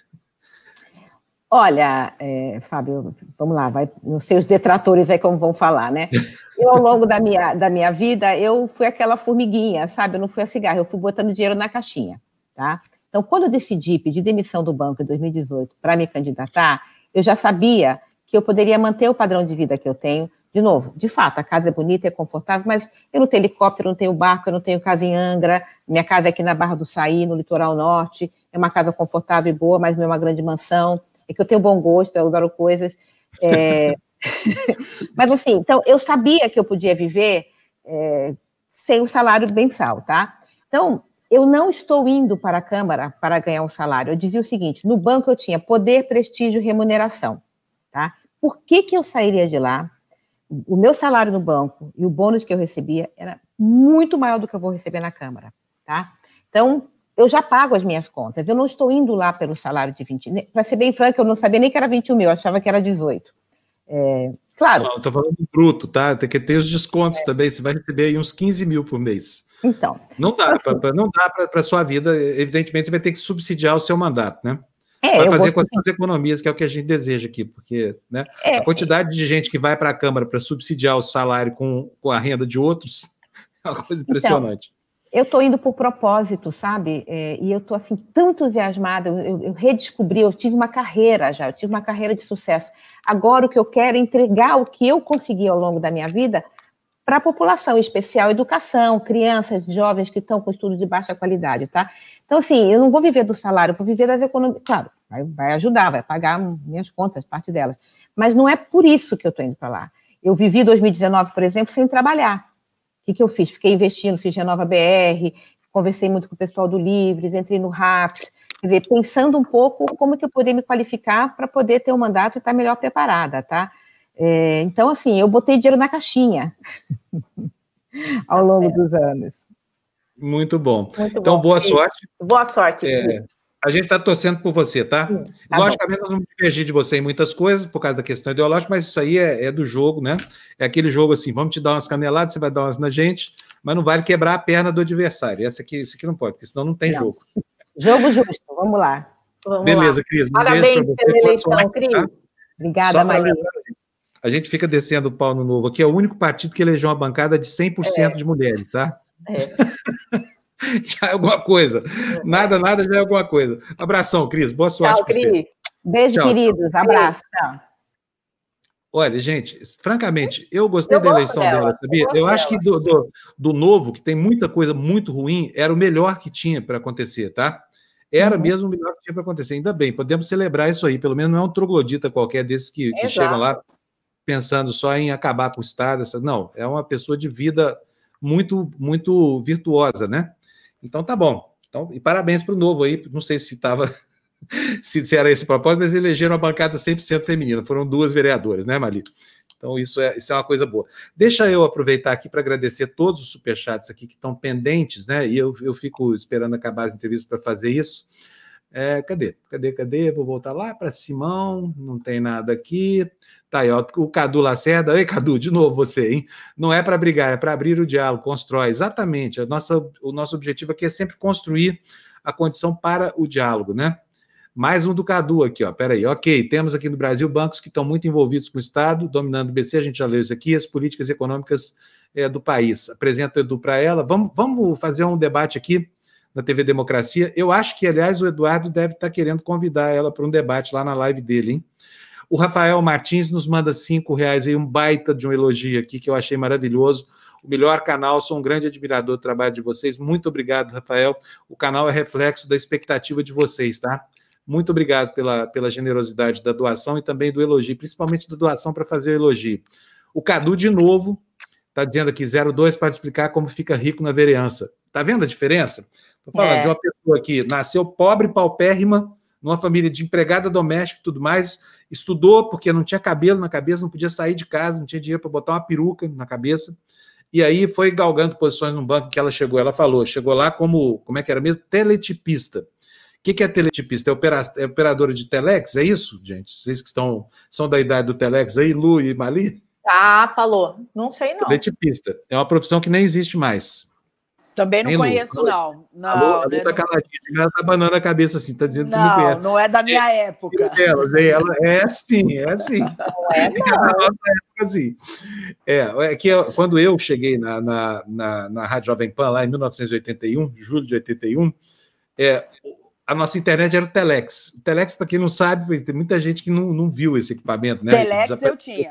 Olha, é, Fábio, vamos lá, vai, não sei os detratores aí como vão falar, né? Eu, ao longo da minha, da minha vida, eu fui aquela formiguinha, sabe? Eu não fui a cigarro, eu fui botando dinheiro na caixinha, tá? Então, quando eu decidi pedir demissão do banco em 2018 para me candidatar, eu já sabia que eu poderia manter o padrão de vida que eu tenho. De novo, de fato, a casa é bonita, é confortável, mas eu não tenho helicóptero, não tenho barco, eu não tenho casa em Angra, minha casa é aqui na Barra do Saí, no litoral norte, é uma casa confortável e boa, mas não é uma grande mansão é que eu tenho bom gosto, eu adoro coisas. É... Mas assim, então eu sabia que eu podia viver é, sem o salário mensal, tá? Então, eu não estou indo para a Câmara para ganhar um salário. Eu dizia o seguinte: no banco eu tinha poder, prestígio, remuneração, tá? Por que, que eu sairia de lá? O meu salário no banco e o bônus que eu recebia era muito maior do que eu vou receber na Câmara, tá? Então, eu já pago as minhas contas. Eu não estou indo lá pelo salário de 20. Para ser bem franco, eu não sabia nem que era 21 mil, eu achava que era 18. É, claro. Não, estou falando bruto, tá? Tem que ter os descontos é. também. Você vai receber aí uns 15 mil por mês. Então. Não dá, assim, pra, não dá para a sua vida. Evidentemente, você vai ter que subsidiar o seu mandato, né? É, vai fazer com as economias, que é o que a gente deseja aqui, porque né, é, a quantidade de gente que vai para a Câmara para subsidiar o salário com, com a renda de outros é uma coisa então, impressionante. Então, eu estou indo por propósito, sabe? É, e eu estou assim tão entusiasmada. Eu, eu, redescobri, eu tive uma carreira já, eu tive uma carreira de sucesso. Agora o que eu quero é entregar o que eu consegui ao longo da minha vida para a população, em especial educação, crianças, jovens que estão com estudos de baixa qualidade, tá? Então, assim, eu não vou viver do salário, eu vou viver das economias. Claro, vai, vai ajudar, vai pagar minhas contas, parte delas. Mas não é por isso que eu estou indo para lá. Eu vivi 2019, por exemplo, sem trabalhar que, que eu fiz? Fiquei investindo, fiz Renova BR, conversei muito com o pessoal do Livres, entrei no RAPS, dizer, pensando um pouco como que eu poderia me qualificar para poder ter um mandato e estar melhor preparada, tá? É, então, assim, eu botei dinheiro na caixinha ao longo é. dos anos. Muito bom. Muito então, bom. boa sorte. Boa sorte. É, a gente está torcendo por você, tá? Sim, tá Logicamente, bom. nós vamos divergir de você em muitas coisas, por causa da questão ideológica, mas isso aí é, é, do jogo, né? É aquele jogo assim: vamos te dar umas caneladas, você vai dar umas na gente, mas não vale quebrar a perna do adversário. Essa aqui, isso aqui não pode, porque senão não tem não. jogo. Jogo justo, vamos lá. Vamos Beleza, lá. Cris. Parabéns pela eleição, sorte, Cris. Tá? Obrigada, Maria. A gente fica descendo o pau no novo aqui, é o único partido que elegeu uma bancada de 100% é. de mulheres, tá? É. já é alguma coisa. Nada, nada já é alguma coisa. Abração, Cris. Boa sorte. Tchau, Cris. Beijo, tchau, queridos. Tchau. Abraço. Tchau. Olha, gente, francamente, eu gostei eu da eleição dela, dela sabia? Eu, eu acho que do, do, do, novo, que tem muita coisa muito ruim, era o melhor que tinha para acontecer, tá? Era uhum. mesmo o melhor que tinha para acontecer. Ainda bem, podemos celebrar isso aí. Pelo menos não é um troglodita qualquer desses que, que chegam lá pensando só em acabar com o Estado. Não, é uma pessoa de vida muito, muito virtuosa, né? Então tá bom. Então, e parabéns para o novo aí. Não sei se estava. se, era esse o propósito, mas elegeram uma bancada 100% feminina. Foram duas vereadoras, né, Mali? Então, isso é, isso é uma coisa boa. Deixa eu aproveitar aqui para agradecer todos os superchats aqui que estão pendentes, né? E eu, eu fico esperando acabar as entrevistas para fazer isso. É, cadê? Cadê? Cadê? Vou voltar lá para Simão, não tem nada aqui. Tá aí, ó, o Cadu Lacerda. Ei, Cadu, de novo você, hein? Não é para brigar, é para abrir o diálogo, constrói. Exatamente. A nossa, o nosso objetivo aqui é sempre construir a condição para o diálogo, né? Mais um do Cadu aqui, ó. Peraí, ok. Temos aqui no Brasil bancos que estão muito envolvidos com o Estado, dominando o BC, a gente já leu isso aqui, as políticas econômicas é, do país. Apresenta o Edu para ela. Vamos, vamos fazer um debate aqui na TV Democracia. Eu acho que, aliás, o Eduardo deve estar querendo convidar ela para um debate lá na live dele, hein? O Rafael Martins nos manda cinco reais aí, um baita de um elogio aqui que eu achei maravilhoso. O melhor canal, sou um grande admirador do trabalho de vocês. Muito obrigado, Rafael. O canal é reflexo da expectativa de vocês, tá? Muito obrigado pela, pela generosidade da doação e também do elogio, principalmente da doação para fazer o elogio. O Cadu, de novo, está dizendo aqui, 02 para explicar como fica rico na vereança. Tá vendo a diferença? Estou falando é. de uma pessoa que nasceu pobre, paupérrima, numa família de empregada doméstica e tudo mais, estudou porque não tinha cabelo na cabeça, não podia sair de casa, não tinha dinheiro para botar uma peruca na cabeça. E aí foi galgando posições no banco que ela chegou. Ela falou, chegou lá como, como é que era mesmo? Teletipista. O que, que é teletipista? É, opera, é operadora de telex? É isso, gente? Vocês que estão, são da idade do telex aí, Lu e Mali? Ah, falou. Não sei não. Teletipista. É uma profissão que nem existe mais. Também não conheço, não. Não, a Lu, né, tá caladinha, ela tá banando a cabeça assim, tá dizendo não, que não conhece. Não, é da minha é, época. Dela, ela é assim, é assim. Não é, não. É da nossa época, assim. É, é que eu, quando eu cheguei na, na, na, na Rádio Jovem Pan, lá em 1981, julho de 81, é, a nossa internet era o Telex. O Telex, para quem não sabe, tem muita gente que não, não viu esse equipamento, né? Telex eu tinha.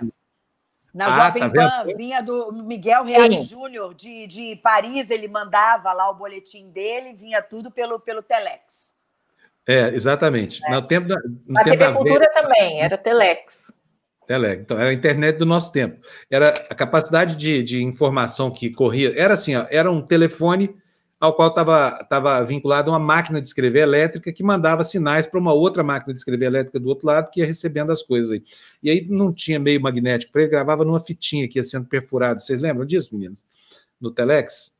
Na ah, Jovem tá Pan, vinha do Miguel Reale Júnior, de, de Paris, ele mandava lá o boletim dele, vinha tudo pelo, pelo Telex. É, exatamente. É. No tempo da, no a tempo TV Cultura também, era Telex. Telex, então era a internet do nosso tempo. Era a capacidade de, de informação que corria, era assim, ó, era um telefone ao qual estava tava vinculada uma máquina de escrever elétrica que mandava sinais para uma outra máquina de escrever elétrica do outro lado que ia recebendo as coisas aí. E aí não tinha meio magnético para ele, gravava numa fitinha que ia sendo perfurada. Vocês lembram disso, meninos? No Telex?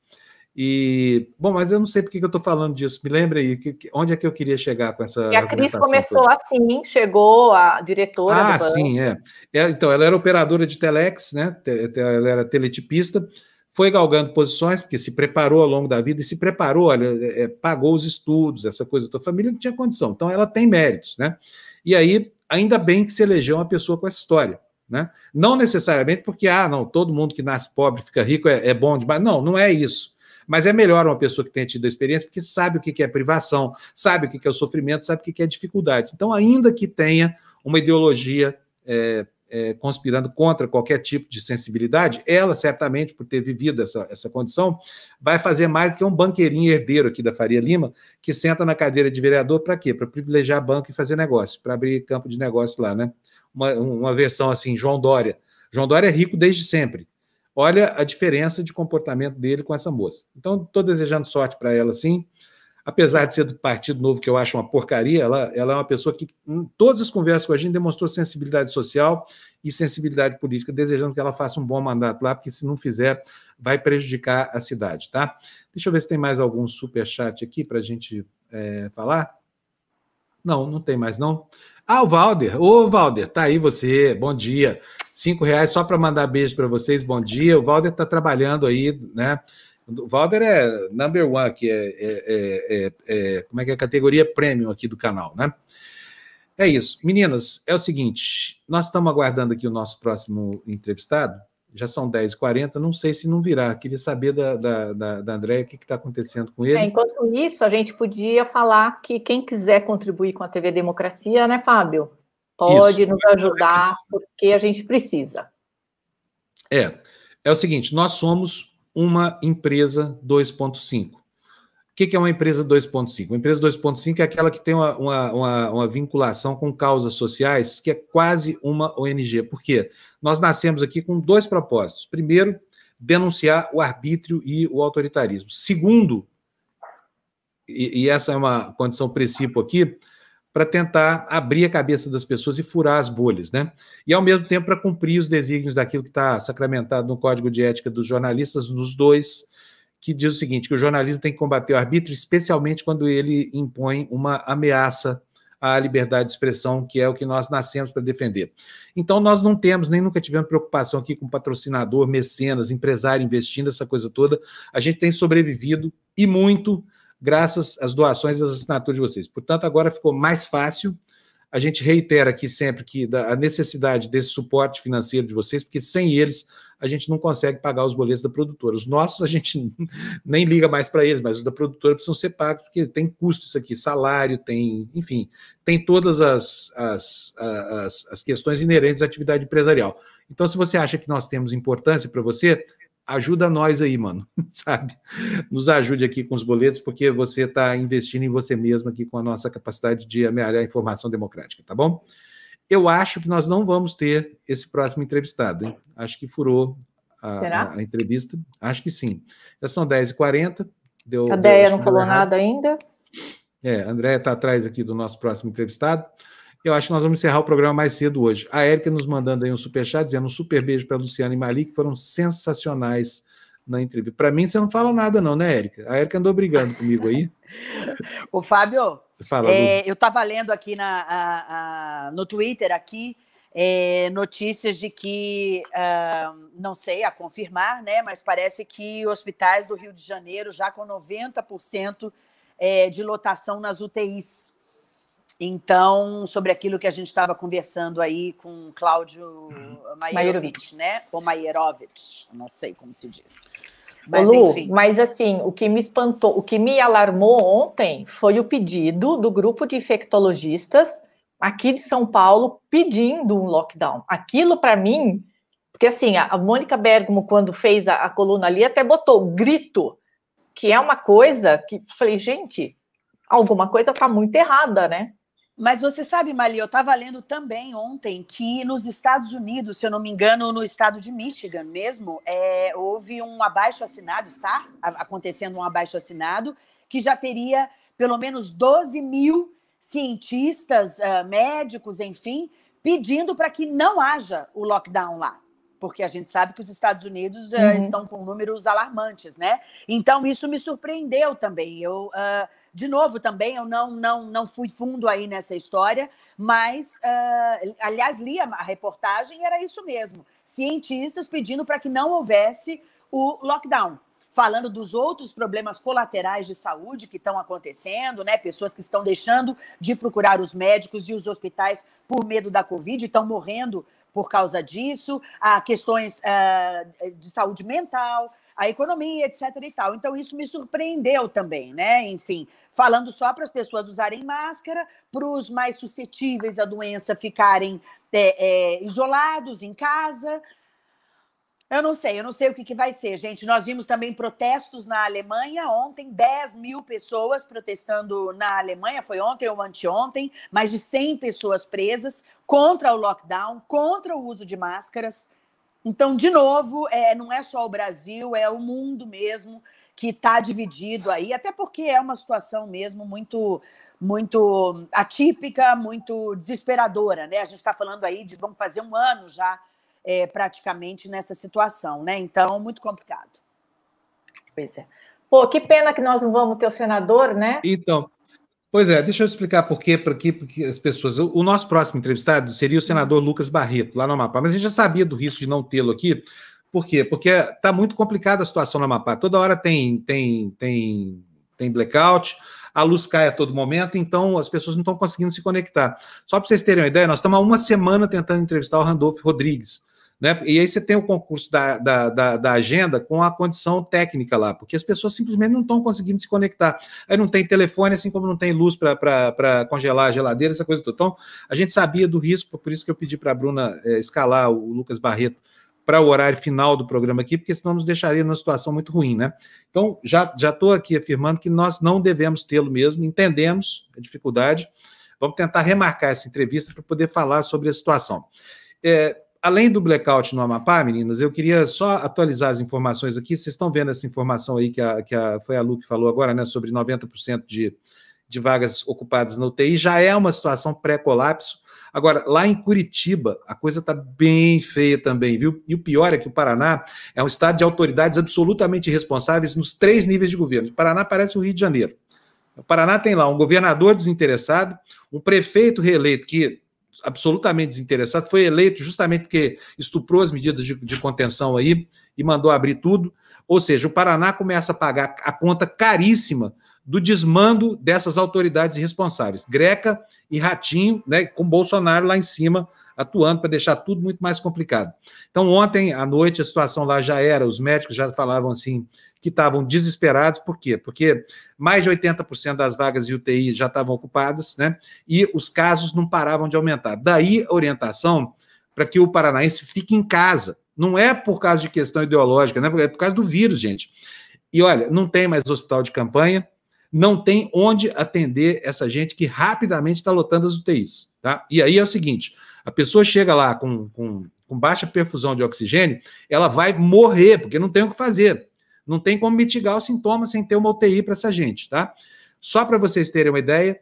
E, bom, mas eu não sei por que eu estou falando disso. Me lembra aí, que, que, onde é que eu queria chegar com essa. E a Cris começou toda? assim, chegou a diretora. Ah, sim, é. é. Então, ela era operadora de Telex, né? Ela era teletipista foi galgando posições, porque se preparou ao longo da vida e se preparou, olha, é, é, pagou os estudos, essa coisa da família não tinha condição. Então, ela tem méritos, né? E aí, ainda bem que se elegeu uma pessoa com essa história, né? Não necessariamente porque, ah, não, todo mundo que nasce pobre fica rico é, é bom demais. Não, não é isso. Mas é melhor uma pessoa que tenha tido a experiência, porque sabe o que é privação, sabe o que é o sofrimento, sabe o que é dificuldade. Então, ainda que tenha uma ideologia é, é, conspirando contra qualquer tipo de sensibilidade, ela, certamente, por ter vivido essa, essa condição, vai fazer mais que um banqueirinho herdeiro aqui da Faria Lima, que senta na cadeira de vereador para quê? Para privilegiar banco e fazer negócio, para abrir campo de negócio lá, né? Uma, uma versão assim, João Dória. João Dória é rico desde sempre. olha a diferença de comportamento dele com essa moça. Então, estou desejando sorte para ela, sim. Apesar de ser do Partido Novo, que eu acho uma porcaria, ela, ela é uma pessoa que, em todas as conversas com a gente, demonstrou sensibilidade social e sensibilidade política, desejando que ela faça um bom mandato lá, porque se não fizer, vai prejudicar a cidade, tá? Deixa eu ver se tem mais algum super chat aqui para a gente é, falar. Não, não tem mais, não. Ah, o Valder. Ô, Valder, tá aí você. Bom dia. Cinco reais só para mandar beijo para vocês. Bom dia. O Valder está trabalhando aí, né? O Valder é number one aqui, é, é, é, é, como é que é a categoria premium aqui do canal, né? É isso. Meninas, é o seguinte, nós estamos aguardando aqui o nosso próximo entrevistado, já são 10h40, não sei se não virá. Queria saber da, da, da, da Andréia o que está acontecendo com ele. É, enquanto isso, a gente podia falar que quem quiser contribuir com a TV Democracia, né, Fábio? Pode isso. nos ajudar, porque a gente precisa. É, é o seguinte, nós somos uma empresa 2.5 que, que é uma empresa 2.5? Uma empresa 2.5 é aquela que tem uma, uma, uma, uma, vinculação com causas sociais, que é quase uma ONG. Por quê? Nós nascemos aqui com dois propósitos. Primeiro, denunciar o arbítrio e o autoritarismo. Segundo, e, e essa é uma condição princípio aqui, para tentar abrir a cabeça das pessoas e furar as bolhas, né? E ao mesmo tempo para cumprir os desígnios daquilo que está sacramentado no Código de Ética dos Jornalistas, nos dois que diz o seguinte: que o jornalismo tem que combater o arbítrio, especialmente quando ele impõe uma ameaça à liberdade de expressão, que é o que nós nascemos para defender. Então, nós não temos, nem nunca tivemos preocupação aqui com patrocinador, mecenas, empresário investindo, essa coisa toda. A gente tem sobrevivido e muito graças às doações e às assinaturas de vocês. Portanto, agora ficou mais fácil. A gente reitera aqui sempre que a necessidade desse suporte financeiro de vocês, porque sem eles a gente não consegue pagar os boletos da produtora. Os nossos a gente nem liga mais para eles, mas os da produtora precisam ser pagos, porque tem custo isso aqui, salário, tem, enfim, tem todas as, as, as, as questões inerentes à atividade empresarial. Então, se você acha que nós temos importância para você, ajuda nós aí, mano, sabe? Nos ajude aqui com os boletos, porque você está investindo em você mesmo aqui com a nossa capacidade de amealhar a informação democrática, tá bom? Eu acho que nós não vamos ter esse próximo entrevistado, hein? Acho que furou a, a, a entrevista. Acho que sim. Já são 10h40. Deu, a Deia não falou nada ainda. É, a Andréia está atrás aqui do nosso próximo entrevistado. Eu acho que nós vamos encerrar o programa mais cedo hoje. A Érica nos mandando aí um superchat, dizendo um super beijo para Luciana e Malik, que foram sensacionais na entrevista. Para mim, você não fala nada, não, né, Érica? A Érica andou brigando comigo aí. o Fábio, Fala, é, eu estava lendo aqui na, a, a, no Twitter aqui é, notícias de que uh, não sei a confirmar, né? Mas parece que hospitais do Rio de Janeiro já com 90% é, de lotação nas UTIs. Então, sobre aquilo que a gente estava conversando aí com Cláudio Maierovic, né? Ou Maierovic, não sei como se diz. Mas, Lu, enfim. mas assim, o que me espantou, o que me alarmou ontem foi o pedido do grupo de infectologistas aqui de São Paulo pedindo um lockdown. Aquilo para mim, porque assim, a Mônica Bergamo, quando fez a, a coluna ali, até botou grito, que é uma coisa que falei, gente, alguma coisa está muito errada, né? Mas você sabe, Mali, eu estava lendo também ontem que nos Estados Unidos, se eu não me engano, no estado de Michigan mesmo, é, houve um abaixo assinado, está acontecendo um abaixo assinado, que já teria pelo menos 12 mil cientistas, uh, médicos, enfim, pedindo para que não haja o lockdown lá porque a gente sabe que os Estados Unidos uh, uhum. estão com números alarmantes, né? Então isso me surpreendeu também. Eu, uh, de novo, também eu não não não fui fundo aí nessa história, mas uh, aliás li a, a reportagem e era isso mesmo: cientistas pedindo para que não houvesse o lockdown falando dos outros problemas colaterais de saúde que estão acontecendo, né? Pessoas que estão deixando de procurar os médicos e os hospitais por medo da Covid, estão morrendo por causa disso, há questões uh, de saúde mental, a economia, etc. e tal. Então, isso me surpreendeu também, né? Enfim, falando só para as pessoas usarem máscara, para os mais suscetíveis à doença ficarem é, é, isolados em casa, eu não sei, eu não sei o que, que vai ser, gente. Nós vimos também protestos na Alemanha ontem, 10 mil pessoas protestando na Alemanha, foi ontem ou anteontem, mais de 100 pessoas presas contra o lockdown, contra o uso de máscaras. Então, de novo, é, não é só o Brasil, é o mundo mesmo que está dividido aí, até porque é uma situação mesmo muito muito atípica, muito desesperadora, né? A gente está falando aí de vamos fazer um ano já é, praticamente nessa situação, né? Então, muito complicado. Pois é. Pô, que pena que nós não vamos ter o senador, né? Então, Pois é, deixa eu explicar por quê, por quê, porque as pessoas. O nosso próximo entrevistado seria o senador Lucas Barreto, lá no Amapá, mas a gente já sabia do risco de não tê-lo aqui. Por quê? Porque está muito complicada a situação no Amapá. Toda hora tem, tem, tem, tem blackout, a luz cai a todo momento, então as pessoas não estão conseguindo se conectar. Só para vocês terem uma ideia, nós estamos há uma semana tentando entrevistar o Randolph Rodrigues. Né? E aí você tem o concurso da, da, da, da, agenda com a condição técnica lá, porque as pessoas simplesmente não estão conseguindo se conectar. Aí não tem telefone, assim como não tem luz para congelar a geladeira, essa coisa toda. Então, a gente sabia do risco, foi por isso que eu pedi para a Bruna é, escalar o Lucas Barreto para o horário final do programa aqui, porque senão nos deixaria numa situação muito ruim, né? Então, já estou aqui afirmando que nós não devemos tê-lo mesmo, entendemos a dificuldade, vamos tentar remarcar essa entrevista para poder falar sobre a situação. É, além do blackout no Amapá, meninas, eu queria só atualizar as informações aqui. Vocês estão vendo essa informação aí que, a, que a, foi a Lu que falou agora, né? Sobre 90% de, de vagas ocupadas na UTI. Já é uma situação pré-colapso. Agora, lá em Curitiba, a coisa está bem feia também, viu? E o pior é que o Paraná é um estado de autoridades absolutamente responsáveis nos três níveis de governo. O Paraná parece o Rio de Janeiro. O Paraná tem lá um governador desinteressado, um prefeito reeleito que absolutamente desinteressado, foi eleito justamente porque estuprou as medidas de, de, contenção aí e mandou abrir tudo. Ou seja, o Paraná começa a pagar a conta caríssima do desmando dessas autoridades responsáveis, Greca e Ratinho, né, com Bolsonaro lá em cima atuando para deixar tudo muito mais complicado. Então, ontem à noite a situação lá já era, os médicos já falavam assim, que estavam desesperados, por quê? Porque mais de 80% das vagas de UTI já estavam ocupadas, né? E os casos não paravam de aumentar. Daí a orientação para que o paranaense fique em casa. Não é por causa de questão ideológica, né? É por causa do vírus, gente. E olha, não tem mais hospital de campanha, não tem onde atender essa gente que rapidamente está lotando as UTIs, tá? E aí é o seguinte: a pessoa chega lá com, com, com baixa perfusão de oxigênio, ela vai morrer, porque não tem o que fazer. Não tem como mitigar os sintomas sem ter uma UTI para essa gente, tá? Só para vocês terem uma ideia,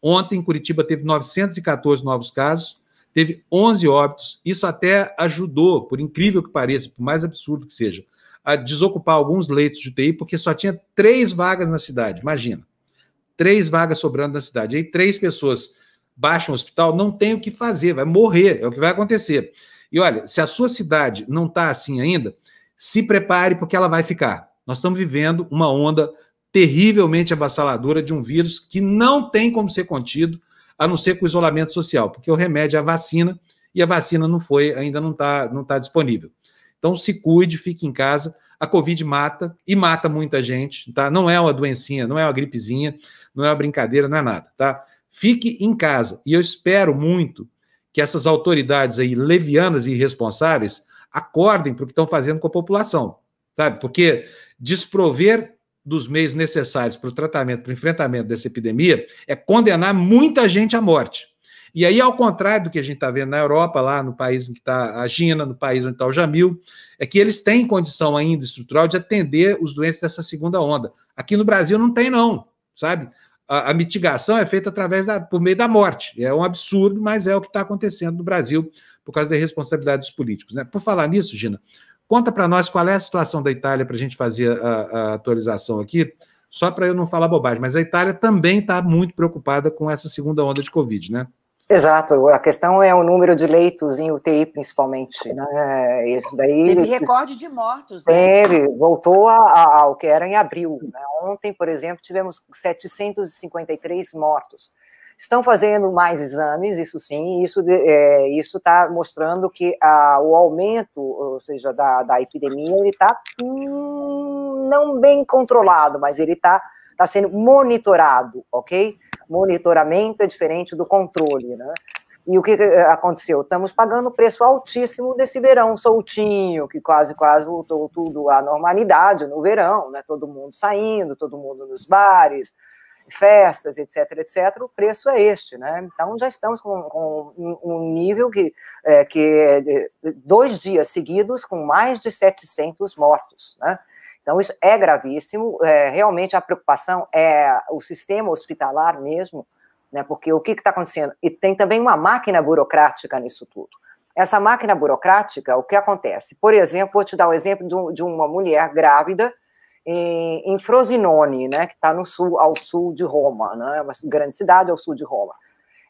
ontem Curitiba teve 914 novos casos, teve 11 óbitos. Isso até ajudou, por incrível que pareça, por mais absurdo que seja, a desocupar alguns leitos de UTI, porque só tinha três vagas na cidade. Imagina, três vagas sobrando na cidade. Aí três pessoas baixam o hospital, não tem o que fazer, vai morrer, é o que vai acontecer. E olha, se a sua cidade não está assim ainda, se prepare porque ela vai ficar. Nós estamos vivendo uma onda terrivelmente avassaladora de um vírus que não tem como ser contido, a não ser com isolamento social, porque o remédio é a vacina e a vacina não foi, ainda não está não tá disponível. Então se cuide, fique em casa. A Covid mata e mata muita gente, tá? Não é uma doencinha, não é uma gripezinha, não é uma brincadeira, não é nada, tá? Fique em casa. E eu espero muito que essas autoridades aí levianas e irresponsáveis acordem para o que estão fazendo com a população, sabe? Porque desprover dos meios necessários para o tratamento, para o enfrentamento dessa epidemia, é condenar muita gente à morte. E aí, ao contrário do que a gente está vendo na Europa, lá no país em que está a China, no país onde está o Jamil, é que eles têm condição ainda estrutural de atender os doentes dessa segunda onda. Aqui no Brasil não tem, não, sabe? A, a mitigação é feita através da, por meio da morte. É um absurdo, mas é o que está acontecendo no Brasil por causa da responsabilidade dos políticos. Né? Por falar nisso, Gina, conta para nós qual é a situação da Itália para a gente fazer a, a atualização aqui, só para eu não falar bobagem, mas a Itália também está muito preocupada com essa segunda onda de Covid, né? Exato, a questão é o número de leitos em UTI, principalmente, né? Isso daí. Teve recorde de mortos, né? Teve, voltou a, a, ao que era em abril. Né? Ontem, por exemplo, tivemos 753 mortos. Estão fazendo mais exames, isso sim, isso é, está mostrando que a, o aumento, ou seja, da, da epidemia, ele está hum, não bem controlado, mas ele está tá sendo monitorado, ok? Monitoramento é diferente do controle, né? E o que aconteceu? Estamos pagando preço altíssimo desse verão soltinho, que quase, quase voltou tudo à normalidade no verão, né? Todo mundo saindo, todo mundo nos bares, festas, etc, etc, o preço é este, né? Então já estamos com, com um nível que, é, que é dois dias seguidos com mais de 700 mortos, né? Então isso é gravíssimo. É, realmente a preocupação é o sistema hospitalar mesmo, né? Porque o que está acontecendo? E tem também uma máquina burocrática nisso tudo. Essa máquina burocrática, o que acontece? Por exemplo, vou te dar o um exemplo de, de uma mulher grávida em, em Frosinone, né, que está no sul, ao sul de Roma, né, uma grande cidade ao sul de Roma.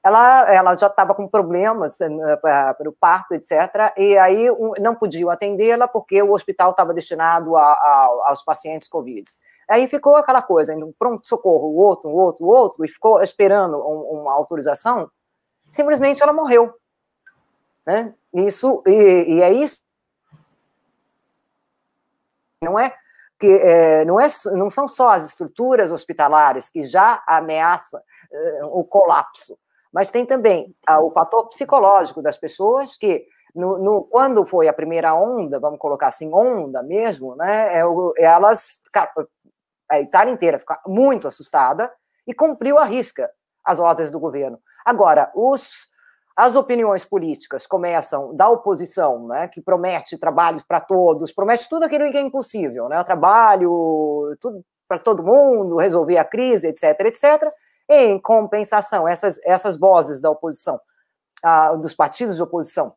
Ela, ela já estava com problemas uh, para o parto, etc., e aí um, não podiam atendê-la porque o hospital estava destinado a, a, aos pacientes Covid. Aí ficou aquela coisa, um pronto-socorro, o outro, o outro, o outro, e ficou esperando um, uma autorização, simplesmente ela morreu. Né? Isso, e, e é isso. Não é que é, não, é, não são só as estruturas hospitalares que já ameaçam é, o colapso, mas tem também o fator psicológico das pessoas que, no, no, quando foi a primeira onda, vamos colocar assim, onda mesmo, né, é, elas, a Itália inteira ficou muito assustada e cumpriu a risca as ordens do governo. Agora, os as opiniões políticas começam da oposição, né, que promete trabalhos para todos, promete tudo aquilo que é impossível, né, trabalho para todo mundo, resolver a crise, etc, etc. Em compensação, essas, essas vozes da oposição, dos partidos de oposição,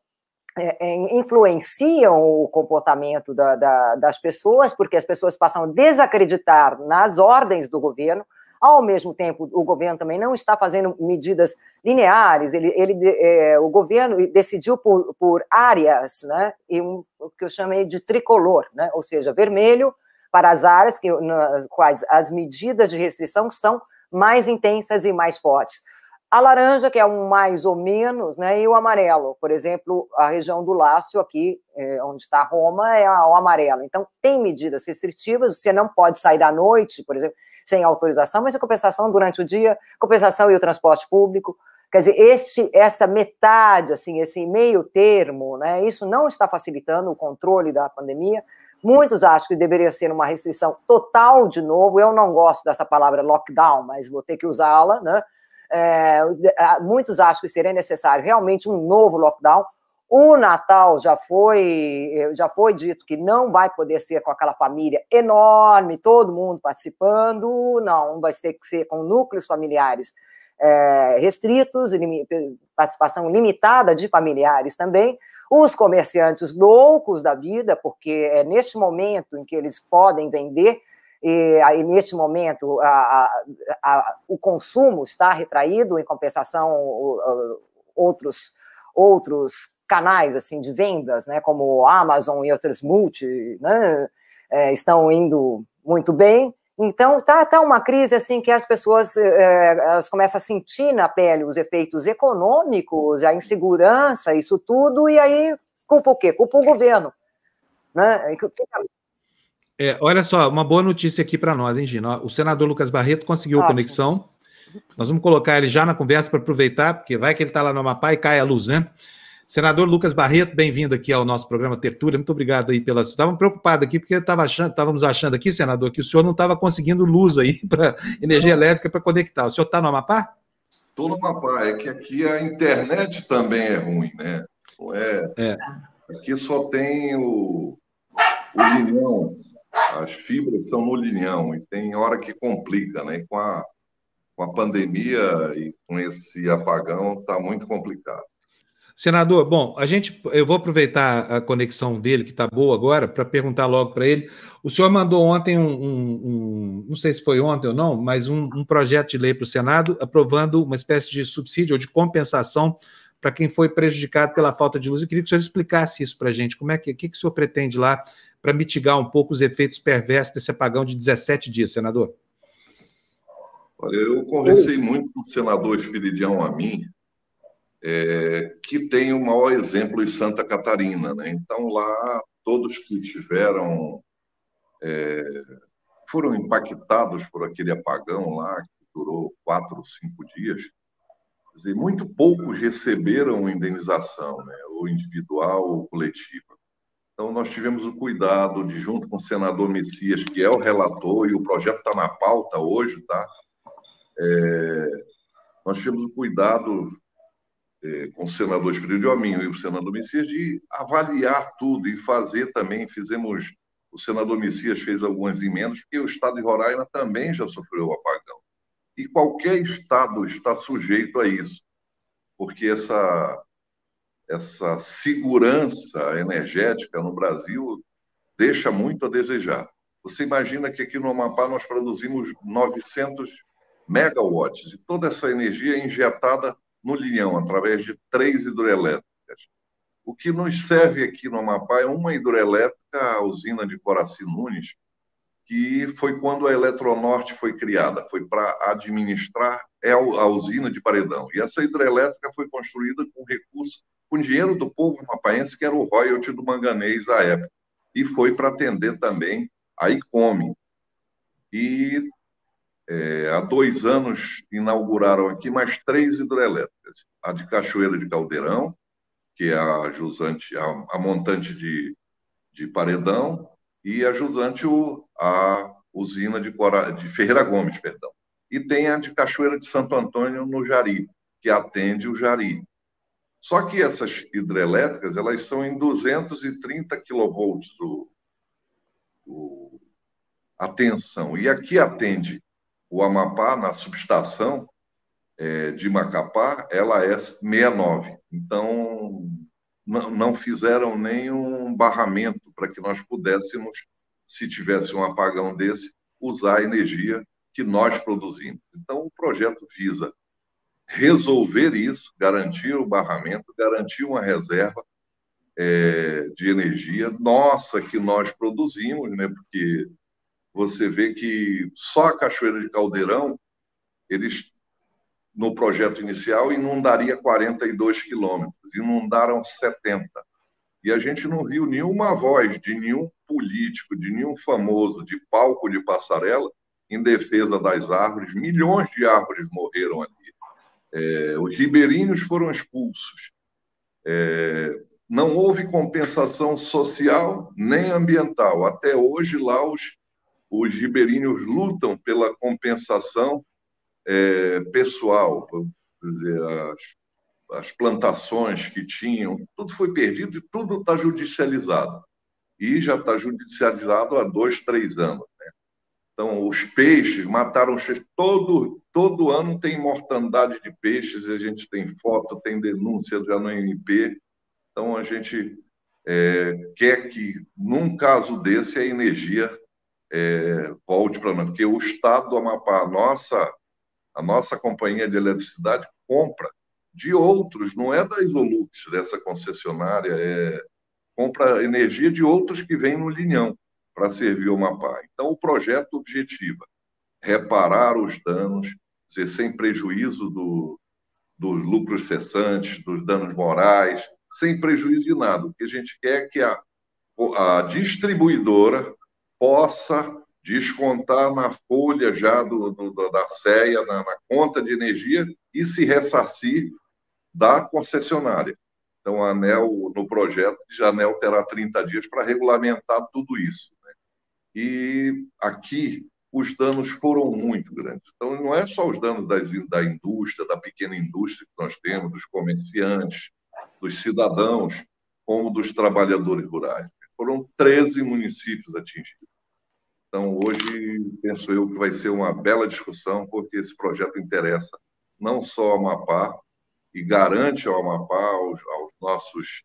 é, é, influenciam o comportamento da, da, das pessoas, porque as pessoas passam a desacreditar nas ordens do governo, ao mesmo tempo, o governo também não está fazendo medidas lineares, ele, ele é, o governo decidiu por, por áreas, né, e um, o que eu chamei de tricolor, né, ou seja, vermelho para as áreas que, nas quais as medidas de restrição são mais intensas e mais fortes. A laranja, que é um mais ou menos, né, e o amarelo, por exemplo, a região do Lácio, aqui, é, onde está Roma, é o amarelo. Então, tem medidas restritivas, você não pode sair da noite, por exemplo, sem autorização, mas a compensação durante o dia, compensação e o transporte público. Quer dizer, este, essa metade, assim, esse meio termo, né, isso não está facilitando o controle da pandemia. Muitos acham que deveria ser uma restrição total de novo. Eu não gosto dessa palavra lockdown, mas vou ter que usá-la, né? É, muitos acham que seria necessário realmente um novo lockdown, o Natal já foi, já foi dito que não vai poder ser com aquela família enorme, todo mundo participando, não, vai ter que ser com núcleos familiares é, restritos, participação limitada de familiares também. Os comerciantes loucos da vida, porque é neste momento em que eles podem vender, e aí neste momento a, a, a, o consumo está retraído, em compensação, outros outros canais assim de vendas, né, como Amazon e outras multi, né, é, estão indo muito bem. Então tá, tá uma crise assim que as pessoas é, elas começam a sentir na pele os efeitos econômicos, a insegurança, isso tudo, e aí culpa o quê? Culpa o governo, né? É, olha só, uma boa notícia aqui para nós, hein, Gina? O senador Lucas Barreto conseguiu Ótimo. conexão. Nós vamos colocar ele já na conversa para aproveitar, porque vai que ele está lá no Amapá e cai a luz, né? Senador Lucas Barreto, bem-vindo aqui ao nosso programa Tertúlia. Muito obrigado aí pela. Estava preocupado aqui, porque tava achando, estávamos achando aqui, senador, que o senhor não estava conseguindo luz aí para energia elétrica para conectar. O senhor está no Amapá? Estou no Amapá. É que aqui a internet também é ruim, né? É... é. Aqui só tem o, o linhão. As fibras são no linhão e tem hora que complica, né? E com a, com a pandemia e com esse apagão está muito complicado. Senador, bom, a gente, eu vou aproveitar a conexão dele, que está boa agora, para perguntar logo para ele. O senhor mandou ontem um, um, um, não sei se foi ontem ou não, mas um, um projeto de lei para o Senado aprovando uma espécie de subsídio ou de compensação para quem foi prejudicado pela falta de luz. Eu queria que o senhor explicasse isso para a gente. Como é que, que, que o senhor pretende lá para mitigar um pouco os efeitos perversos desse apagão de 17 dias, senador? Olha, eu conversei muito com o senador Espiridião Amin, é, que tem o maior exemplo em Santa Catarina. Né? Então, lá, todos que tiveram, é, foram impactados por aquele apagão lá, que durou quatro, cinco dias, dizer, muito poucos receberam indenização, né? ou individual ou coletiva. Então, nós tivemos o cuidado de, junto com o senador Messias, que é o relator, e o projeto está na pauta hoje, tá? é, nós tivemos o cuidado é, com o senador Espírito Hominho e o senador Messias de avaliar tudo e fazer também, fizemos, o senador Messias fez algumas emendas, porque o estado de Roraima também já sofreu o apagão. E qualquer estado está sujeito a isso, porque essa, essa segurança energética no Brasil deixa muito a desejar. Você imagina que aqui no Amapá nós produzimos 900 megawatts e toda essa energia é injetada no Linhão, através de três hidrelétricas. O que nos serve aqui no Amapá é uma hidrelétrica, a usina de Coraci Nunes, que foi quando a Eletronorte foi criada, foi para administrar é a usina de Paredão. E essa hidrelétrica foi construída com recurso, com dinheiro do povo amapaense, que era o royalty do manganês da época, e foi para atender também a ICOME. E é, há dois anos inauguraram aqui mais três hidrelétricas. A de Cachoeira de Caldeirão, que é a jusante, a, a montante de, de Paredão, e a jusante o, a usina de, Cora, de Ferreira Gomes, perdão. E tem a de Cachoeira de Santo Antônio, no Jari, que atende o Jari. Só que essas hidrelétricas, elas são em 230 quilovolts o, o, a tensão. E aqui atende o Amapá, na subestação é, de Macapá, ela é 69. Então, não, fizeram nenhum barramento para que nós pudéssemos, se tivesse um apagão desse, usar a energia que nós produzimos. Então, o projeto visa resolver isso, garantir o barramento, garantir uma reserva é, de energia nossa que nós produzimos, né? Porque você vê que só a Cachoeira de Caldeirão, eles, no projeto inicial, inundaria 42 quilômetros, inundaram 70. E a gente não viu nenhuma voz de nenhum político, de nenhum famoso, de palco de passarela, em defesa das árvores. Milhões de árvores morreram ali. É, os ribeirinhos foram expulsos. É, não houve compensação social nem ambiental. Até hoje, lá, os os ribeirinhos lutam pela compensação é, pessoal, dizer, as, as, plantações que tinham, tudo foi perdido e tudo está judicializado. E já está judicializado há dois, três anos. Né? Então, os peixes mataram os peixes. Todo, todo ano tem mortandade de peixes, a gente tem foto, tem denúncia já no MP. Então, a gente é, quer que, num caso desse, a energia é, volte para nós, porque o Estado do Amapá, a nossa, a nossa companhia de eletricidade, compra de outros, não é da Isolux, dessa concessionária, é, compra energia de outros que vêm no linhão para servir o Amapá. Então, o projeto objetiva reparar os danos, dizer, sem prejuízo do, dos lucros cessantes, dos danos morais, sem prejuízo de nada. O que a gente quer é que a, a distribuidora possa descontar na folha já do, do da CEA, na, na, conta de energia, e se ressarcir da concessionária. Então, a ANEL, no projeto, a ANEL terá 30 dias para regulamentar tudo isso. Né? E aqui, os danos foram muito grandes. Então, não é só os danos das, da indústria, da pequena indústria que nós temos, dos comerciantes, dos cidadãos, como dos trabalhadores rurais. Foram 13 municípios atingidos. Então, hoje, penso eu que vai ser uma bela discussão, porque esse projeto interessa não só ao Amapá, e garante ao Amapá, aos, aos nossos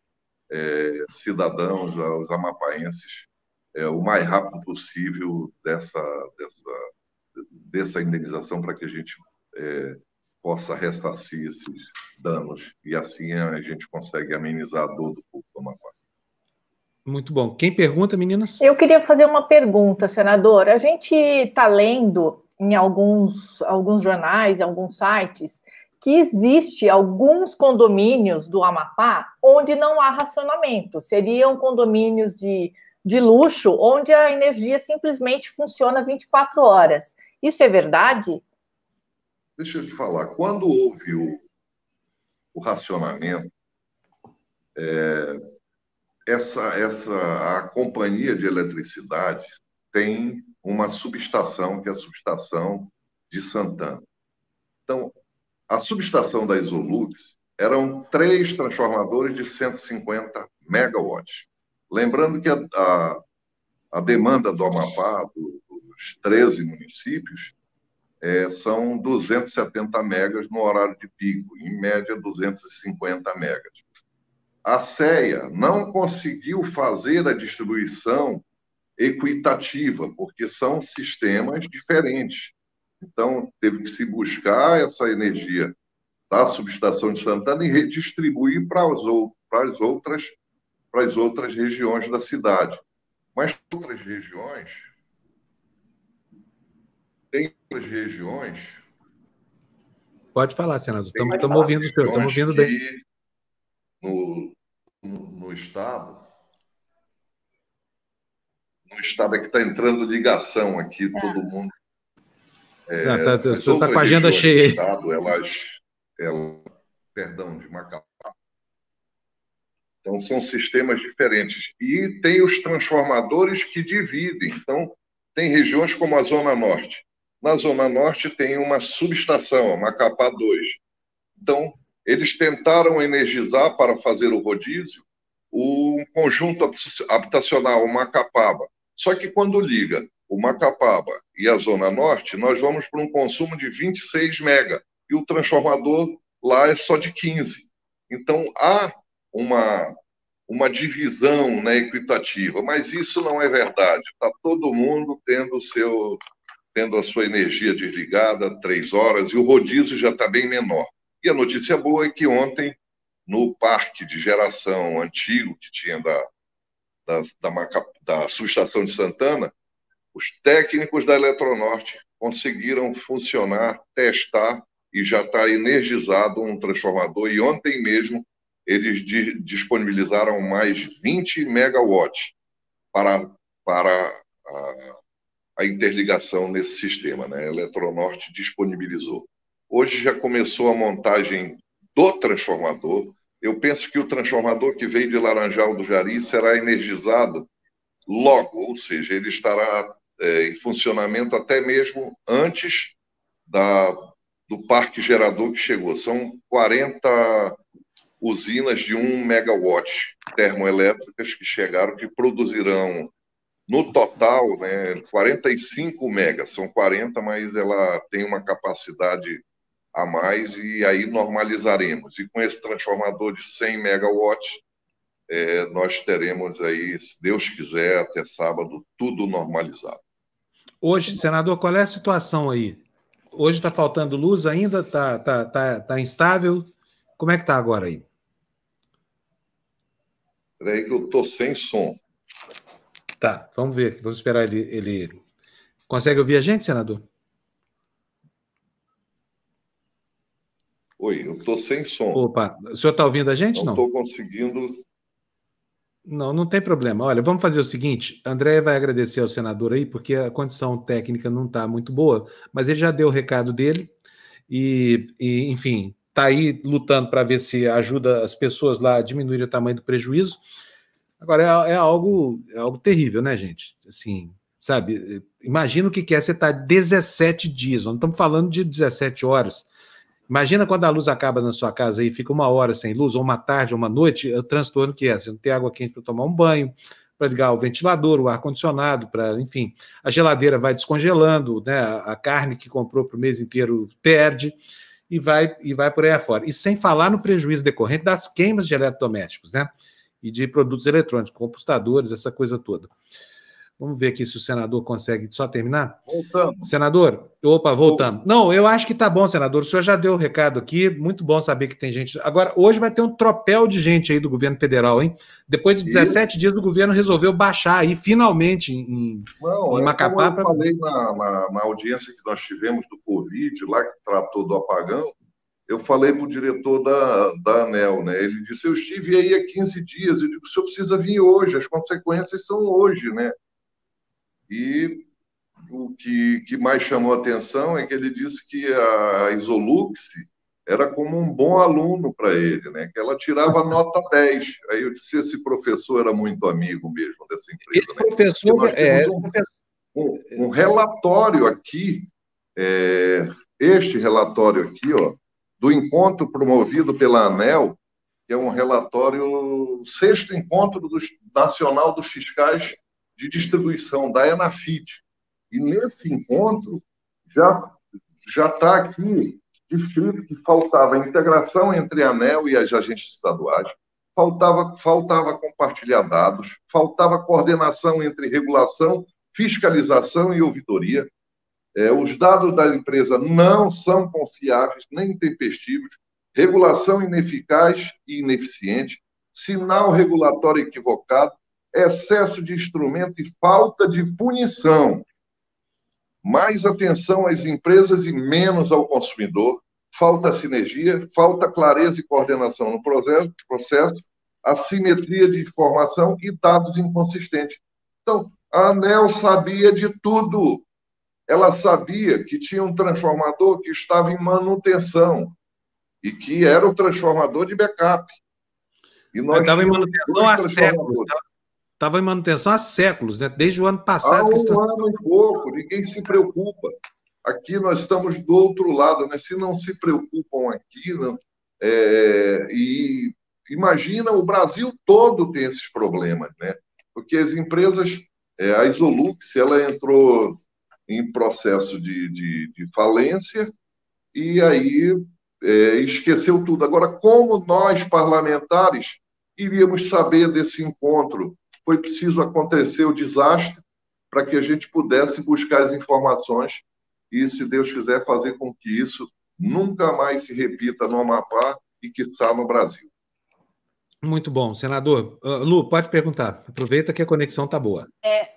é, cidadãos, aos amapaenses, é, o mais rápido possível dessa, dessa, dessa indenização para que a gente é, possa ressarcir esses danos e assim a gente consegue amenizar a dor do povo do Amapá. Muito bom. Quem pergunta, meninas? Eu queria fazer uma pergunta, senador. A gente está lendo em alguns, alguns jornais, em alguns sites, que existe alguns condomínios do Amapá onde não há racionamento. Seriam condomínios de, de luxo, onde a energia simplesmente funciona 24 horas. Isso é verdade? Deixa eu te falar. Quando houve o, o racionamento, é, essa, essa, a companhia de eletricidade tem uma subestação, que é a subestação de Santana. Então, a subestação da Isolux eram três transformadores de 150 megawatts. Lembrando que a, a, a demanda do Amapá, do, dos 13 municípios, é, são 270 megas no horário de pico, em média 250 megas. A CEA não conseguiu fazer a distribuição equitativa, porque são sistemas diferentes. Então, teve que se buscar essa energia da subestação de Santana e redistribuir para as, para as outras para as outras regiões da cidade. Mas outras regiões tem outras regiões. Pode falar, senador. Estamos, ouvindo o senhor, estamos ouvindo bem. No, no, no estado, no estado é que está entrando ligação aqui, é. todo mundo. É, está tá, tá, tá com a agenda cheia. Estado, elas, elas, perdão, de Macapá. Então, são sistemas diferentes. E tem os transformadores que dividem. Então, tem regiões como a Zona Norte. Na Zona Norte tem uma subestação, a Macapá 2. Então, eles tentaram energizar para fazer o rodízio o conjunto habitacional, Macapaba. Só que quando liga o Macapaba e a Zona Norte, nós vamos para um consumo de 26 mega e o transformador lá é só de 15. Então há uma uma divisão né, equitativa, mas isso não é verdade. Está todo mundo tendo seu tendo a sua energia desligada três horas e o rodízio já está bem menor. E a notícia boa é que ontem no parque de geração antigo que tinha da, da, da, da subestação de Santana, os técnicos da Eletronorte conseguiram funcionar, testar e já está energizado um transformador. E ontem mesmo eles disponibilizaram mais 20 megawatts para, para a, a interligação nesse sistema. Né? A Eletronorte disponibilizou. Hoje já começou a montagem do transformador. Eu penso que o transformador que veio de Laranjal do Jari será energizado logo, ou seja, ele estará é, em funcionamento até mesmo antes da, do parque gerador que chegou. São 40 usinas de 1 megawatt termoelétricas que chegaram, que produzirão no total né, 45 megas. São 40, mas ela tem uma capacidade a mais e aí normalizaremos. E com esse transformador de 100 megawatts, é, nós teremos aí, se Deus quiser, até sábado, tudo normalizado. Hoje, senador, qual é a situação aí? Hoje está faltando luz ainda? Está tá, tá, tá instável? Como é que está agora aí? Espera aí que eu estou sem som. Tá, vamos ver. Vamos esperar ele, ele. Consegue ouvir a gente, senador? Oi, eu estou sem som. Opa, o senhor está ouvindo a gente? Não estou conseguindo. Não, não tem problema. Olha, vamos fazer o seguinte: André vai agradecer ao senador aí, porque a condição técnica não está muito boa, mas ele já deu o recado dele e, e enfim, está aí lutando para ver se ajuda as pessoas lá a diminuir o tamanho do prejuízo. Agora, é, é, algo, é algo terrível, né, gente? Assim, sabe? Imagina o que é você estar tá 17 dias, não estamos falando de 17 horas Imagina quando a luz acaba na sua casa e fica uma hora sem luz, ou uma tarde, ou uma noite, o transtorno que é. Você não tem água quente para tomar um banho, para ligar o ventilador, o ar-condicionado, para, enfim, a geladeira vai descongelando, né? A carne que comprou para o mês inteiro perde e vai e vai por aí afora. E sem falar no prejuízo decorrente das queimas de eletrodomésticos, né? E de produtos eletrônicos, computadores, essa coisa toda. Vamos ver aqui se o senador consegue só terminar. Voltamos. Senador, opa, voltamos. Não, eu acho que está bom, senador. O senhor já deu o recado aqui. Muito bom saber que tem gente. Agora, hoje vai ter um tropel de gente aí do governo federal, hein? Depois de 17 dias, o governo resolveu baixar aí, finalmente, em, Não, em é Macapá. eu falei na, na, na audiência que nós tivemos do Covid, lá que tratou do apagão, eu falei para o diretor da, da ANEL, né? Ele disse: Eu estive aí há 15 dias. Eu digo: o senhor precisa vir hoje, as consequências são hoje, né? E o que, que mais chamou a atenção é que ele disse que a Isolux era como um bom aluno para ele, né? que ela tirava nota 10. Aí eu disse: esse professor era muito amigo mesmo dessa empresa. Esse né? professor é. Um, um, um, relatório aqui é, este relatório aqui, ó, do encontro promovido pela ANEL, que é um relatório, sexto encontro do, nacional dos fiscais de distribuição, da ENAFID. E nesse encontro já já está aqui descrito que faltava integração entre a ANEL e as agentes estaduais, faltava, faltava compartilhar dados, faltava coordenação entre regulação, fiscalização e ouvidoria. É, os dados da empresa não são confiáveis nem tempestivos, regulação ineficaz e ineficiente, sinal regulatório equivocado, excesso de instrumento e falta de punição. Mais atenção às empresas e menos ao consumidor. Falta sinergia, falta clareza e coordenação no processo, processo assimetria de informação e dados inconsistentes. Então, a ANEL sabia de tudo. Ela sabia que tinha um transformador que estava em manutenção e que era o transformador de backup. E nós estava em manutenção há séculos. Estava em manutenção há séculos, né? desde o ano passado. Há um ano e pouco, ninguém se preocupa. Aqui nós estamos do outro lado, né? Se não se preocupam aqui, não, é, e imagina o Brasil todo tem esses problemas, né? Porque as empresas, é, a Isolux, ela entrou em processo de, de, de falência e aí é, esqueceu tudo. Agora, como nós, parlamentares, iríamos saber desse encontro? Foi preciso acontecer o desastre para que a gente pudesse buscar as informações e, se Deus quiser, fazer com que isso nunca mais se repita no Amapá e que está no Brasil. Muito bom, senador. Uh, Lu, pode perguntar. Aproveita que a conexão está boa. É,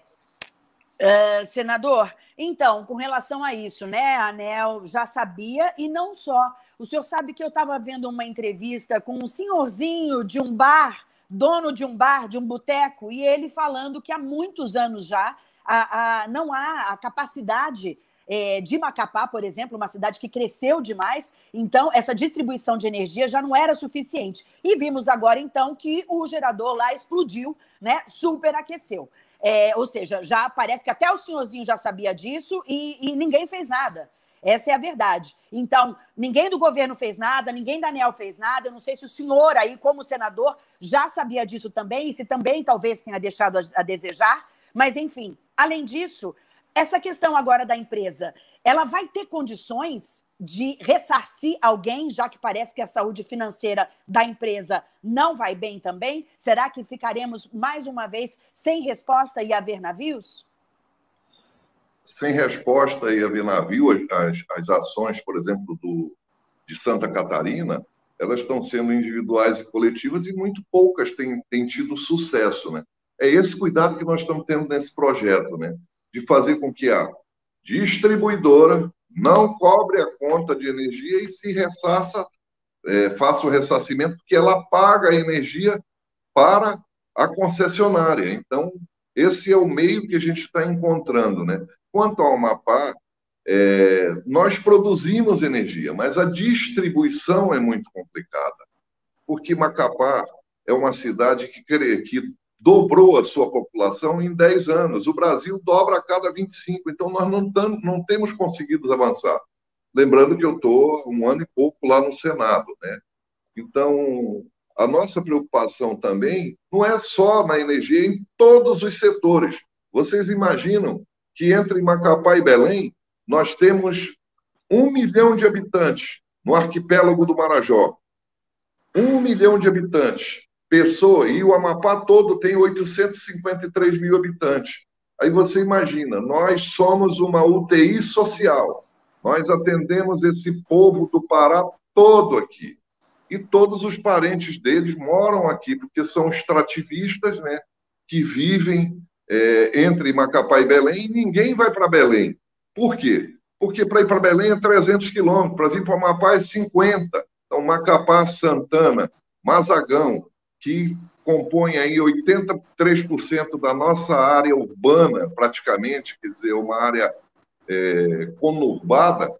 uh, senador, então, com relação a isso, né? A ANEL já sabia e não só. O senhor sabe que eu estava vendo uma entrevista com um senhorzinho de um bar, dono de um bar, de um boteco, e ele falando que há muitos anos já a, a, não há a capacidade é, de Macapá, por exemplo, uma cidade que cresceu demais, então essa distribuição de energia já não era suficiente. E vimos agora, então, que o gerador lá explodiu, né? Superaqueceu. É, ou seja, já parece que até o senhorzinho já sabia disso e, e ninguém fez nada. Essa é a verdade. Então, ninguém do governo fez nada, ninguém da fez nada. Eu não sei se o senhor aí, como senador, já sabia disso também, e se também talvez tenha deixado a, a desejar. Mas, enfim, além disso, essa questão agora da empresa, ela vai ter condições de ressarcir alguém, já que parece que a saúde financeira da empresa não vai bem também? Será que ficaremos mais uma vez sem resposta e haver navios? Sem resposta e haver navio, as, as ações, por exemplo, do, de Santa Catarina, elas estão sendo individuais e coletivas e muito poucas têm, têm tido sucesso, né? É esse cuidado que nós estamos tendo nesse projeto, né? de fazer com que a distribuidora não cobre a conta de energia e se ressarça, é, faça o ressarcimento, porque ela paga a energia para a concessionária. Então, esse é o meio que a gente está encontrando. Né? Quanto ao Amapá, é, nós produzimos energia, mas a distribuição é muito complicada, porque Macapá é uma cidade que, que dobrou a sua população em 10 anos. O Brasil dobra a cada 25, então nós não, tam, não temos conseguido avançar. Lembrando que eu estou um ano e pouco lá no Senado. Né? Então, a nossa preocupação também não é só na energia, em todos os setores. Vocês imaginam que entre Macapá e Belém, nós temos um milhão de habitantes no arquipélago do Marajó. Um milhão de habitantes. Pessoa, e o Amapá todo tem 853 mil habitantes. Aí você imagina, nós somos uma UTI social. Nós atendemos esse povo do Pará todo aqui. E todos os parentes deles moram aqui, porque são extrativistas, né? Que vivem é, entre Macapá e Belém, ninguém vai para Belém. Por quê? Porque para ir para Belém é 300 quilômetros, para vir para Amapá é 50. Então, Macapá, Santana, Mazagão, que compõe aí 83% da nossa área urbana, praticamente, quer dizer, uma área é, conurbada,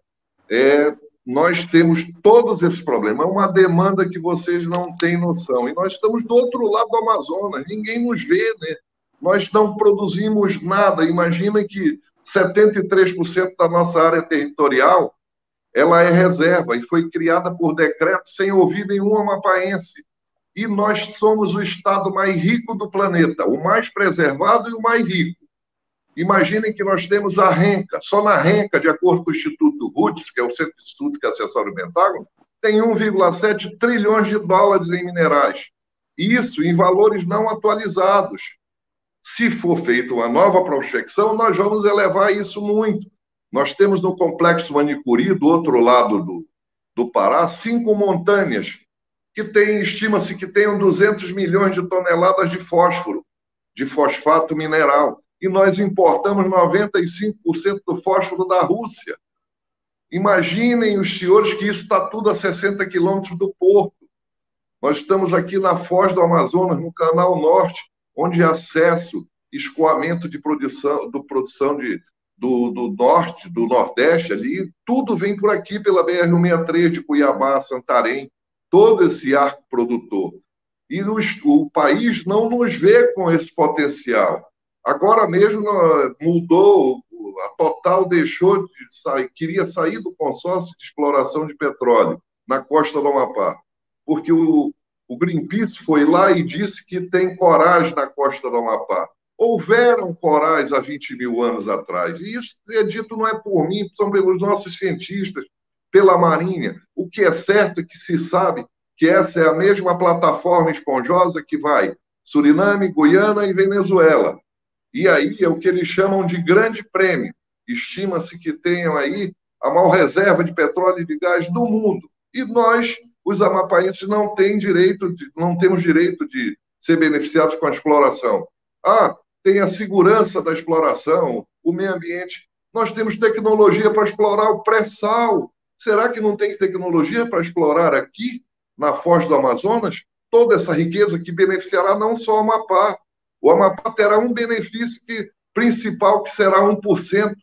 é, nós temos todos esses problemas. É uma demanda que vocês não têm noção. E nós estamos do outro lado do Amazonas, ninguém nos vê, né? Nós não produzimos nada. Imagina que 73% da nossa área territorial ela é reserva e foi criada por decreto sem ouvir nenhum amapaense. E nós somos o estado mais rico do planeta, o mais preservado e o mais rico. Imaginem que nós temos a renca, só na renca, de acordo com o Instituto RUTS, que é o Centro de Estudo que assessora o Pentágono, tem 1,7 trilhões de dólares em minerais. Isso em valores não atualizados. Se for feita uma nova prospecção, nós vamos elevar isso muito. Nós temos no Complexo Manicuri, do outro lado do, do Pará, cinco montanhas que tem, estima-se que tenham 200 milhões de toneladas de fósforo, de fosfato mineral. E nós importamos 95% do fósforo da Rússia. Imaginem os senhores que isso está tudo a 60 quilômetros do porto. Nós estamos aqui na Foz do Amazonas, no Canal Norte, onde acesso, escoamento de produção, do produção de, do, do norte, do nordeste ali, tudo vem por aqui pela BR-163 de Cuiabá, Santarém, todo esse arco produtor. E nos, o país não nos vê com esse potencial. Agora mesmo mudou, a Total deixou de sair, queria sair do consórcio de exploração de petróleo na costa do Amapá, porque o, o Greenpeace foi lá e disse que tem coragem na costa do Amapá. Houveram corais há 20 mil anos atrás, e isso é dito não é por mim, são pelos nossos cientistas, pela Marinha. O que é certo é que se sabe que essa é a mesma plataforma esponjosa que vai Suriname, Guiana e Venezuela. E aí é o que eles chamam de grande prêmio. Estima-se que tenham aí a maior reserva de petróleo e de gás do mundo. E nós, os amapaenses, não, tem direito de, não temos direito de ser beneficiados com a exploração. Ah, tem a segurança da exploração, o meio ambiente. Nós temos tecnologia para explorar o pré-sal. Será que não tem tecnologia para explorar aqui, na Foz do Amazonas, toda essa riqueza que beneficiará não só o Amapá? O Amapá terá um benefício que, principal que será 1%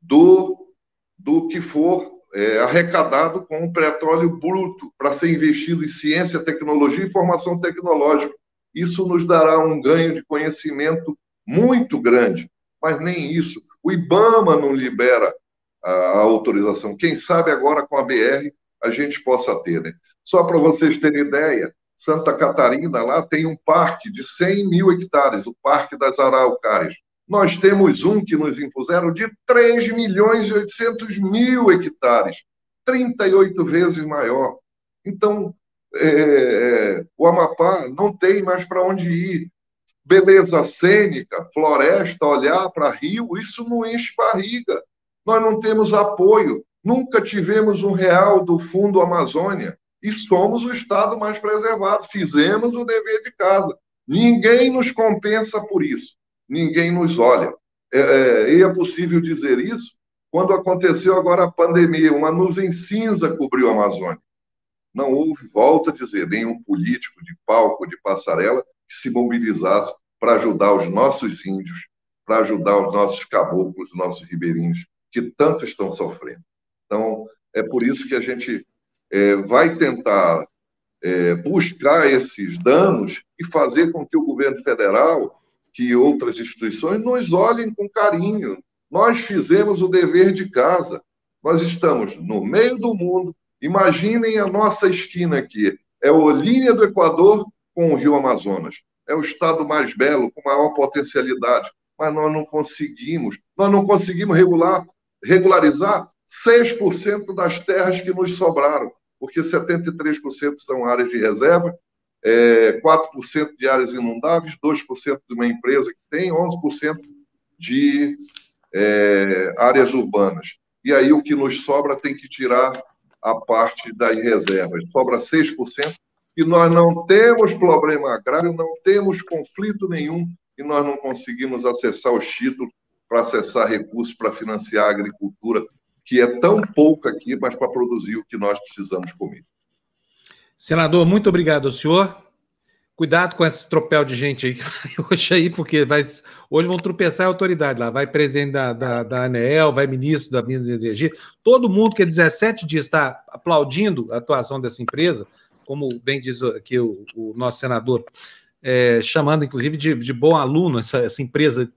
do, do que for é, arrecadado com o petróleo bruto para ser investido em ciência, tecnologia e formação tecnológica. Isso nos dará um ganho de conhecimento muito grande, mas nem isso. O IBAMA não libera a autorização. Quem sabe agora com a BR a gente possa ter, né? Só para vocês terem ideia, Santa Catarina lá tem um parque de 100 mil hectares, o Parque das Araucárias. Nós temos um que nos impuseram de 3 milhões e 800 mil hectares, 38 vezes maior. Então, é, é, o Amapá não tem mais para onde ir. Beleza cênica, floresta, olhar para rio, isso não enche barriga nós não temos apoio, nunca tivemos um real do Fundo Amazônia e somos o Estado mais preservado. Fizemos o dever de casa. Ninguém nos compensa por isso, ninguém nos olha. É, é, e é possível dizer isso quando aconteceu agora a pandemia, uma nuvem cinza cobriu a Amazônia. Não houve, volta a dizer, nenhum político de palco, de passarela, que se mobilizasse para ajudar os nossos índios, para ajudar os nossos caboclos, os nossos ribeirinhos, que tanto estão sofrendo. Então, é por isso que a gente é, vai tentar é, buscar esses danos e fazer com que o governo federal, que outras instituições, nos olhem com carinho. Nós fizemos o dever de casa. Nós estamos no meio do mundo. Imaginem a nossa esquina aqui. É a linha do Equador com o Rio Amazonas. É o estado mais belo, com maior potencialidade. Mas nós não conseguimos. Nós não conseguimos regular regularizar 6% das terras que nos sobraram, porque 73% são áreas de reserva, é, 4% de áreas inundáveis, 2% de uma empresa que tem, 11% de é, áreas urbanas. E aí o que nos sobra tem que tirar a parte das reservas. Sobra 6%, e nós não temos problema agrário, não temos conflito nenhum, e nós não conseguimos acessar os títulos para acessar recursos para financiar a agricultura, que é tão pouco aqui, mas para produzir o que nós precisamos comer. Senador, muito obrigado ao senhor. Cuidado com esse tropel de gente aí hoje aí, porque vai, hoje vão tropeçar a autoridade lá. Vai presidente da, da, da ANEEL, vai ministro da Minas e Energia. Todo mundo que há 17 dias está aplaudindo a atuação dessa empresa, como bem diz aqui o, o nosso senador, é, chamando inclusive de, de bom aluno essa, essa empresa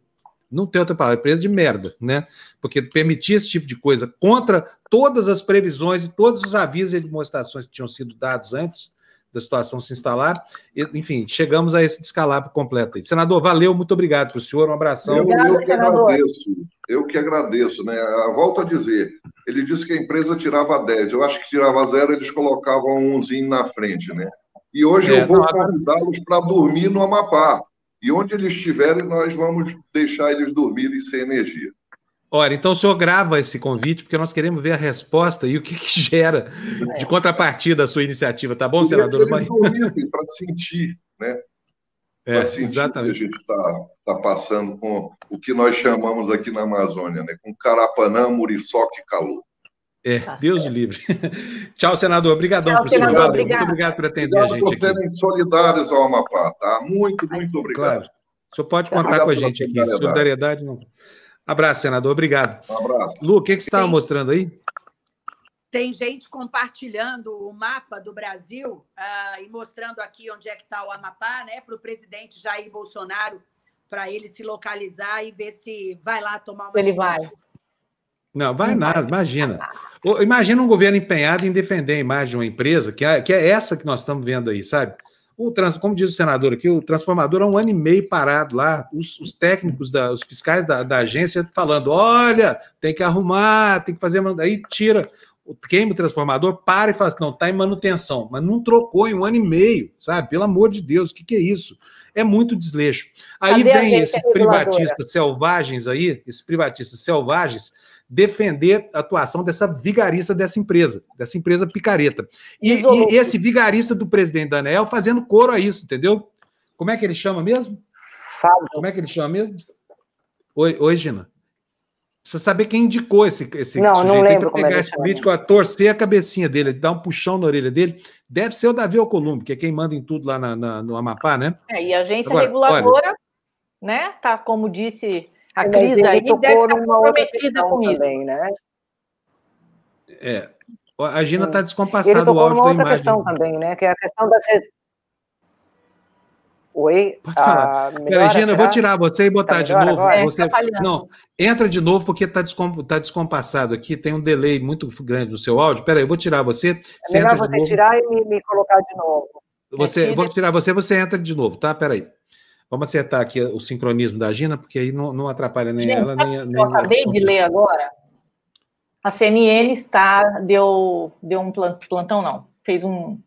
Não tem outra palavra, empresa de merda, né? Porque permitir esse tipo de coisa contra todas as previsões e todos os avisos e demonstrações que tinham sido dados antes da situação se instalar. Enfim, chegamos a esse descalabro completo. Aí. Senador, valeu, muito obrigado para o senhor, um abração. Eu, eu que agradeço, eu que agradeço, né? Volto a dizer, ele disse que a empresa tirava 10, eu acho que tirava zero, eles colocavam umzinho na frente, né? E hoje é, eu vou convidá-los para dormir no Amapá. E onde eles estiverem, nós vamos deixar eles dormirem sem energia. Ora, então o senhor grava esse convite, porque nós queremos ver a resposta e o que, que gera de contrapartida a sua iniciativa, tá bom, eu senador? Para sentir, né? É, para sentir exatamente. que a gente está tá passando com o que nós chamamos aqui na Amazônia, né? Com Carapanã, Muriçoca e Calor. É, tá Deus certo. livre. Tchau, senador. Obrigadão, Tchau, senador. Valeu. Obrigado. Muito obrigado por atender obrigado a gente. por serem solidários ao Amapá, tá? Muito, muito obrigado. Claro. O senhor pode contar obrigado com a gente aqui. Solidariedade não. Abraço, senador. Obrigado. Um abraço. Lu, o que, que você estava mostrando aí? Tem gente compartilhando o mapa do Brasil uh, e mostrando aqui onde é que está o Amapá, né, para o presidente Jair Bolsonaro, para ele se localizar e ver se vai lá tomar uma. Ele vai. Não, vai nada, imagina. Imagina um governo empenhado em defender a imagem de uma empresa, que é, que é essa que nós estamos vendo aí, sabe? O trans, como diz o senador aqui, o transformador há um ano e meio parado lá, os, os técnicos, da, os fiscais da, da, agência falando: olha, tem que arrumar, tem que fazer. Aí tira, queima o transformador, para e fala: não, está em manutenção, mas não trocou em um ano e meio, sabe? Pelo amor de Deus, o que, que é isso? É muito desleixo. Aí Cadê vem esses privatistas selvagens aí, esses privatistas selvagens, defender a atuação dessa vigarista dessa empresa, dessa empresa picareta. E, e, esse vigarista do presidente Daniel fazendo coro a isso, entendeu? Como é que ele chama mesmo? Fábio. Como é que ele chama mesmo? Oi, oi Gina. Precisa saber quem indicou esse, esse não, sujeito. Não lembro Tem que pegar esse político, a torcer a cabecinha dele, dar um puxão na orelha dele. Deve ser o Davi Alcolumbre, que é quem manda em tudo lá na, na, no Amapá, né? É, e a agência Agora, reguladora, olha, né? Tá, como disse a Cris aí tocou deve estar comprometida com isso. Também, né? É. A Gina está descompassada ele tocou numa outra questão também, né? Que é a questão das Oi? Pode falar. Ah, Peraí, Gina, eu vou tirar você e botar tá de novo. É, você... Tá não, entra de novo porque está descom... tá descompassado aqui, tem um delay muito grande no seu áudio. Peraí, eu vou tirar você. É você melhor você tirar e me, me, colocar de novo. Você, eu vou tirar você, você entra de novo, tá? Peraí. Vamos acertar aqui o sincronismo da Gina, porque aí não, não atrapalha nem Gente, ela, nem, nem Eu acabei de ler agora. A CNN está, deu, deu um plantão, não, fez um,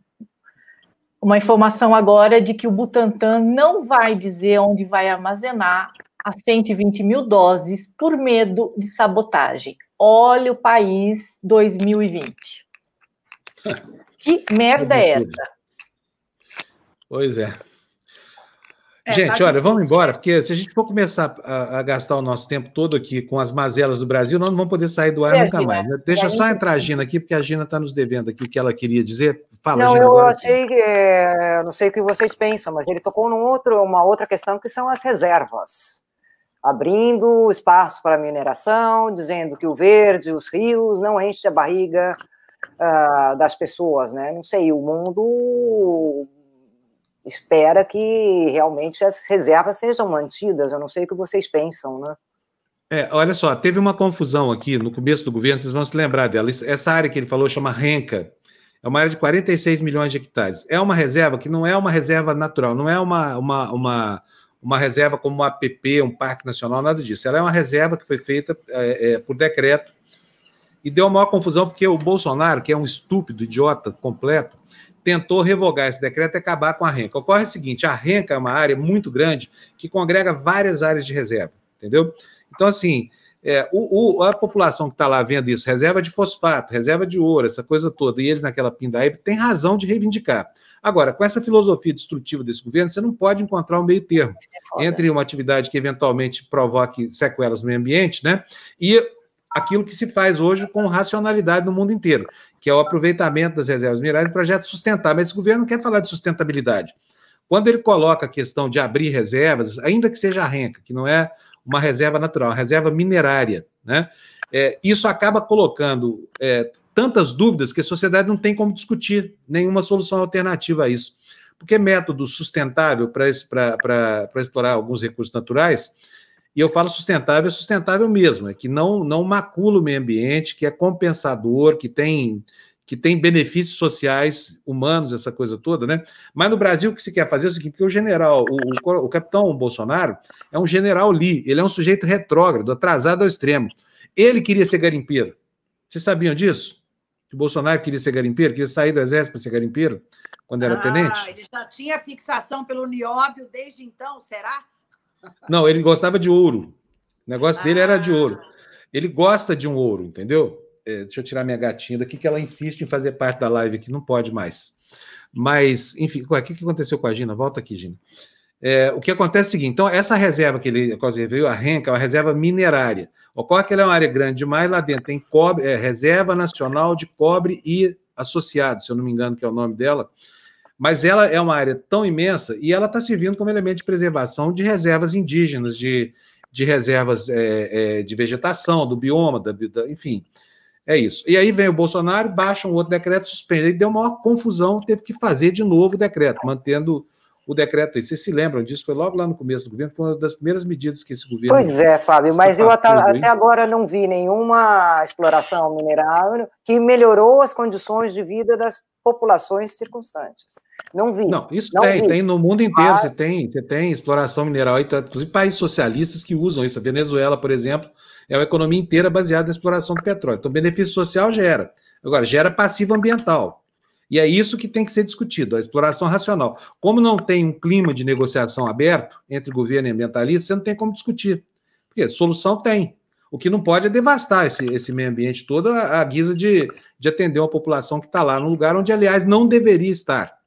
uma informação agora de que o Butantan não vai dizer onde vai armazenar as 120 mil doses por medo de sabotagem. Olha o país 2020. Que merda é essa? Pois é. É, gente, tá olha, vamos embora, porque se a gente for começar a, a, gastar o nosso tempo todo aqui com as mazelas do Brasil, nós não vamos poder sair do ar é, nunca mais. Né? Deixa só entrar a Gina aqui, porque a Gina está nos devendo aqui o que ela queria dizer. Fala, não, Gina, eu agora. achei é, não sei o que vocês pensam, mas ele tocou num outro, uma outra questão que são as reservas. Abrindo espaço para mineração, dizendo que o verde, os rios, não enche a barriga uh, das pessoas, né? Não sei, o mundo espera que realmente as reservas sejam mantidas. Eu não sei o que vocês pensam, né? É, olha só, teve uma confusão aqui no começo do governo, vocês vão se lembrar dela. Essa área que ele falou chama Renca. É uma área de 46 milhões de hectares. É uma reserva que não é uma reserva natural, não é uma, uma, uma, uma reserva como um APP, um parque nacional, nada disso. Ela é uma reserva que foi feita é, é, por decreto e deu maior confusão porque o Bolsonaro, que é um estúpido, idiota completo, tentou revogar esse decreto e acabar com a renca. Ocorre o seguinte: a renca é uma área muito grande que congrega várias áreas de reserva, entendeu? Então, assim, é, o, o, a população que está lá vendo isso, reserva de fosfato, reserva de ouro, essa coisa toda, e eles naquela pindaíba, tem razão de reivindicar. Agora, com essa filosofia destrutiva desse governo, você não pode encontrar um meio termo é entre uma atividade que eventualmente provoque sequelas no meio ambiente, né? E aquilo que se faz hoje com racionalidade no mundo inteiro, que é o aproveitamento das reservas minerais em projetos sustentáveis. Mas esse governo não quer falar de sustentabilidade. Quando ele coloca a questão de abrir reservas, ainda que seja a renca, que não é uma reserva natural, uma reserva minerária, né? É, isso acaba colocando é, tantas dúvidas que a sociedade não tem como discutir nenhuma solução alternativa a isso. Porque método sustentável para explorar alguns recursos naturais E eu falo sustentável, é sustentável mesmo, é que não, não macula o meio ambiente, que é compensador, que tem, que tem benefícios sociais, humanos, essa coisa toda, né? Mas no Brasil, o que se quer fazer é o seguinte: porque o general, o, o, o capitão Bolsonaro é um general Lee, ele é um sujeito retrógrado, atrasado ao extremo. Ele queria ser garimpeiro. Vocês sabiam disso? Que o Bolsonaro queria ser garimpeiro, queria sair do exército para ser garimpeiro, quando era ah, tenente? Ele já tinha fixação pelo nióbio desde então, será? Não, ele gostava de ouro. O negócio dele ah. era de ouro. Ele gosta de um ouro, entendeu? É, deixa eu tirar minha gatinha daqui, que ela insiste em fazer parte da live aqui, não pode mais. Mas, enfim, o que aconteceu com a Gina? Volta aqui, Gina. É, o que acontece é o seguinte: então, essa reserva que ele veio, a Renca, é uma reserva minerária. Ocorre que ela é uma área grande demais, lá dentro tem cobre, é, Reserva Nacional de Cobre e Associados, se eu não me engano, que é o nome dela. Mas ela é uma área tão imensa e ela está servindo como elemento de preservação de reservas indígenas, de, de reservas é, é, de vegetação, do bioma, da, da, enfim. É isso. E aí vem o Bolsonaro, baixa um outro decreto, suspende. Aí deu maior confusão, teve que fazer de novo o decreto, mantendo o decreto aí. Vocês se lembram disso? Foi logo lá no começo do governo, foi uma das primeiras medidas que esse governo. Pois é, Fábio, mas eu até, até, agora não vi nenhuma exploração mineral que melhorou as condições de vida das populações circunstantes. Não vi. Não, isso não tem, vi. tem no mundo inteiro. Você tem, você tem exploração mineral tá, inclusive países socialistas que usam isso. A Venezuela, por exemplo, é uma economia inteira baseada na exploração do petróleo. Então, benefício social gera. Agora, gera passivo ambiental. E é isso que tem que ser discutido, a exploração racional. Como não tem um clima de negociação aberto entre governo e ambientalista, você não tem como discutir. Porque solução tem. O que não pode é devastar esse, esse meio ambiente todo à, guisa de, de atender uma população que está lá num lugar onde, aliás, não deveria estar.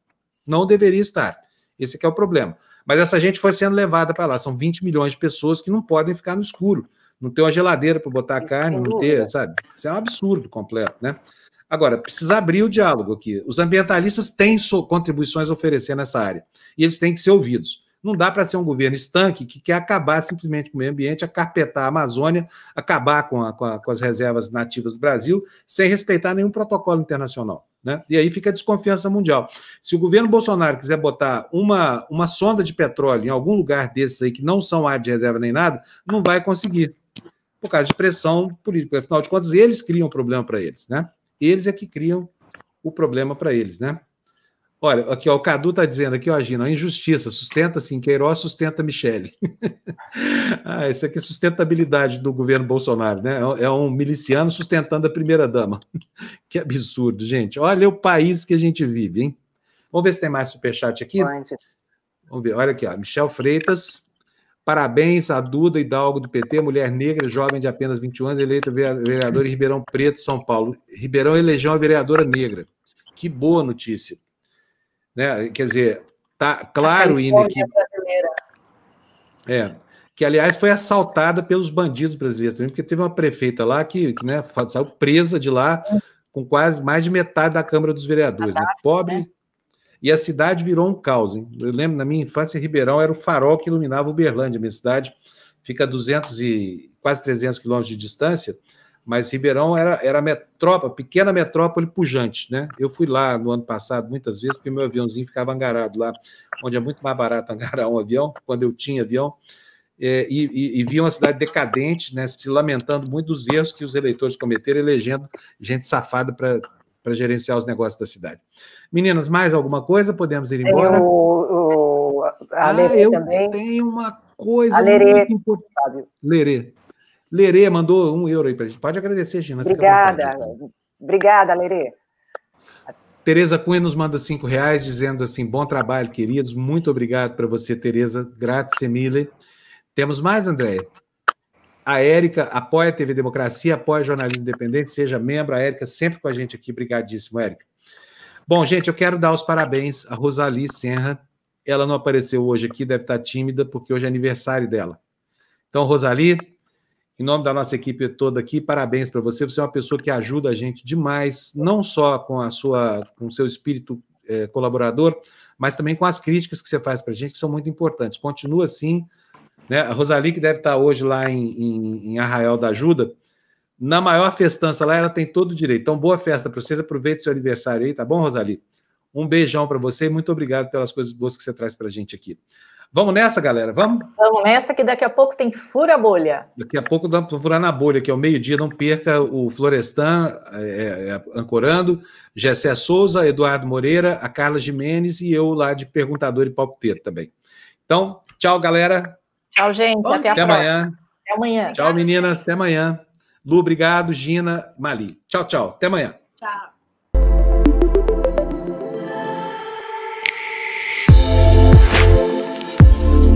Não deveria estar. Esse é o problema. Mas essa gente foi sendo levada para lá. São 20 milhões de pessoas que não podem ficar no escuro. Não ter uma geladeira para botar a carne, não ter, sabe? Isso é um absurdo completo, né? Agora, precisa abrir o diálogo aqui. Os ambientalistas têm contribuições a oferecer nessa área e eles têm que ser ouvidos. Não dá para ser um governo estanque que quer acabar simplesmente com o meio ambiente, acarpetar a Amazônia, acabar com, a, com, a, com as reservas nativas do Brasil, sem respeitar nenhum protocolo internacional. Né? E aí fica a desconfiança mundial. Se o governo Bolsonaro quiser botar uma, uma sonda de petróleo em algum lugar desses aí que não são área de reserva nem nada, não vai conseguir. Por causa de pressão política. Afinal de contas, eles criam problema para eles, né? Eles é que criam o problema para eles, né? Olha, aqui ó, o Cadu está dizendo aqui, ó, Gina, a injustiça, sustenta sim, Queiroz sustenta Michele. ah, isso aqui é sustentabilidade do governo Bolsonaro, né? É, um miliciano sustentando a primeira-dama. que absurdo, gente. Olha o país que a gente vive, hein? Vamos ver se tem mais superchat aqui. Vamos ver, olha aqui, ó, Michel Freitas, Parabéns a Duda Hidalgo do PT, mulher negra, jovem de apenas 21 anos, eleita vereadora em Ribeirão Preto, São Paulo. Ribeirão elegeu a vereadora negra. Que boa notícia. Né? Quer dizer, tá claro ainda que. É, que aliás foi assaltada pelos bandidos brasileiros também, porque teve uma prefeita lá que, que né, saiu presa de lá com quase mais de metade da Câmara dos Vereadores. Né? Pobre. Né? E a cidade virou um caos. Hein? Eu lembro, na minha infância, Ribeirão era o farol que iluminava Uberlândia. Minha cidade fica a 200 e quase 300 quilômetros de distância, mas Ribeirão era, era metrópole, pequena metrópole pujante, né? Eu fui lá no ano passado muitas vezes, porque meu aviãozinho ficava angarado lá, onde é muito mais barato angarar um avião, quando eu tinha avião, é, e, e, e via uma cidade decadente, né, se lamentando muito dos erros que os eleitores cometeram, elegendo gente safada para para gerenciar os negócios da cidade. Meninas, mais alguma coisa? Podemos ir embora? O, o, a ah, eu também. tenho uma coisa a Lerê, muito importante. Lerê. Lerê mandou um euro aí para a gente. Pode agradecer, Gina. Obrigada. Obrigada, Lerê. Tereza Cunha nos manda cinco reais, dizendo assim: bom trabalho, queridos. Muito obrigado para você, Tereza. Grazie mille. Temos mais, André? A Érica apoia a TV Democracia, apoia jornalismo independente, seja membro. A Érica sempre com a gente aqui. Obrigadíssimo, Érica. Bom, gente, eu quero dar os parabéns a Rosali Senra. Ela não apareceu hoje aqui, deve estar tímida, porque hoje é aniversário dela. Então, Rosali, em nome da nossa equipe toda aqui, parabéns para você. Você é uma pessoa que ajuda a gente demais, não só com a sua, com o seu espírito é, colaborador, mas também com as críticas que você faz para a gente, que são muito importantes. Continua assim, né? A Rosali, que deve estar hoje lá em, em, em Arraial da Ajuda, na maior festança lá, ela tem todo o direito. Então, boa festa para vocês, aproveite seu aniversário aí, tá bom, Rosali? Um beijão para você e muito obrigado pelas coisas boas que você traz para a gente aqui. Vamos nessa, galera? Vamos? Vamos nessa, que daqui a pouco tem Fura Bolha. Daqui a pouco dá para furar na bolha, que é o meio-dia. Não perca o Florestan é, é, é, ancorando, Gessé Souza, Eduardo Moreira, a Carla Jimenez e eu lá de perguntador e palpiteiro também. Então, tchau, galera. Tchau, gente. Bom, até, até amanhã. Até amanhã. Tchau, meninas. Até amanhã. Lu, obrigado. Gina, Mali. Tchau, tchau. Até amanhã. Tchau.